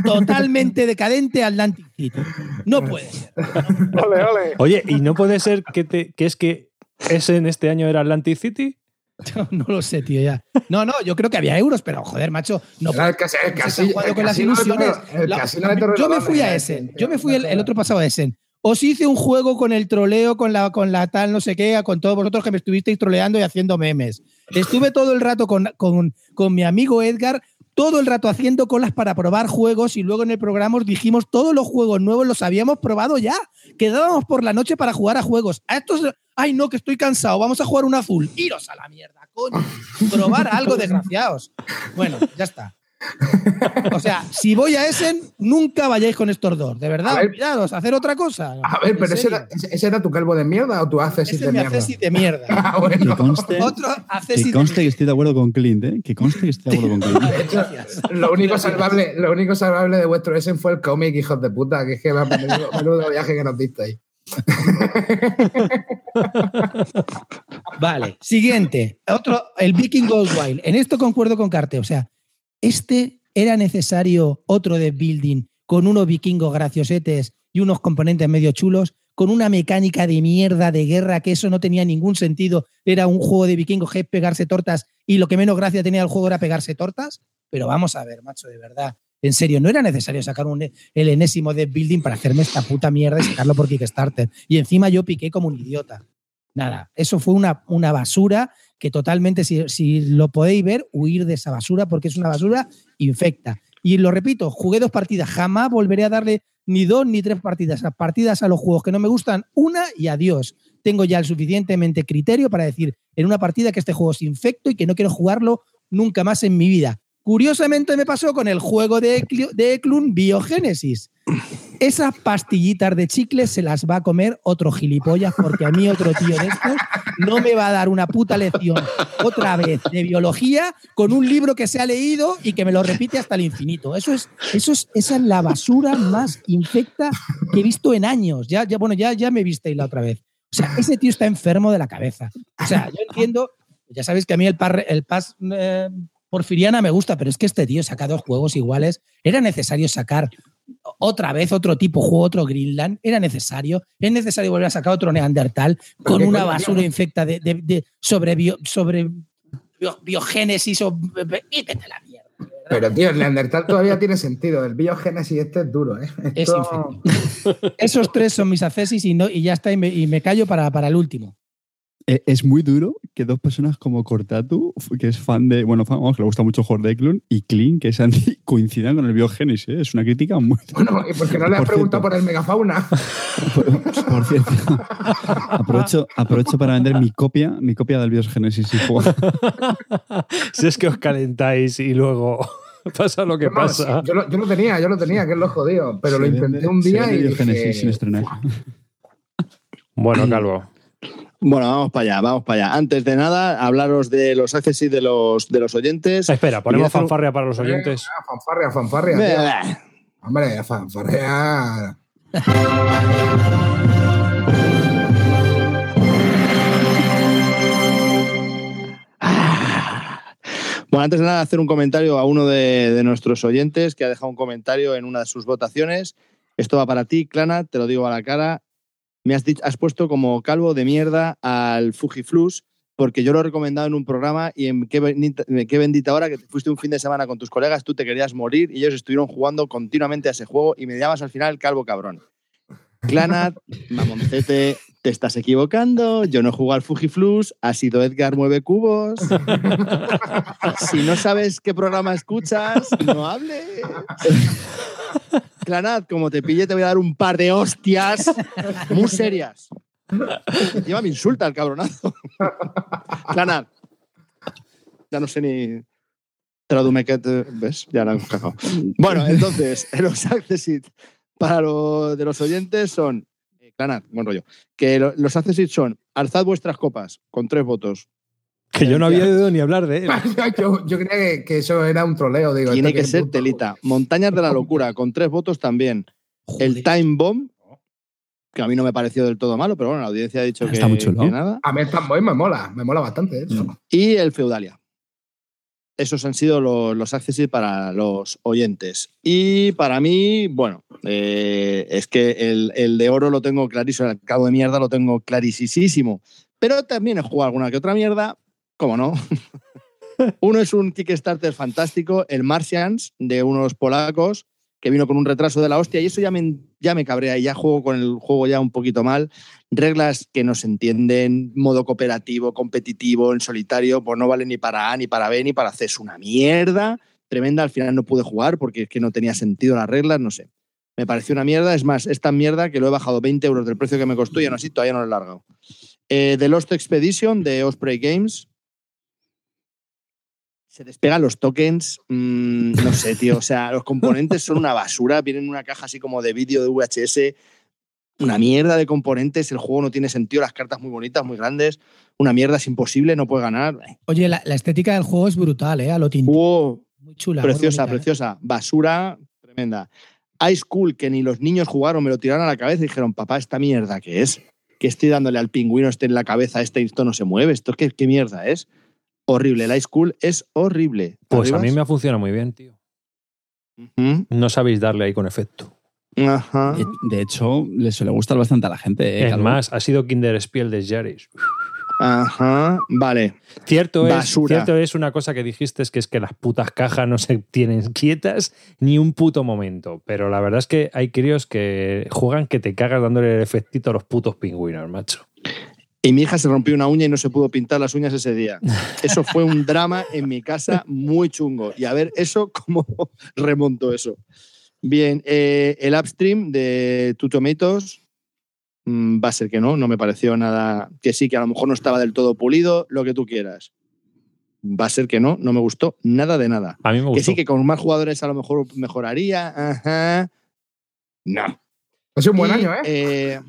totalmente decadente Atlantic City. No puede ser. Ole, ole. Oye, ¿y no puede ser que, te- que es que ese en este año era Atlantic City? No lo sé, tío, ya. No, no, yo creo que había euros, pero joder, macho, no el casi- el casi- jugando el con las de ilusiones. La- yo me fui a Essen. Yo me fui el, el otro pasado a Essen. Os hice un juego con el troleo, con la, con la tal, no sé qué, con todos vosotros que me estuvisteis troleando y haciendo memes. Estuve todo el rato con, con, con mi amigo Edgar, todo el rato haciendo colas para probar juegos y luego en el programa os dijimos todos los juegos nuevos los habíamos probado ya. Quedábamos por la noche para jugar a juegos. A estos, ay no, que estoy cansado, vamos a jugar un azul. Iros a la mierda, coño. Probar algo, desgraciados. Bueno, ya está. O sea, si voy a Essen, nunca vayáis con estos dos. De verdad, A ver. olvidaros, hacer otra cosa. A ver, ¿En pero ese era, ese- ese era tu calvo de mierda o tu accesit Ese de mi mierda. accesit de mierda. Ah, Que bueno. conste, Otro que de conste que mierda. estoy de acuerdo con Clint, ¿eh? Que conste que estoy de acuerdo con Clint. Gracias. Lo único, salvable, lo único salvable de vuestro Essen fue el cómic, hijos de puta, que es que me menudo, menudo viaje que nos disteis. Vale, siguiente. Otro, el Viking Gold Wild. En esto concuerdo con Carte. O sea, este era necesario otro de building con unos vikingos graciosetes y unos componentes medio chulos, con una mecánica de mierda de guerra que eso no tenía ningún sentido. Era un juego de vikingos que pegarse tortas y lo que menos gracia tenía el juego era pegarse tortas. Pero vamos a ver, macho, de verdad. En serio, no era necesario sacar un, el enésimo de building para hacerme esta puta mierda y sacarlo por Kickstarter. Y encima yo piqué como un idiota. Nada, eso fue una, una basura que totalmente, si, si lo podéis ver, huir de esa basura porque es una basura infecta. Y lo repito, jugué dos partidas, jamás volveré a darle ni dos ni tres partidas, partidas a los juegos que no me gustan, una y adiós. Tengo ya el suficientemente criterio para decir en una partida que este juego es infecto y que no quiero jugarlo nunca más en mi vida. Curiosamente me pasó con el juego de, de Eklund Biogénesis. Esas pastillitas de chicle se las va a comer otro gilipollas porque a mí otro tío de estos no me va a dar una puta lección otra vez de biología con un libro que se ha leído y que me lo repite hasta el infinito. Eso es, eso es, esa es la basura más infecta que he visto en años. Ya, ya, bueno, ya, ya me visteis la otra vez. O sea, ese tío está enfermo de la cabeza. O sea, yo entiendo, ya sabéis que a mí el, par, el PAS eh, Porfiriana me gusta, pero es que este tío saca dos juegos iguales. Era necesario sacar otra vez otro tipo juego, otro Greenland. Era necesario. Es necesario volver a sacar otro Neandertal con una basura infecta de, de- de- sobre, bio- sobre bio- biogénesis o. La mierda. Pero, tío, el Neandertal todavía tiene sentido. El biogénesis este es duro, ¿eh? Es Esto-. Esos tres son mis accesis y, no, y ya está, y me, y me callo para, para el último. Eh, Es muy duro que dos personas como Cortatu, que es fan de, bueno, fan, vamos, que le gusta mucho jugar de Eklund, y Clean, que es anti, coincidan con el biogénesis. ¿eh? Es una crítica muy. Bueno, ¿y por qué no le has Por preguntado cierto. por el megafauna? Por, por cierto, aprovecho, aprovecho para vender mi copia, mi copia del biogénesis y si es que os calentáis y luego pasa lo que No, pasa. sí, yo, lo, yo lo tenía, yo lo tenía, que es lo jodido. Pero lo intenté vende- un se día vende y biogénesis dije, sin estrenar. Bueno, Calvo. Bueno, vamos para allá, vamos para allá. Antes de nada, hablaros de los accessis de los, de los oyentes. Espera, Y ponemos hacer fanfarria para los oyentes. "Ah, fanfarria, fanfarria. tío". Hombre, fanfarria. Bueno, antes de nada, hacer un comentario a uno de, de nuestros oyentes que ha dejado un comentario en una de sus votaciones. Esto va para ti, Clana, te lo digo a la cara. Me has, puesto como calvo de mierda al Fujiflux porque yo lo he recomendado en un programa y en qué bendita, hora que te fuiste un fin de semana con tus colegas, tú te querías morir y ellos estuvieron jugando continuamente a ese juego y me llamas al final calvo cabrón. Clanat, mamoncete, te estás equivocando. Yo no juego al Fujiflux, ha sido Edgar Mueve Cubos. si no sabes qué programa escuchas, no hables. Clanat, como te pille, te voy a dar un par de hostias muy serias. Encima me insulta el cabronazo. Clanad. Ya no sé ni. Tradume que te- ¿Ves? Ya la he cagado. Bueno, entonces, los accessit para lo de los oyentes son. Clanad, buen rollo. Que lo- los accessit son alzad vuestras copas con tres votos. Que yo no había oído ni hablar de él. yo, yo creía que, que eso era un troleo. Digo, Tiene que ser puto- telita. Montañas de la locura, con tres votos también. El Time Bomb, que a mí no me pareció del todo malo, pero bueno, la audiencia ha dicho que, Está muy chulo. que nada. A mí el Fanboy me mola, me mola bastante. ¿eh? eso. Y el Feudalia. Esos han sido los, los para los oyentes. Y para mí, bueno, eh, es que el, el de oro lo tengo clarísimo, el cabo de mierda lo tengo clarísimo. Pero también he jugado alguna que otra mierda, ¿cómo no? Uno es un Kickstarter fantástico, el Martians, de unos polacos, que vino con un retraso de la hostia, y eso ya me, ya me cabrea, y ya juego con el juego ya un poquito mal. Reglas que no se entienden, modo cooperativo, competitivo, en solitario, pues no vale ni para A, ni para B, ni para C. Es una mierda tremenda. Al final no pude jugar porque es que no tenía sentido las reglas, no sé. Me pareció una mierda. Es más, es tan mierda que lo he bajado 20 euros del precio que me costó y aún así todavía no lo he largado. Eh, The Lost Expedition de Osprey Games. Se despegan los tokens. mm, no sé, tío. O sea, los componentes son una basura. Vienen en una caja así como de vídeo de VHS. Una mierda de componentes. El juego no tiene sentido. Las cartas muy bonitas, muy grandes. Una mierda, es imposible, no puede ganar. Oye, la, la estética del juego es brutal, ¿eh? A lo Tintín. Wow, Muy chula. muy preciosa, ¿eh? preciosa. Basura tremenda. High School, que ni los niños jugaron, me lo tiraron a la cabeza y dijeron, papá, ¿esta mierda qué es? Que estoy dándole al pingüino este en la cabeza, este esto no se mueve, ¿esto qué, qué mierda es? Horrible, el High School es horrible. Pues a mí me ha funcionado muy bien, tío. No sabéis darle ahí con efecto. Ajá. De, hecho, le suele gustar bastante a la gente. ¿eh, es Calvo? más, ha sido Kinder Spiel de Jaris. Ajá. Vale. Cierto es, cierto es una cosa que dijiste, es que es que las putas cajas no se tienen quietas ni un puto momento. Pero la verdad es que hay críos que juegan que te cagas dándole el efectito a los putos pingüinos, macho. Y mi hija se rompió una uña y no se pudo pintar las uñas ese día. Eso fue un drama en mi casa muy chungo. Y a ver, eso, ¿cómo remonto eso? Bien, eh, el upstream de Two Tomatoes mm, va a ser que no, no me pareció nada. Que sí, que a lo mejor no estaba del todo pulido, lo que tú quieras. Va a ser que no, no me gustó nada de nada. A mí me Que gustó. sí, que con más jugadores a lo mejor mejoraría. Ajá. No. Ha sido un buen Y, año, ¿eh? eh,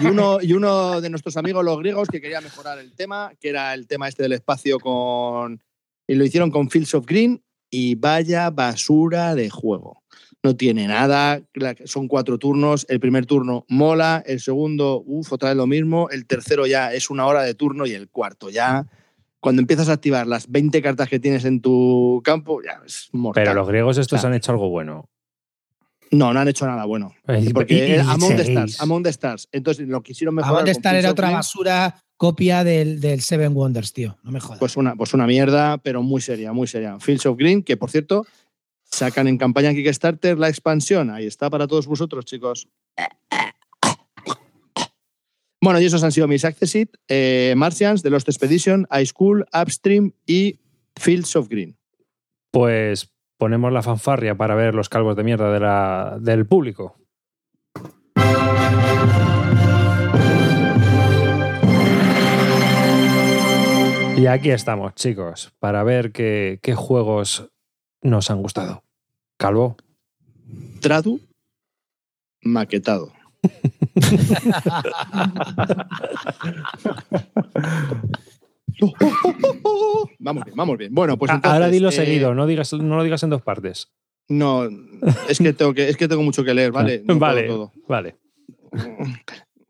y, uno, y uno de nuestros amigos los griegos que quería mejorar el tema, que era el tema este del espacio con... Y lo hicieron con Fields of Green y vaya basura de juego. No tiene nada, son cuatro turnos, el primer turno mola, el segundo, uff, otra vez lo mismo, el tercero ya es una hora de turno y el cuarto ya... Cuando empiezas a activar las 20 cartas que tienes en tu campo, ya es mortal. Pero los griegos estos O sea, han hecho algo bueno. No, no han hecho nada bueno. Y- Porque y- y era Among the seguís. Stars, Among the Stars. Entonces lo quisieron mejorar. Avant con Star Fields era otra basura copia del, del Seven Wonders, tío. No me jodas. Pues una, pues una mierda, pero muy seria, muy seria. Fields of Green, que por cierto, sacan en campaña Kickstarter la expansión. Ahí está para todos vosotros, chicos. Bueno, y esos han sido mis accessit, eh, Martians, The Lost Expedition, High School, Upstream y Fields of Green. Pues ponemos la fanfarria para ver los calvos de mierda de la- del público. Y aquí estamos, chicos, para ver qué, qué juegos nos han gustado. Calvo. Tradu, maquetado. vamos bien, vamos bien. Bueno, pues A- entonces, Ahora dilo eh, seguido, no, digas, no lo digas en dos partes. No, es que tengo que es que tengo mucho que leer, ¿vale? No vale, todo. vale.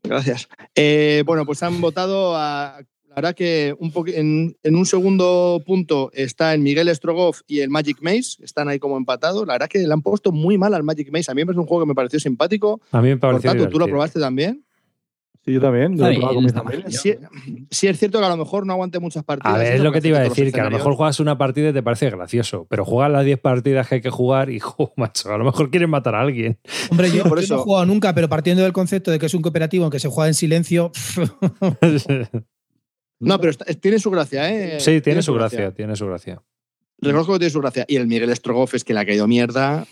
Gracias. Eh, bueno, pues han votado a. La verdad que un en, en un segundo punto está el Miguel Strogoff y el Magic Maze. Están ahí como empatados. La verdad que le han puesto muy mal al Magic Maze. A mí es un juego que me pareció simpático. A mí me Por pareció tanto, ¿tú lo probaste también? Sí, yo también. Yo probado con bien, mi está familia. mal. Sí, sí es cierto que a lo mejor no aguante muchas partidas. A ver, es lo que te iba a decir, que a lo mejor juegas una partida y te parece gracioso, pero juegas las 10 partidas que hay que jugar y, jo, macho, a lo mejor quieren matar a alguien. Hombre, yo, por yo eso- no he jugado nunca, pero partiendo del concepto de que es un cooperativo en que se juega en silencio, No, pero está- tiene su gracia, ¿eh? sí, tiene su gracia, tiene su gracia. Reconozco que tiene su gracia. Y el Miguel Strogoff es que le ha caído mierda,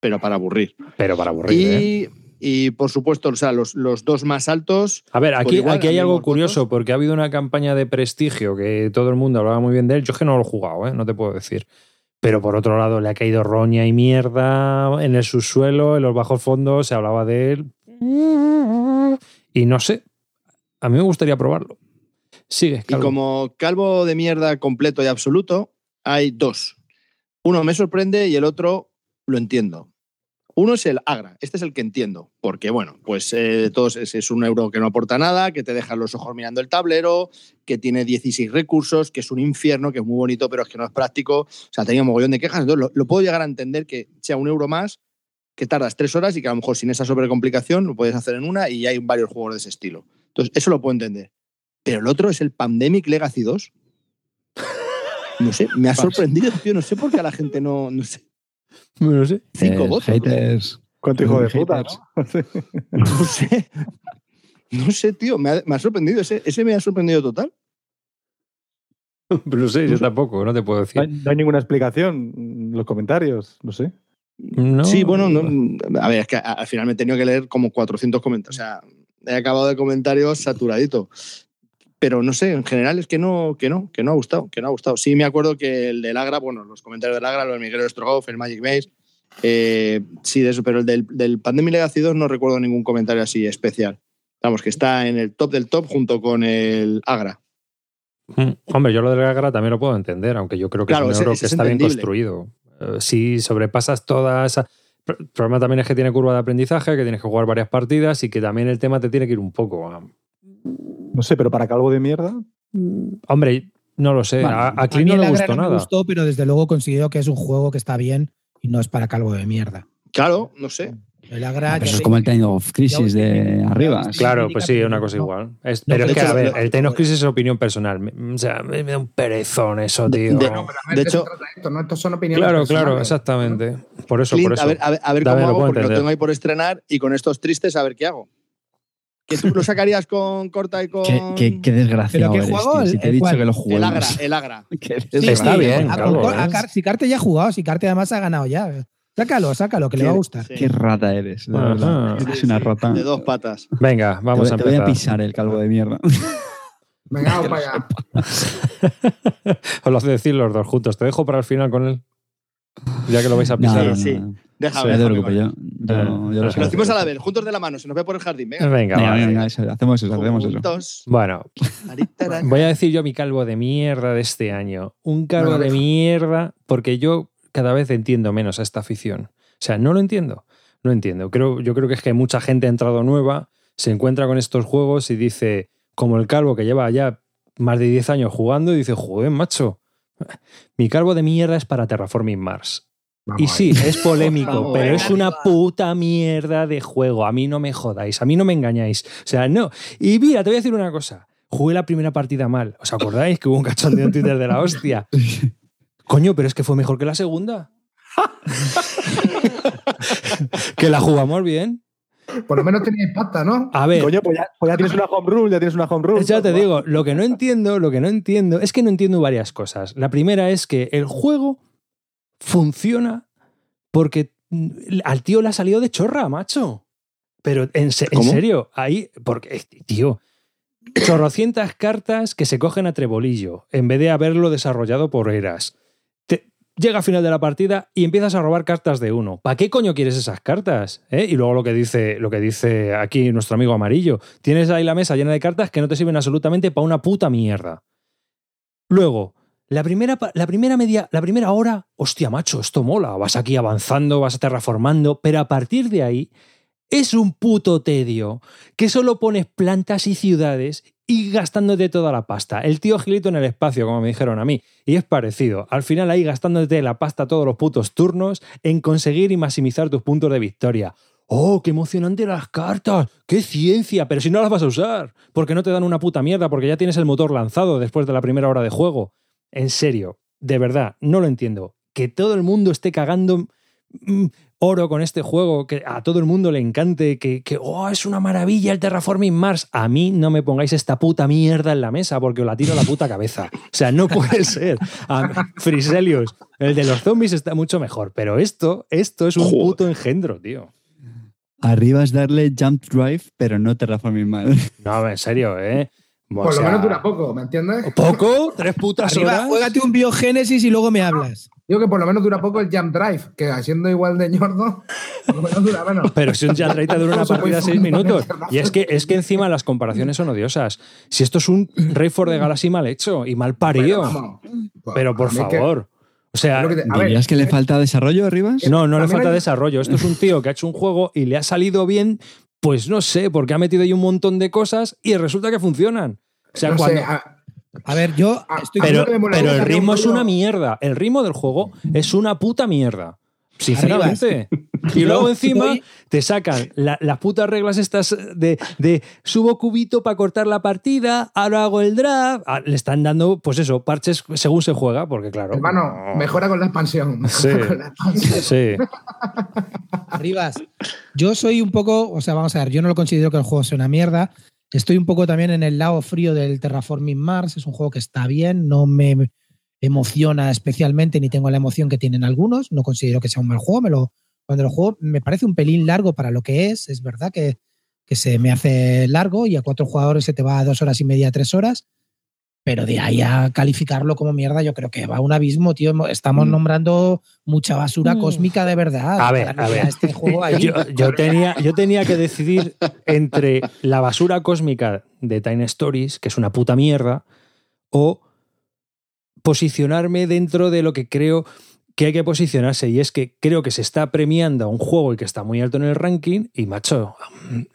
pero para aburrir. Pero para aburrir, ¿eh? Y por supuesto, o sea, los, los dos más altos. A ver, aquí, igual, aquí hay algo curioso, votos. porque ha habido una campaña de prestigio que todo el mundo hablaba muy bien de él. Yo es que no lo he jugado, ¿eh? no te puedo decir. Pero por otro lado, le ha caído roña y mierda en el subsuelo, en los bajos fondos, se hablaba de él. Y no sé, a mí me gustaría probarlo. Sigue, Y como calvo de mierda completo y absoluto, hay dos. Uno me sorprende y el otro lo entiendo. Uno es el Agra, este es el que entiendo, porque bueno, pues eh, todos es, es un euro que no aporta nada, que te deja los ojos mirando el tablero, que tiene 16 recursos, que es un infierno, que es muy bonito, pero es que no es práctico. O sea, tenía un mogollón de quejas, entonces lo, lo puedo llegar a entender que sea un euro más, que tardas tres horas y que a lo mejor sin esa sobrecomplicación lo puedes hacer en una y hay varios juegos de ese estilo. Entonces, eso lo puedo entender. Pero el otro es el Pandemic Legacy 2. No sé, me ha sorprendido, tío. No sé por qué a la gente no. No sé. No sé. Cinco Eh, votos. haters. ¿Cuánto hijo de puta? ¿no? No sé. No sé, tío. Me ha, me ha sorprendido. Ese, ese me ha sorprendido total. No sé, yo tampoco, no te puedo No hay, decir. no hay ninguna explicación los comentarios, no sé. No. Sí, bueno, no- a ver, es que al final me he tenido que leer como 400 comentarios. O sea, he acabado de comentarios saturadito. Pero no sé, en general es que no, que no, que no ha gustado, que no ha gustado. Sí me acuerdo que el del Agra, bueno, los comentarios del Agra, los de Miguel Strogoff, el Magic Base, eh, sí, de eso, pero el del, del Pandemic Legacy 2 no recuerdo ningún comentario así especial. Vamos, que está en el top del top junto con el Agra. Mm, Hombre, yo lo del Agra también lo puedo entender, aunque yo creo que Claro, es un euro que es está bien construido. Eh, si sobrepasas toda esa. El problema también es que tiene curva de aprendizaje, que tienes que jugar varias partidas y que también el tema te tiene que ir un poco. No sé, pero para calvo de mierda, Hombre, no lo sé. Bueno, a, a A Clint mí no le gustó no me nada. gustó, pero desde luego considero que es un juego que está bien y no es para calvo de mierda. Claro, no sé. El Agra. Pero ya eso es como el Time of Crisis de arriba. Claro, pues sí, pero una cosa no. igual. Es- No, pero es que, hecho, a ver, el Tenos Crisis es opinión personal. Me- O sea, me me da un perezón eso, tío. de- No, pero a ver, De ¿qué hecho- esto? ¿no? Estos son opiniones claro, claro, exactamente. Por eso, Clint, por eso. A ver, a ver, a ver cómo lo hago, porque lo tengo ahí por estrenar y con estos tristes a ver qué hago. ¿Que tú lo sacarías con corta y con. Qué, qué- qué desgraciado ¿Pero qué eres, juego? tío. Si ¿El- te he el dicho cuál? que lo El juguemos. Agra, el Agra. Sí, Está bien, a- Calvo, a- a Car- si Carte ya ha jugado, si Carte además ha ganado ya. Sácalo, sácalo, que le va a gustar. Sí. Qué rata eres, verdad. Eres una rata. De dos patas. Venga, vamos a te voy a empezar. pisar el calvo de mierda. Venga, vamos para allá. Os lo hace decir los dos juntos. Te dejo para el final con él. Ya que lo vais a pisar. no, sí. no. Te déjame él. yo, yo, yo lo sé. Lo hacemos a la vez, juntos de la mano, se nos ve por el jardín. Venga. Venga, Venga, vale. venga, eso, hacemos eso, hacemos eso. Bueno, voy a decir yo mi calvo de mierda de este año. Un calvo de mierda porque yo cada vez entiendo menos a esta afición. O sea, no lo entiendo. No entiendo. Creo, yo creo que es que mucha gente ha entrado nueva, se encuentra con estos juegos y dice, como el calvo que lleva ya más de 10 años jugando, y dice, joder, macho, mi calvo de mierda es para Terraforming Mars. Vamos Y ahí. sí, es polémico, Vamos, pero es una puta mierda de juego. A mí no me jodáis, a mí no me engañáis. O sea, no. Y mira, te voy a decir una cosa. Jugué la primera partida mal. ¿Os acordáis que hubo un cachondeo en Twitter de la hostia? Coño, pero es que fue mejor que la segunda. que la jugamos bien. Por lo menos teníais pasta, ¿no? A ver, Coño, pues ya, pues ya tienes una home rule, ya tienes una home rule. ya te digo, lo que no entiendo, lo que no entiendo, es que no entiendo varias cosas. La primera es que el juego funciona porque al tío le ha salido de chorra, macho. Pero en, se- en serio, ahí, porque, tío, chorrocientas cartas que se cogen a trebolillo en vez de haberlo desarrollado por eras. Llega a final de la partida y empiezas a robar cartas de uno. ¿Para qué coño quieres esas cartas? ¿Eh? Y luego lo que dice, lo que dice aquí nuestro amigo amarillo. Tienes ahí la mesa llena de cartas que no te sirven absolutamente para una puta mierda. Luego, la primera, la primera media, la primera hora, hostia, macho, esto mola. Vas aquí avanzando, vas terraformando, pero a partir de ahí es un puto tedio que solo pones plantas y ciudades y gastándote toda la pasta. El tío Gilito en el espacio, como me dijeron a mí. Y es parecido. Al final ahí gastándote la pasta todos los putos turnos en conseguir y maximizar tus puntos de victoria. ¡Oh, qué emocionante las cartas! ¡Qué ciencia! Pero si no las vas a usar, porque no te dan una puta mierda, porque ya tienes el motor lanzado después de la primera hora de juego. En serio, de verdad, no lo entiendo. Que todo el mundo esté cagando mm, oro con este juego, que a todo el mundo le encante, que, que oh, es una maravilla el Terraforming Mars. A mí no me pongáis esta puta mierda en la mesa porque os la tiro a la puta cabeza. O sea, no puede ser. A- Friselius, el de los zombies está mucho mejor, pero esto, esto es un Joder. puto engendro, tío. Arriba es darle Jump Drive, pero no Terraforming Mars. No, en serio, ¿eh? O Por lo menos dura poco, ¿me entiendes? ¿Poco? ¿Tres putas Arriba, horas? juégate un biogénesis y luego me hablas. Digo que por lo menos dura poco el Jump Drive, que siendo igual de ñordo, por lo menos dura menos. Pero si un Jam Drive te dura una partida de seis minutos. Y es que, es que encima las comparaciones son odiosas. Si esto es un Rey for the Galaxy mal hecho y mal parido. Pero, pues, Pero por que- favor. O sea, que te- a ver, ¿Dirías que le falta desarrollo, Arribas? no, no le falta hay- desarrollo. Esto es un tío que ha hecho un juego y le ha salido bien, pues no sé, porque ha metido ahí un montón de cosas y resulta que funcionan. O sea, no sé, cuando, a- A ver, yo Ah, estoy pero, pero el ritmo es una mierda. El ritmo del juego es una puta mierda. Sinceramente. Y luego encima te sacan la- las putas reglas estas de, de subo cubito para cortar la partida, ahora hago el draft. Ah, Le están dando, pues eso, parches según se juega, porque claro. hermano, no- mejora con la expansión. Sí. mejora con la expansión. Sí. Arribas, yo soy un poco, o sea, vamos a ver, yo no lo considero que el juego sea una mierda. Estoy un poco también en el lado frío del Terraforming Mars. Es un juego que está bien, no me emociona especialmente, ni tengo la emoción que tienen algunos. No considero que sea un mal juego. Me lo, cuando lo juego me parece un pelín largo para lo que es. Es verdad que, que se me hace largo y a cuatro jugadores se te va a dos horas y media, tres horas. Pero de ahí a calificarlo como mierda, yo creo que va a un abismo, tío. Estamos Mm. nombrando mucha basura Mm. cósmica de verdad. A ver, a ver. Este juego ahí. Yo, yo tenía, yo tenía que decidir entre la basura cósmica de Time Stories, que es una puta mierda, o posicionarme dentro de lo que creo que hay que posicionarse. Y es que creo que se está premiando a un juego y que está muy alto en el ranking. Y macho,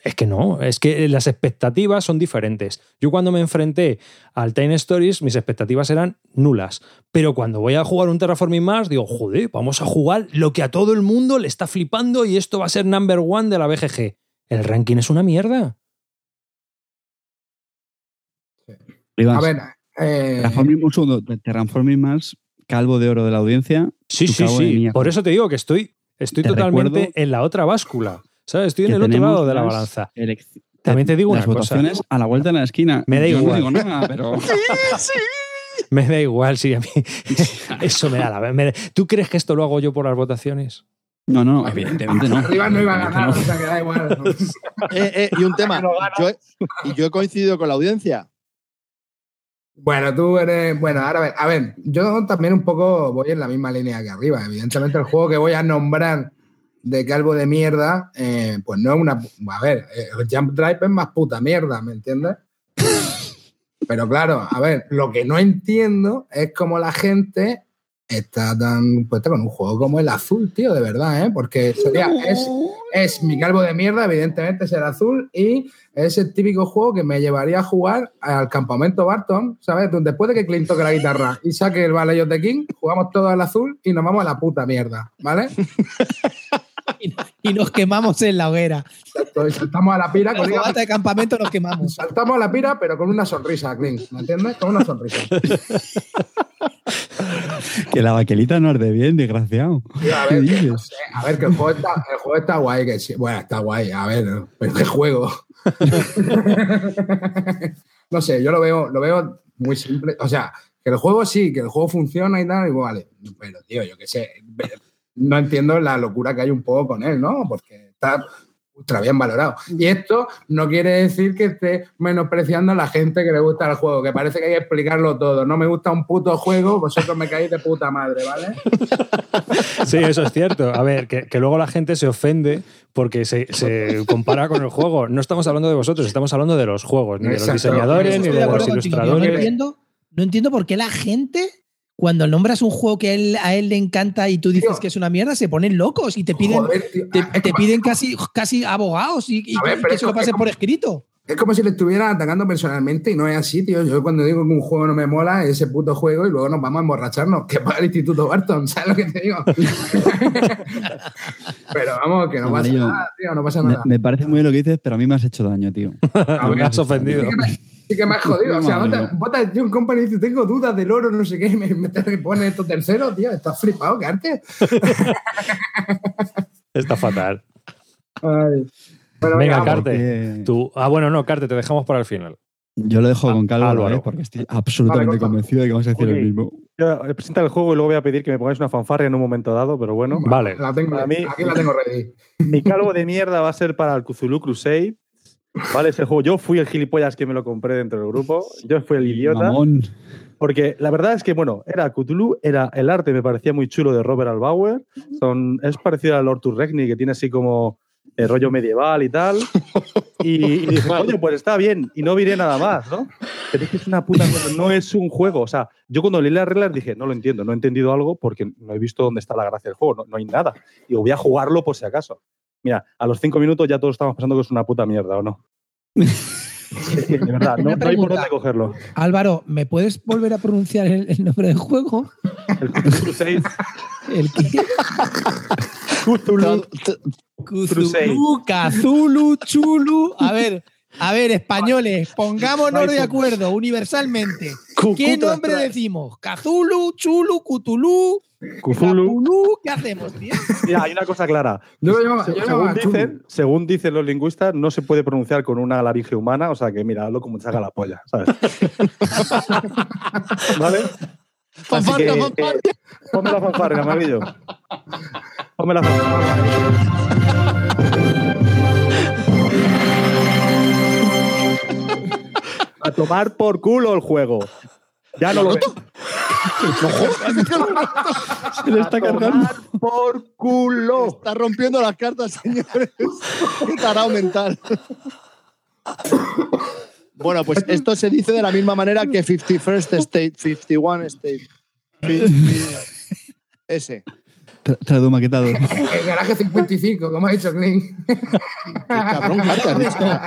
es que no, es que las expectativas son diferentes. Yo cuando me enfrenté al Time Stories, mis expectativas eran nulas. Pero cuando voy a jugar un Terraforming Mars, digo, joder, vamos a jugar lo que a todo el mundo le está flipando y esto va a ser number one de la BGG. El ranking es una mierda. A ver, eh, Terraforming, un segundo, Terraforming Mars, calvo de oro de la audiencia. Sí, sí, sí. Por eso te digo que estoy, estoy Te totalmente en la otra báscula. ¿Sabes? Estoy en el otro lado de la balanza. También te digo las una cosa. votaciones a la vuelta de la esquina. Me da Yo igual. No digo nada, pero. Me da igual si a mí. Eso me da la. me da- ¿Tú crees que esto lo hago yo por las votaciones? No, no, evidentemente no. arriba no iba a ganar, o sea que da igual. Eh, eh, y un tema, yo he- y yo he coincidido con la audiencia. Bueno, tú eres. Bueno, ahora a ver, a ver, yo también un poco voy en la misma línea que arriba. Evidentemente, el juego que voy a nombrar de calvo de mierda, eh, pues no es una. A ver, eh, el Jump Drive es más puta mierda, ¿me entiendes? Pero claro, a ver, lo que no entiendo es cómo la gente está tan puesta con un juego como el azul, tío, de verdad, ¿eh? Porque sería, es, es mi calvo de mierda, evidentemente es el azul, y es el típico juego que me llevaría a jugar al campamento Barton, ¿sabes? Donde después de que Clint toque la guitarra y saque el Valley of the King, jugamos todo al azul y nos vamos a la puta mierda, ¿vale? y nos quemamos en la hoguera. Exacto, y saltamos a la pira con la de campamento nos quemamos. Saltamos a la pira, pero con una sonrisa, Clint, ¿me entiendes? Con una sonrisa. Que la baquelita no arde bien, desgraciado. Tío, a, ¿Qué ver, que, no dices? sé, a ver, que el juego está, el juego está guay, que sí. Bueno, está guay, a ver, pero qué juego. no sé, yo lo veo, lo veo muy simple. O sea, que el juego sí, que el juego funciona y tal, y vale. Pero, tío, yo qué sé, no entiendo la locura que hay un poco con él, ¿no? Porque está ultra bien valorado. Y esto no quiere decir que esté menospreciando a la gente que le gusta el juego, que parece que hay que explicarlo todo. No me gusta un puto juego, vosotros me caéis de puta madre, ¿vale? Sí, eso es cierto. A ver, que, que luego la gente se ofende porque se, se compara con el juego. No estamos hablando de vosotros, estamos hablando de los juegos, ni de los diseñadores, ni de los tío. No ilustradores. entiendo, no entiendo por qué la gente, cuando nombras un juego que a él, a él le encanta y tú dices Tío. que es una mierda, se ponen locos y te piden, Joder, tío. te, Ah, te piden casi, casi abogados y, y ver, que- se lo como- pasen es como- por escrito. Es como si le estuvieran atacando personalmente y no es así, tío. Yo cuando digo que un juego no me mola, es ese puto juego y luego nos vamos a emborracharnos, que para el Instituto Barton, ¿sabes lo que te digo? pero vamos, que no pasa nada, tío, no pasa Me, nada. me parece muy bien lo que dices, pero a mí me has hecho daño, tío. Me has ofendido. Sí que me, has jodido. O sea, mía. vota John Company y dice, tengo dudas del oro, no sé qué, y me, me pone esto tercero, tío. Estás flipado, ¿qué arte? Está fatal. Ay. Bueno, Venga, vamos. Carte. Porque- Tú, ah, bueno, no, Carte, te dejamos para el final. Yo lo dejo con calma, Álvaro. ¿eh? porque estoy absolutamente Vale, convencido de que vamos a decir el mismo. Eh, presenta el juego y luego voy a pedir que me pongáis una fanfarria en un momento dado, pero bueno. Vale. La tengo, Para mí- aquí la tengo ready. Mi calvo de mierda va a ser para el Cthulhu Crusade. Vale, ese juego. Yo fui el gilipollas que me lo compré dentro del grupo. Yo fui el idiota. Mamón. Porque la verdad es que, bueno, era Cthulhu, era el arte me parecía muy chulo de Robert Albauer. Son, es parecido al Lord Turregni, que tiene así como el rollo medieval y tal. Y, y dije, coño, pues está bien. Y no diré nada más, ¿no? Pero es que es una puta mierda, no es un juego. O sea, yo cuando leí las reglas dije, no lo entiendo, no he entendido algo porque no he visto dónde está la gracia del juego, no, no hay nada. Digo, voy a jugarlo por si acaso. Mira, a los cinco minutos ya todos estamos pensando que es una puta mierda, ¿o no? De verdad, no, hay por dónde cogerlo. Álvaro, ¿me puedes volver a pronunciar el, el nombre del juego? El Cthulhu Crusade, El que Cthulhu Cthulhu, Cthulhu, Chulu. A ver, a ver, españoles, pongámonos de acuerdo universalmente. ¿Qué nombre decimos? ¿Cthulhu, Chulu, Cthulhu, Cthulhu. Cthulhu? ¿Qué hacemos, tío? Mira, hay una cosa clara. Yo lo llamaba, yo lo según, dicen, según dicen los lingüistas, no se puede pronunciar con una laringe humana, o sea que mira, hazlo como te haga la polla, ¿sabes? ¿Vale? Así que, eh, ponme la fanfarria, amarillo. Ponme la fanfarria. A tomar por culo el juego. Ya no lo veo. Se le está cargando. por culo. Está rompiendo las cartas, señores. Un tarao mental. Bueno, pues esto se dice de la misma manera que 51st State, 51 State. Ese. Tra- Tradu maquetado. El garaje 55, como ha dicho Clint. Cabrón, ¿qué has dicho?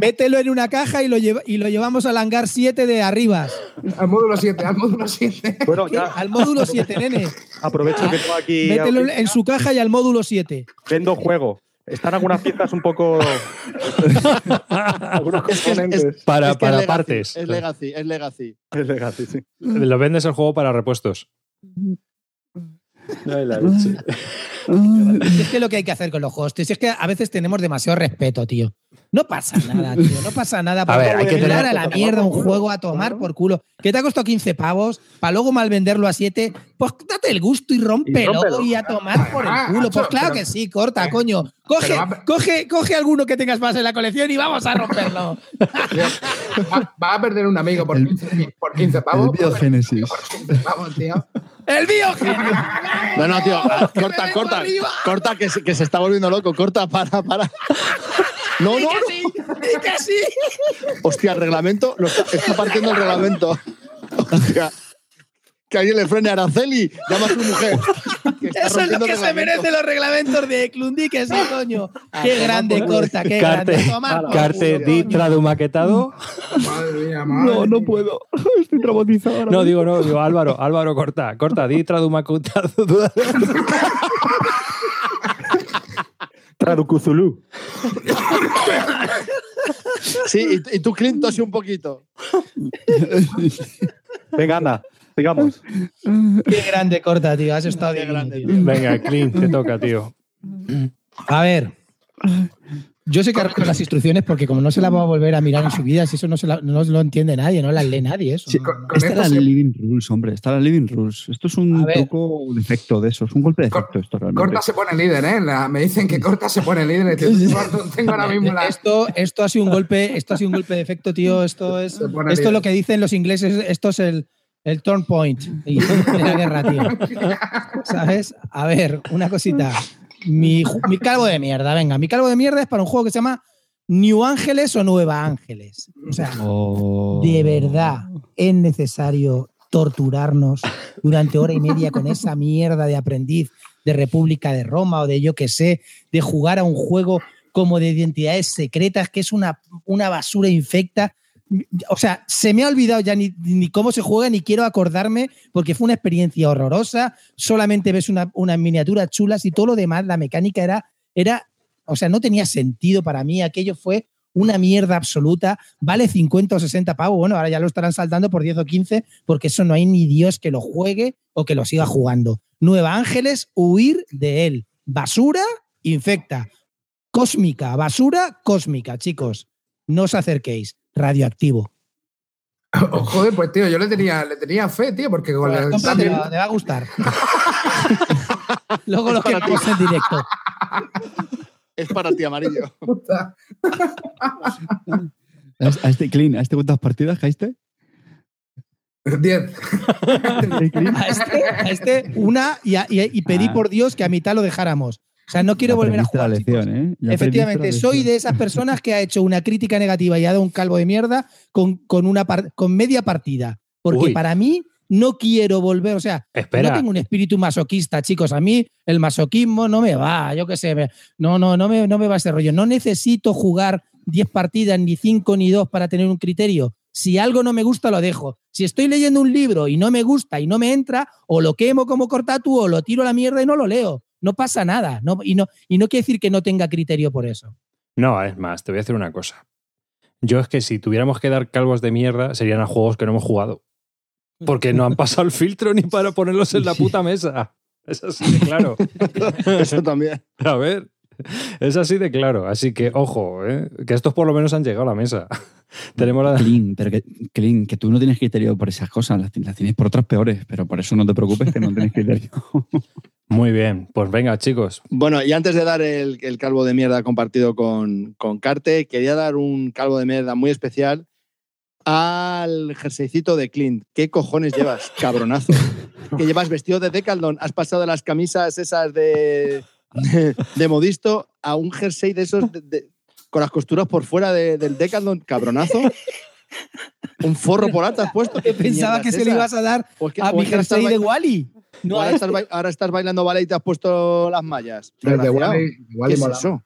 Mételo en una caja y lo, lleva- y lo llevamos al hangar 7 de Arribas. Al módulo 7, al módulo 7. Bueno, ya Al módulo 7, nene. aprovecho que tengo aquí. Mételo en su caja y al módulo 7. Vendo juego. Están algunas piezas un poco. algunos Es que es- componentes. Para, Es que para es legacy, partes. Es legacy, es legacy. Es legacy, sí. Lo vendes el juego para repuestos. Ay, la leche. Es que lo que hay que hacer con los si es que a veces tenemos demasiado respeto, tío. No pasa nada, tío. No pasa nada. A ver, hay que tener- a la mierda un juego a tomar por culo. Que te ha costado 15 pavos, para luego mal venderlo a 7. Pues date el gusto y rómpelo y, rómpelo. a tomar por el Ah, culo. Pues macho, claro que sí, corta, coño. Coge, coge, coge alguno que tengas más en la colección y vamos a romperlo. Va, va a perder un amigo por 15, por 15 El pavos. biogénesis. Vamos, tío. ¡El biogénio! No, no, tío. ah, Corta, corta. Corta, que se, que se está volviendo loco. Corta, para, para. No, no, no. sí! ¡Y que sí! Hostia, el reglamento. Lo está, está partiendo el reglamento. Hostia. Que alguien le frene a Araceli. Llama a su mujer. Eso es lo que el se merecen los reglamentos de Clundi, que sí, coño. Qué tomar grande, por- corta, qué Carte, grande. Carte culo, di coño. tradu maquetado. Madre mía, madre No, no puedo. Estoy traumatizado ahora. No, digo, no, digo, Álvaro, Álvaro, corta, corta, di tradu maquetado. Traducuzulú. Sí, y, y tú, Clint, tose un poquito. Venga, anda, sigamos. Qué grande, corta, tío. Has estado divino, grande, tío. Venga, Clint, te toca, tío. A ver. Yo sé que arreglo las instrucciones porque como no se las va a volver a mirar en su vida, si eso no, se la- no lo entiende nadie, no las lee nadie, eso. Sí, no, con- no. con Está esto la se- living rules, hombre. Está la living rules. Esto es un truco de efecto de eso. Es un golpe de efecto esto realmente. Corta se pone líder, ¿eh? La- me dicen que Corta se pone líder. Tío, tengo ahora mismo la. Esto, esto ha sido un golpe, esto ha sido un golpe de efecto, tío. Esto es, esto es lo que dicen los ingleses, esto es el, el turn point de la guerra, tío. ¿Sabes? A ver, una cosita. Mi, mi calvo de mierda, venga, mi calvo de mierda es para un juego que se llama New Ángeles o Nueva Ángeles. O sea, Oh. de verdad es necesario torturarnos durante hora y media con esa mierda de aprendiz de República de Roma o de yo que sé, de jugar a un juego como de identidades secretas, que es una, una basura infecta. O sea, se me ha olvidado ya ni, cómo se juega, ni quiero acordarme, porque fue una experiencia horrorosa. Solamente ves una- unas miniaturas chulas y todo lo demás, la mecánica era, era, o sea, no tenía sentido para mí. Aquello fue una mierda absoluta. Vale 50 o 60 pavos. Bueno, ahora ya lo estarán saltando por 10 o 15, porque eso no hay ni Dios que lo juegue o que lo siga jugando. Nueva Ángeles, huir de él. Basura, infecta. Cósmica, basura, cósmica, chicos. No os acerquéis. Radioactivo. Oh, joder, pues tío, yo le tenía, le tenía fe, tío, porque con Pues, te, va, te va a gustar. Luego lo quemamos en directo. Es para ti, amarillo. ¿A este- a este clean, ¿a este cuántas partidas caíste? Diez. A este, a este una y, a- y- y pedí Ah. por Dios que a mitad lo dejáramos. O sea, no quiero volver a jugar. la chicos. lección, ¿eh? Efectivamente, la soy de esas personas que ha hecho una crítica negativa y ha dado un calvo de mierda con, con, una par- con media partida. Porque Uy. para mí no quiero volver, o sea, Espera. no tengo un espíritu masoquista, chicos. A mí el masoquismo no me va, yo qué sé. me- No, no, no me, no me va ese rollo. No necesito jugar 10 partidas, ni 5 ni 2 para tener un criterio. Si algo no me gusta, lo dejo. Si estoy leyendo un libro y no me gusta y no me entra, o lo quemo como cortatu o lo tiro a la mierda y no lo leo. No pasa nada. No, y, no, y no quiere decir que no tenga criterio por eso. No, es más, te voy a decir una cosa. Yo es que si tuviéramos que dar calvos de mierda, serían a juegos que no hemos jugado. Porque no han pasado el filtro ni para ponerlos en la puta mesa. Es así de claro. Eso también. A ver, es así de claro. Así que, ojo, ¿eh? que estos por lo menos han llegado a la mesa. Tenemos la... Clean, pero que, clean, que tú no tienes criterio por esas cosas, las, las tienes por otras peores, pero por eso no te preocupes que no tienes criterio. Muy bien, pues venga, chicos. Bueno, y antes de dar el, el calvo de mierda compartido con, con Carte, quería dar un calvo de mierda muy especial al jerseycito de Clint. ¿Qué cojones llevas, cabronazo? que llevas vestido de Decathlon, has pasado de las camisas esas de, de, de modisto a un jersey de esos de- de- con las costuras por fuera de- del Decathlon, cabronazo. Un forro por alto has puesto. ¿Qué Pensaba que se esa? ibas a dar a mi jersey de Wally. No, ahora, estás, ba- ahora estás bailando ballet y te has puesto las mallas. El de. Wally, ¿Qué Wally es eso?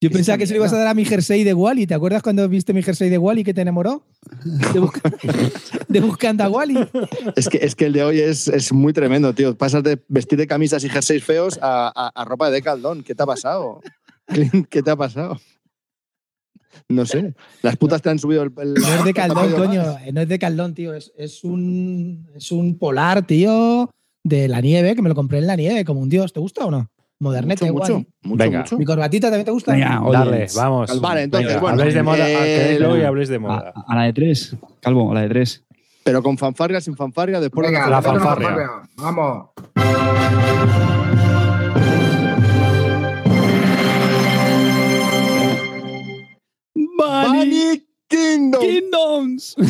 Yo ¿Qué pensaba es que se lo ibas a dar a mi jersey de Wally. ¿Te acuerdas cuando viste mi jersey de Wally que te enamoró? De, busca- de buscando a Wally. Es que, es que el de hoy es, es muy tremendo, tío. Pasas de vestir de camisas y jerseys feos a, a- a ropa de Decathlon. ¿Qué te ha pasado? ¿Qué te ha pasado? No sé. Las putas te han subido el. el- No es de Caldón, coño. más. No es de Caldón, tío. Es, es, un, es un polar, tío, de la nieve, que me lo compré en la nieve, como un dios. ¿Te gusta o no? Modernete, Mucho, mucho, mucho, Venga. mucho. ¿Mi corbatita también te gusta? Venga, oye, Dale, vamos. Vale, entonces, Venga, bueno, habléis de moda, eh, creedlo y habléis de a, moda. a la de tres, Calvo, a la de tres. Pero con fanfarria, sin fanfarria, después de la métele una fanfarria. Vamos. Bunny Kingdom. Kingdoms.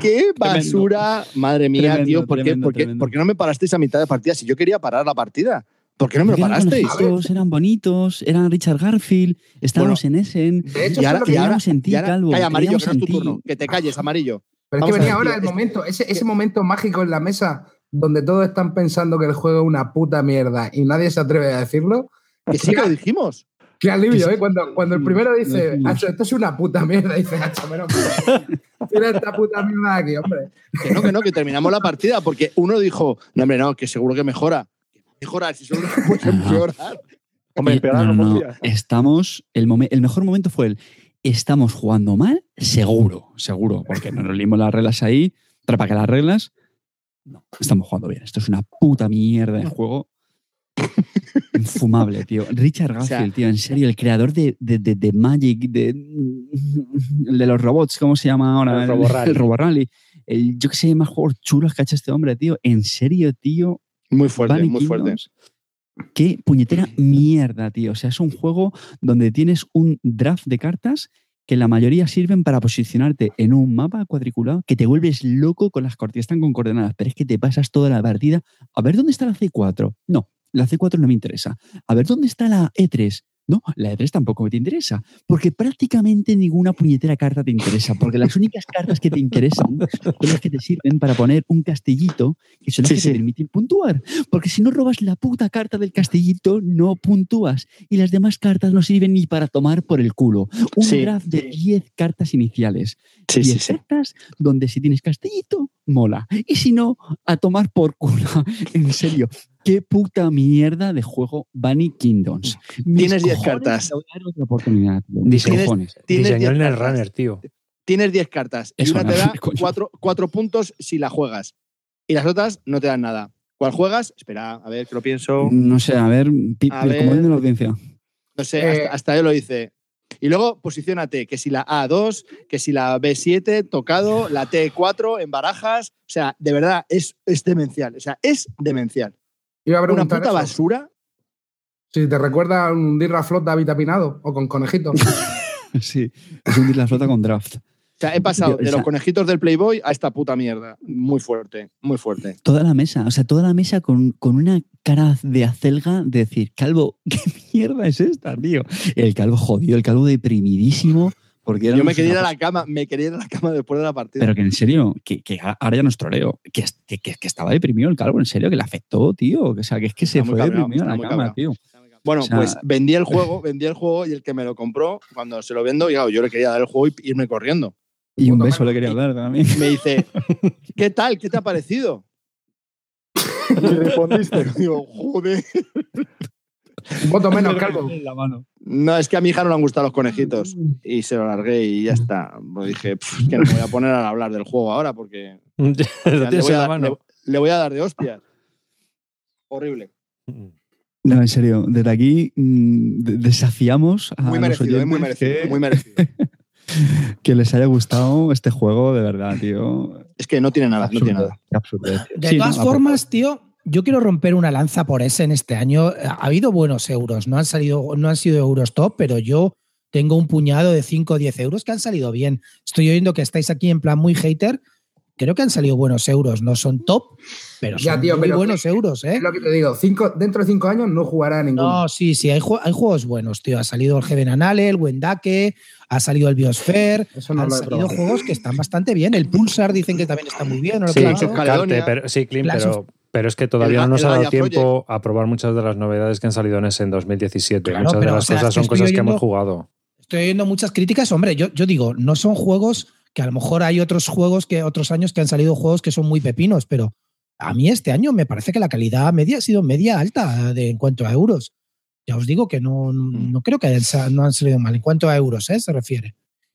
¡Qué basura! Madre mía, Tremendo, tío. ¿Por qué, tremendo, por qué- tremendo. por qué no me parasteis a mitad de partida? Si yo quería parar la partida. ¿Por qué no me lo eran parasteis? conejitos, eran bonitos, eran Richard Garfield, estábamos en Essen. De hecho, Y ahora, y ahora, en ti, Calvo, Calla, amarillo, que no es tu turno. Que te calles, amarillo. Pero es que venía ver, ahora el es- momento, ese, ese momento mágico en la mesa donde todos están pensando que el juego es una puta mierda y nadie se atreve a decirlo. Que sí que lo dijimos. Qué alivio, ¿eh? Cuando, cuando el primero dice. "Hacho, esto es una puta mierda, dice, Hacho, menos mal. Tira esta puta mierda aquí, hombre. Que no, que no, que terminamos la partida porque uno dijo, no, hombre, no, que seguro que mejora. Que va a mejorar, si solo puede empeorar. Hombre, empeorar no, no no, podía. Estamos. El, momen- el mejor momento fue el. Estamos jugando mal, seguro, seguro, porque no nos leímos las reglas ahí. Trapa que las reglas. No, estamos jugando bien. Esto es una puta mierda de juego. Infumable, tío. Richard O sea- Garfield, tío, en serio, el creador de, de, de- de Magic, de, de los robots, ¿cómo se llama ahora? El Roborally. El Roborally. El, yo que sé, más juegos chulos que ha hecho este hombre, tío. En serio, tío, Muy fuerte, muy fuerte. Kingdoms. Qué puñetera mierda, tío. O sea, es un juego donde tienes un draft de cartas que la mayoría sirven para posicionarte en un mapa cuadriculado que te vuelves loco con las cortinas están con coordenadas, pero es que te pasas toda la partida. A ver dónde está la C4. No, la C4 no me interesa. A ver dónde está la E3. No, la E3 tampoco me te interesa, porque prácticamente ninguna puñetera carta te interesa, porque las únicas cartas que te interesan son las que te sirven para poner un castillito que son las Sí, que sí. te permiten puntuar. Porque si no robas la puta carta del castillito, no puntúas. Y las demás cartas no sirven ni para tomar por el culo. Un Sí. draft de 10 cartas iniciales. Sí, 10 sí, sí. cartas donde si tienes castillito, mola. Y si no, a tomar por culo. en serio. Qué puta mierda de juego Bunny Kingdoms. Mis Tienes 10 cojones cartas. te voy a dar otra oportunidad. Tienes- cojones. Tienes Diseñó 10 el cartas. Netrunner, tío. Tienes 10 cartas y una no, te da coño. 4 cuatro puntos si la juegas. Y las otras no te dan nada. ¿Cuál juegas? Espera, a ver, que lo pienso. No sé, a ver, A ver. la audiencia. No sé, Eh. hasta, hasta yo lo hice. Y luego posiciónate, que si la A2, que si la B7, tocado, la T4 en barajas. O sea, de verdad, es, es demencial. O sea, es demencial. Iba a Una puta eso. basura. Si te recuerda hundir la flota vitapinado o con conejitos. Sí, es hundir la flota con draft. O sea, he pasado de los conejitos del Playboy a esta puta mierda. Muy fuerte, muy fuerte. Toda la mesa, o sea, toda la mesa con, con una cara de acelga de decir, Calvo, ¿qué mierda es esta, tío? El calvo jodido, el calvo deprimidísimo. Porque Yo me quería ir a la cama, me quería ir a la cama después de la partida. Pero que en serio, que, que ahora ya no es troleo, que, que, que- estaba deprimido el calvo, en serio, que le afectó, tío. O sea, que es que se fue cabreado, deprimido a la cama, cabreado. tío. Bueno, O sea- pues vendí el juego, vendí el juego y el que me lo compró, cuando se lo vendo, claro, yo le quería dar el juego y irme corriendo. Y un beso le quería dar también. Me dice, ¿qué tal? ¿Qué te ha parecido? Y respondiste. Digo, joder. Un voto menos, Calvo. La mano. No, es que a mi hija no le han gustado los conejitos. Y se lo largué y ya está. Pues dije, "Pff, es que no me voy a poner a hablar del juego ahora porque Lo le, voy en a, la dar- mano. le- le voy a dar de hostias. Horrible. No, en serio, desde aquí mm, de- desafiamos a Muy merecido, eh, muy merecido, que, muy merecido. que les haya gustado este juego, de verdad, tío. Es que no tiene nada, no tiene nada. De Sí, todas no, formas, tío, yo quiero romper una lanza por ese en este año. Ha habido buenos euros, no han salido, no han sido euros top, pero yo tengo un puñado de 5 o 10 euros que han salido bien. Estoy oyendo que estáis aquí en plan muy hater. Creo que han salido buenos euros, no son top, pero son Ya, tío, muy pero- buenos euros, ¿eh? Es lo que te digo. Cinco, dentro de cinco años no jugará ninguno. No, sí, sí, hay, jue- hay juegos buenos, tío. Ha salido el Heaven Anale, el Wendake, ha salido el Biosphere, Eso no han lo he salido probado. juegos que están bastante bien. El Pulsar dicen que también está muy bien. ¿no? Sí, Claro. Clash of Carte, Caledonia. pero, sí, Clint, Clash pero, pero es que todavía El no nos ha dado tiempo a probar muchas de las novedades que han salido en ese en 2017. Claro, muchas de pero, las o sea, cosas son cosas que hemos jugado. Estoy oyendo muchas críticas. Hombre, yo, yo digo, no son juegos que a lo mejor hay otros juegos que otros años que han salido juegos que son muy pepinos, pero a mí este año me parece que la calidad media ha sido media alta de, en cuanto a euros. Ya os digo que no, no creo que hayan no han salido mal en cuanto a euros, ¿eh? se refiere.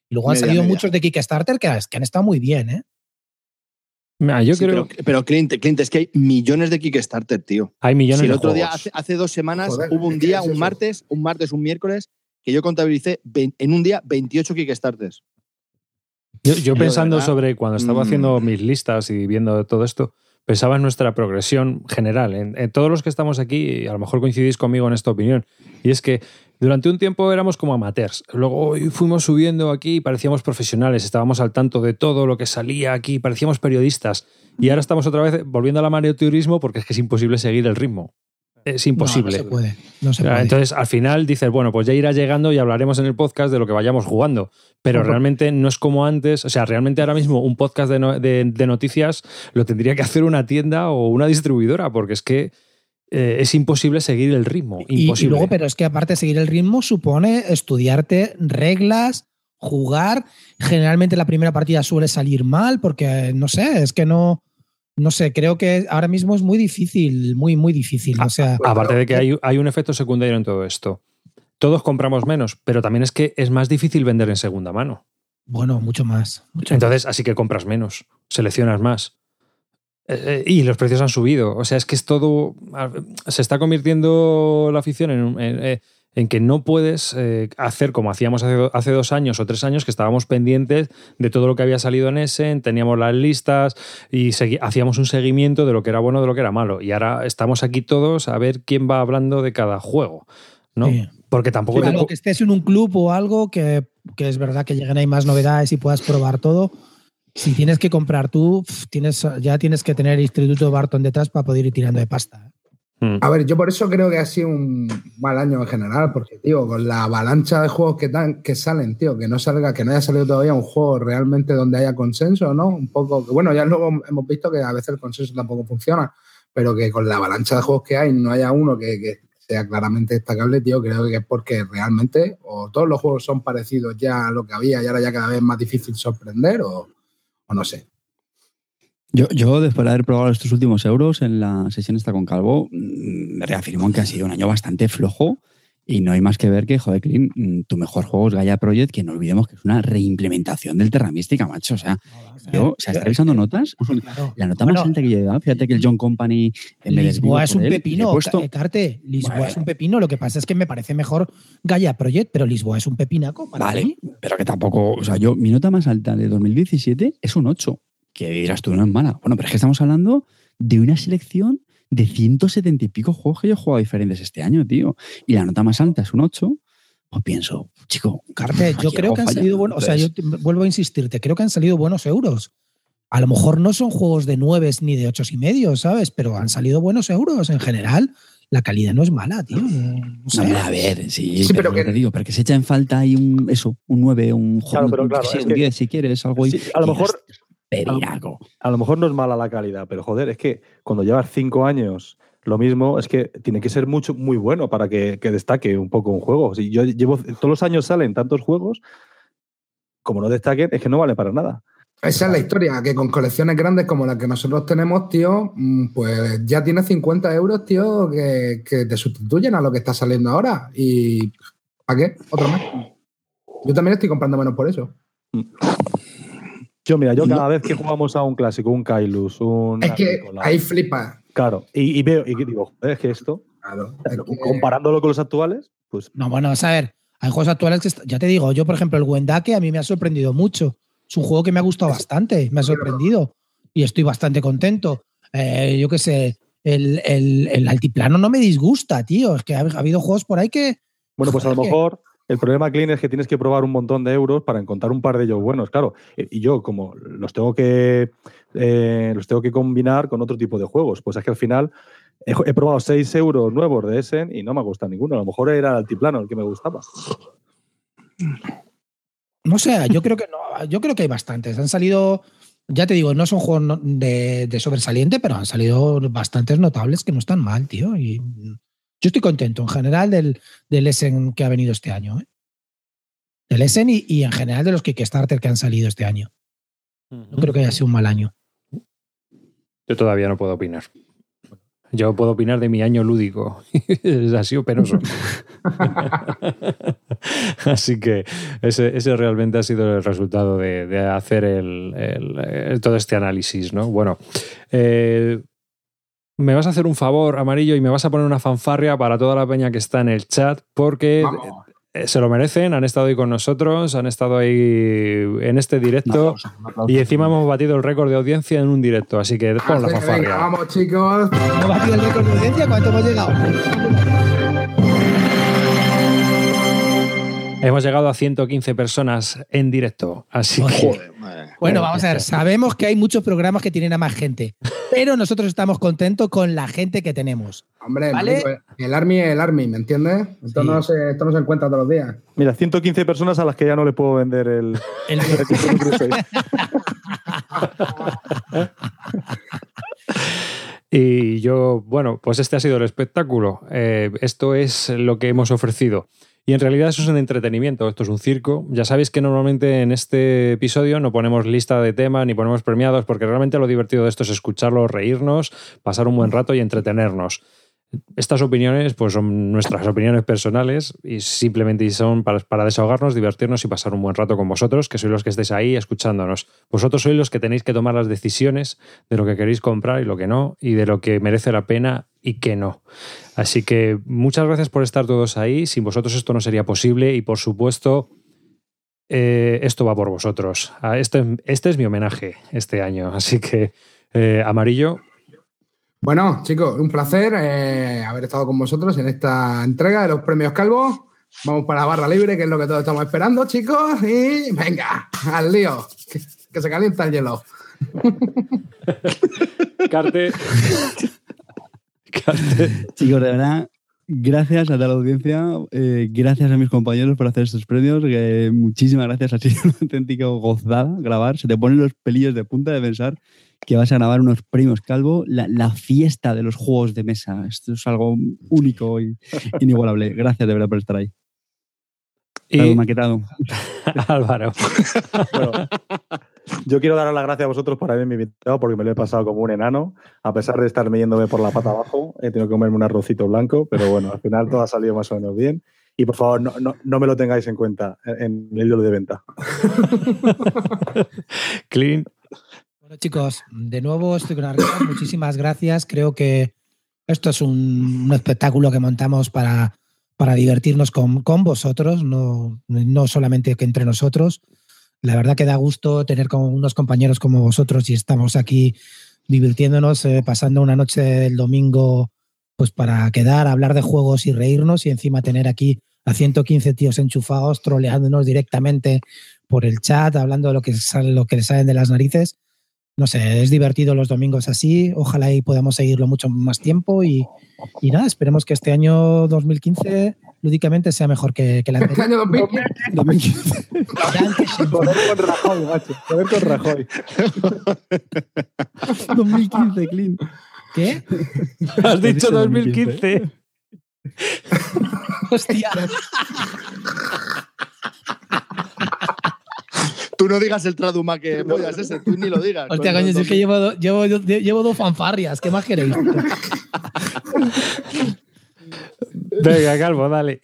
Y luego han salido media. muchos de Kickstarter que, que han estado muy bien, ¿eh? Yo Sí, creo pero, pero Clint, Clint, es que hay millones de Kickstarter, tío. hay millones Si el de otro día, hace, hace dos semanas, Joder, hubo un ¿qué día, es un martes, un martes, un miércoles, que yo contabilicé en un día 28 Kickstarters. Yo, yo pensando verdad, sobre cuando estaba mm. haciendo mis listas y viendo todo esto, pensaba en nuestra progresión general, en, en todos los que estamos aquí, y a lo mejor coincidís conmigo en esta opinión, y es que durante un tiempo éramos como amateurs, luego hoy fuimos subiendo aquí y parecíamos profesionales, estábamos al tanto de todo lo que salía aquí, parecíamos periodistas, y ahora estamos otra vez volviendo al amateurismo porque es que es imposible seguir el ritmo. Es imposible. No, no se puede. No se puede. Entonces, al final dices, bueno, pues ya irá llegando y hablaremos en el podcast de lo que vayamos jugando. Pero realmente no es como antes. O sea, realmente ahora mismo un podcast de, no- de- de noticias lo tendría que hacer una tienda o una distribuidora, porque es que eh, es imposible seguir el ritmo. Y- Y, Imposible. luego, pero es que aparte seguir el ritmo, supone estudiarte reglas, jugar. Generalmente la primera partida suele salir mal, porque no sé, es que no. No sé, creo que ahora mismo es muy difícil, muy, muy difícil. O sea, Aparte de que hay, hay un efecto secundario en todo esto. Todos compramos menos, pero también es que es más difícil vender en segunda mano. bueno, mucho más. mucho Entonces, así que compras menos, seleccionas más. Eh, eh, y los precios han subido. O sea, es que es todo. Se está convirtiendo la afición en, eh, en que no puedes eh, hacer como hacíamos hace, do- hace dos años o tres años, que estábamos pendientes de todo lo que había salido en Essen, teníamos las listas y hacíamos un seguimiento de lo que era bueno, de lo que era malo. Y ahora estamos aquí todos a ver quién va hablando de cada juego. ¿no? Sí. Porque tampoco Claro, que estés en un club o algo que, que es verdad que lleguen ahí más novedades y puedas probar todo. Si tienes que comprar tú, tienes, ya tienes que tener el Instituto Barton detrás para poder ir tirando de pasta. Mm. A ver, yo por eso creo que ha sido un mal año en general, porque, tío, con la avalancha de juegos que, tan- que salen, tío, que no salga, que no haya salido todavía un juego realmente donde haya consenso, ¿no? Un poco, que bueno, ya luego hemos visto que a veces el consenso tampoco funciona, pero que con la avalancha de juegos que hay no haya uno que, que sea claramente destacable, tío, creo que es porque realmente o todos los juegos son parecidos ya a lo que había y ahora ya cada vez es más difícil sorprender o, o no sé. Yo, yo, después de haber probado estos últimos euros en la sesión esta con Calvo, mm, me reafirmo en que ha sido un año bastante flojo Y no hay más que ver que, joder, Clean, mm, tu mejor juego es Gaia Project, que no olvidemos que es una reimplementación del Terra Mística, macho. O sea, yo, o sea, está revisando notas. Claro. La nota Bueno, más alta que yo he dado, fíjate que el John Company eh, me Lisboa es un él pepino, puesto- Carte. Lisboa Bueno. es un pepino. Lo que pasa es que me parece mejor Gaia Project, pero Lisboa es un pepinaco. Para Vale, mí. pero que tampoco, o sea, yo, mi nota más alta de 2017 es un 8, que dirás tú, no es mala. Bueno, pero es que estamos hablando de una selección de 170 y pico juegos que yo he jugado diferentes este año, tío. Y la nota más alta es un 8, pues pienso, chico, Carte, yo creo que han falla. salido buenos. O sea, yo te- vuelvo a insistirte, creo que han salido buenos euros. A lo mejor no son juegos de 9 ni de 8 y medio, ¿sabes? Pero han salido buenos euros. En general, la calidad no es mala, tío. No, hombre, a ver, sí, Sí, pero, pero que- te digo, pero que se echa en falta ahí un, eso, un 9, un Claro, pero un, claro, un que- 10 si quieres, algo Sí, a lo y A lo mejor no es mala la calidad, pero joder, es que cuando llevas cinco años lo mismo, es que tiene que ser mucho, muy bueno para que, que destaque un poco un juego. Si yo llevo, todos los años salen tantos juegos, como no destaquen, es que no vale para nada. Esa es la historia, que con colecciones grandes como la que nosotros tenemos, tío, mm, pues ya tienes 50 euros, tío, que, que te sustituyen a lo que está saliendo ahora. ¿Y para qué? Otro más. Yo también estoy comprando menos por eso. Yo, mira, yo cada vez que jugamos a un clásico, un Kailus, un. Es que ahí flipa. Claro, y, y veo, y digo, joder, es que esto, Claro. Es que- comparándolo con los actuales, pues No, bueno, vamos a ver. Hay juegos actuales que, ya te digo, yo, por ejemplo, el Wendake a mí me ha sorprendido mucho. Es un juego que me ha gustado bastante, me ha sorprendido y estoy bastante contento. Eh, yo qué sé, el, el- el altiplano no me disgusta, tío. Es que ha, ha habido juegos por ahí que. Bueno, pues a lo que- mejor el problema, Clean, es que tienes que probar un montón de euros para encontrar un par de ellos buenos, claro. Y yo, como los tengo que eh, los tengo que combinar con otro tipo de juegos, pues es que al final he, probado 6 euros nuevos de Essen y no me ha gustado ninguno. A lo mejor era el altiplano el que me gustaba. No sé, yo creo que no, yo creo que hay bastantes. Han salido, ya te digo, no son juegos de, de sobresaliente, pero han salido bastantes notables que no están mal, tío. Y yo estoy contento en general del, del Essen que ha venido este año. ¿eh? Del Essen y, y en general de los Kickstarter que han salido este año. No creo que haya sido un mal año. Yo todavía no puedo opinar. Yo puedo opinar de mi año lúdico. ha sido penoso. Así que ese, ese realmente ha sido el resultado de, de hacer el, el- el- todo este análisis, ¿no? Bueno, eh, me vas a hacer un favor, Amarillo, y me vas a poner una fanfarria para toda la peña que está en el chat, porque Vamos. eh, se lo merecen, han estado ahí con nosotros, han estado ahí en este directo. Y encima hemos batido el récord de audiencia en un directo, así que pon la que venga, fanfarria. vamos, chicos. ¿Hemos batido el récord de audiencia? ¿Cuánto hemos llegado? Hemos llegado a 115 personas en directo, así que Joder, madre. Bueno, vamos a ver, sabemos que hay muchos programas que tienen a más gente, pero nosotros estamos contentos con la gente que tenemos. Hombre, el Army es el Army, ¿me entiendes? Esto, Sí. no se, esto no se encuentra todos los días. Mira, 115 personas a las que ya no le puedo vender el. El-. Y yo, bueno, pues este ha sido el espectáculo. Eh, esto es lo que hemos ofrecido. Y en realidad eso es un entretenimiento, esto es un circo. Ya sabéis que normalmente en este episodio no ponemos lista de temas ni ponemos premiados, porque realmente lo divertido de esto es escucharlo, reírnos, pasar un buen rato y entretenernos. Estas opiniones, pues son nuestras opiniones personales y simplemente son para, para desahogarnos, divertirnos y pasar un buen rato con vosotros, que sois los que estéis ahí escuchándonos. Vosotros sois los que tenéis que tomar las decisiones de lo que queréis comprar y lo que no, y de lo que merece la pena y que no. Así que muchas gracias por estar todos ahí. Sin vosotros esto no sería posible y por supuesto eh, esto va por vosotros. Ah, Este, este es mi homenaje este año. Así que eh, amarillo, Bueno, chicos, un placer eh, haber estado con vosotros en esta entrega de los premios Calvo. Vamos para la barra libre, que es lo que todos estamos esperando, chicos. Y venga, al lío, que, que se calienta el hielo. Carte. Carte. Chicos, de verdad, gracias a toda la audiencia, eh, gracias a mis compañeros por hacer estos premios, muchísimas gracias, ha sido una auténtica gozada grabar, se te ponen los pelillos de punta de pensar que vas a grabar unos premios calvo, la, la fiesta de los juegos de mesa, esto es algo único e inigualable, gracias de verdad por estar ahí. Y Algo maquetado. Álvaro. Bueno, Yo quiero daros las gracias a vosotros por haberme invitado, porque me lo he pasado como un enano. A pesar de estarme yéndome por la pata abajo, he tenido que comerme un arrocito blanco, pero bueno, al final todo ha salido más o menos bien. Y por favor, no, no, no me lo tengáis en cuenta en el hilo de venta. Clean. Chicos, de nuevo estoy con arriba. Muchísimas gracias. Creo que esto es un, espectáculo que montamos para, para divertirnos con, con vosotros, no, no solamente que entre nosotros. La verdad que da gusto tener con unos compañeros como vosotros y estamos aquí divirtiéndonos, eh, pasando una noche del domingo pues para quedar, hablar de juegos y reírnos y encima tener aquí a 115 tíos enchufados, troleándonos directamente por el chat, hablando de lo que, sale, lo que salen de las narices. No sé, es divertido los domingos así. Ojalá y podamos seguirlo mucho más tiempo y, y nada, esperemos que este año 2015 lúdicamente sea mejor que, que el Este anterior. año 2015. Joder con Rajoy, macho. Joder con Rajoy. 2015, Clean. ¿Qué? Has dicho dicho 2015. Hostia. Tú no digas el traduma que pollas ese, tú ni lo digas. Hostia, coño, si es que llevo, do- llevo, llevo dos fanfarrias. ¿Qué más queréis? Venga, Calvo, dale.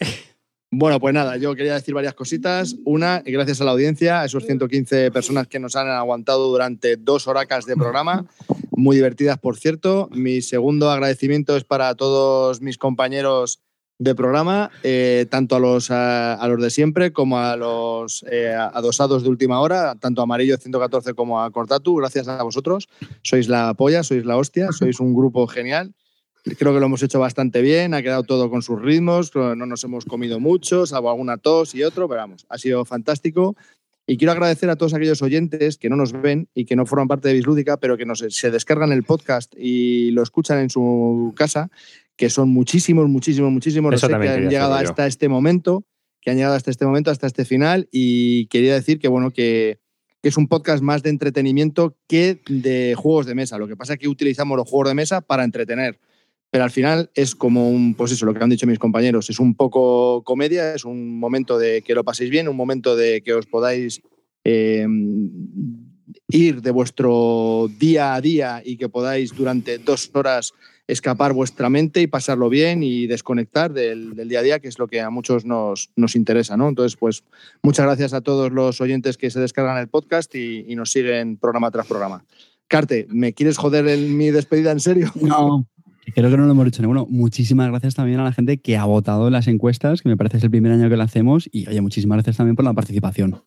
Bueno, pues nada, yo quería decir varias cositas. Una, gracias a la audiencia, a esos 115 personas que nos han aguantado durante dos horacas de programa, muy divertidas, por cierto. Mi segundo agradecimiento es para todos mis compañeros de programa, eh, tanto a los, a, a los de siempre como a los eh, adosados de última hora, tanto a Amarillo 114 como a Cortatu. Gracias a vosotros. Sois la polla, sois la hostia, sois un grupo genial. Creo que lo hemos hecho bastante bien, ha quedado todo con sus ritmos, no nos hemos comido mucho, salvo alguna tos y otro, pero vamos, ha sido fantástico. Y quiero agradecer a todos aquellos oyentes que no nos ven y que no forman parte de Bislúdica, pero que nos, se descargan el podcast y lo escuchan en su casa, que son muchísimos, muchísimos, muchísimos los sé que han llegado yo. hasta este momento, que han llegado hasta este momento, hasta este final. Y quería decir que, bueno, que, que es un podcast más de entretenimiento que de juegos de mesa. Lo que pasa es que utilizamos los juegos de mesa para entretener pero al final es como un, pues eso, lo que han dicho mis compañeros, es un poco comedia, es un momento de que lo paséis bien, un momento de que os podáis eh, ir de vuestro día a día y que podáis durante dos horas escapar vuestra mente y pasarlo bien y desconectar del, del día a día, que es lo que a muchos nos, nos interesa, ¿no? Entonces, pues muchas gracias a todos los oyentes que se descargan el podcast y, y nos siguen programa tras programa. Carte, ¿me quieres joder en mi despedida en serio? No. Creo que no lo hemos dicho ninguno. Muchísimas gracias también a la gente que ha votado en las encuestas, que me parece es el primer año que lo hacemos. Y oye, muchísimas gracias también por la participación.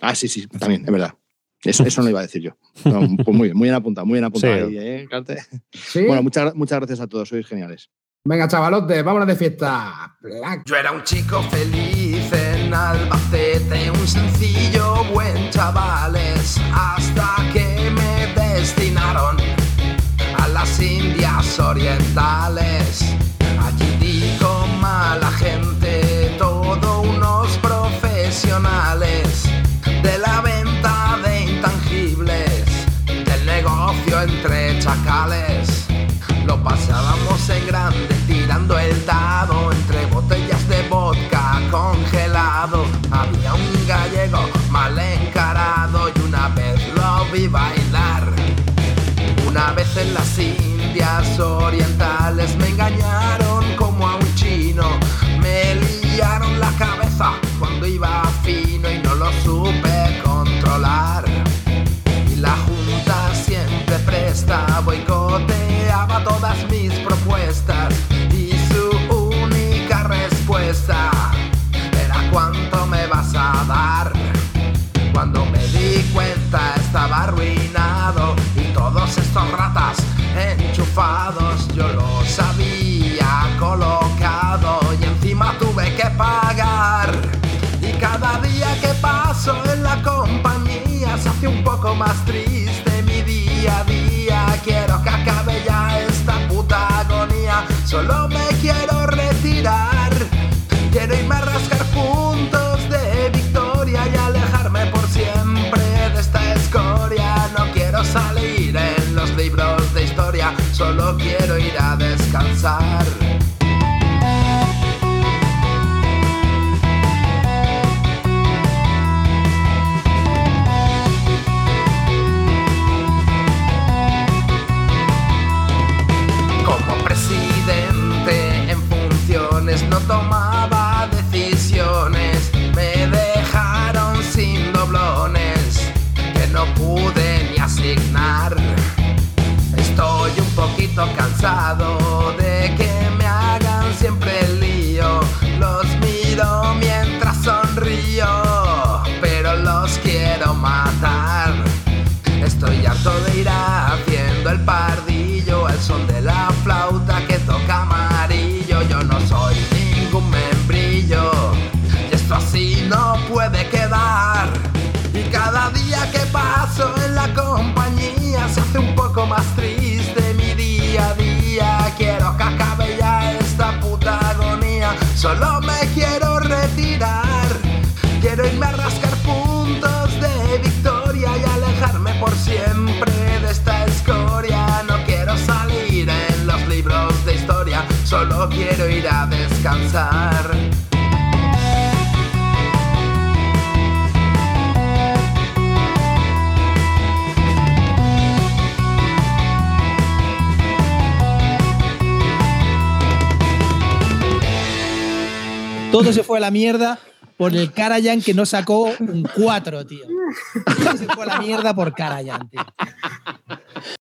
Ah, sí, sí, también, es verdad. Eso, eso no lo iba a decir yo. No, pues muy bien, muy bien apuntado, muy bien apuntado Sí. ahí, ¿eh, Carte? ¿Sí? Bueno, muchas, muchas gracias a todos, sois geniales. Venga, chavalotes, vámonos de fiesta. Black. Yo era un chico feliz en Albacete, un sencillo buen chavales, hasta que me destinaron a las Indias Orientales. Allí dijo mala gente, todo unos profesionales de la en las Indias Orientales me engañaron yo los había colocado y encima tuve que pagar. Y cada día que paso en la compañía se hace un poco más triste mi día a día. Quiero que acabe ya esta puta agonía, solo me quiero retirar. solo quiero ir a descansar. Como presidente en funciones no toma estoy cansado de que me hagan siempre el lío. Los miro mientras sonrío, pero los quiero matar. Estoy harto de ir haciendo el pardillo al son de la flauta que toca amarillo. Yo no soy ningún membrillo y esto así no puede quedar. Y cada día que paso en la compañía se hace un poco más día a día. Quiero ya esta puta agonía. Solo me quiero retirar. Quiero irme a rascar puntos de victoria y alejarme por siempre de esta escoria. No quiero salir en los libros de historia. Solo quiero ir a descansar. Todo se fue a la mierda por el Karajan que no sacó un 4, tío. Todo se fue a la mierda por Karajan, tío.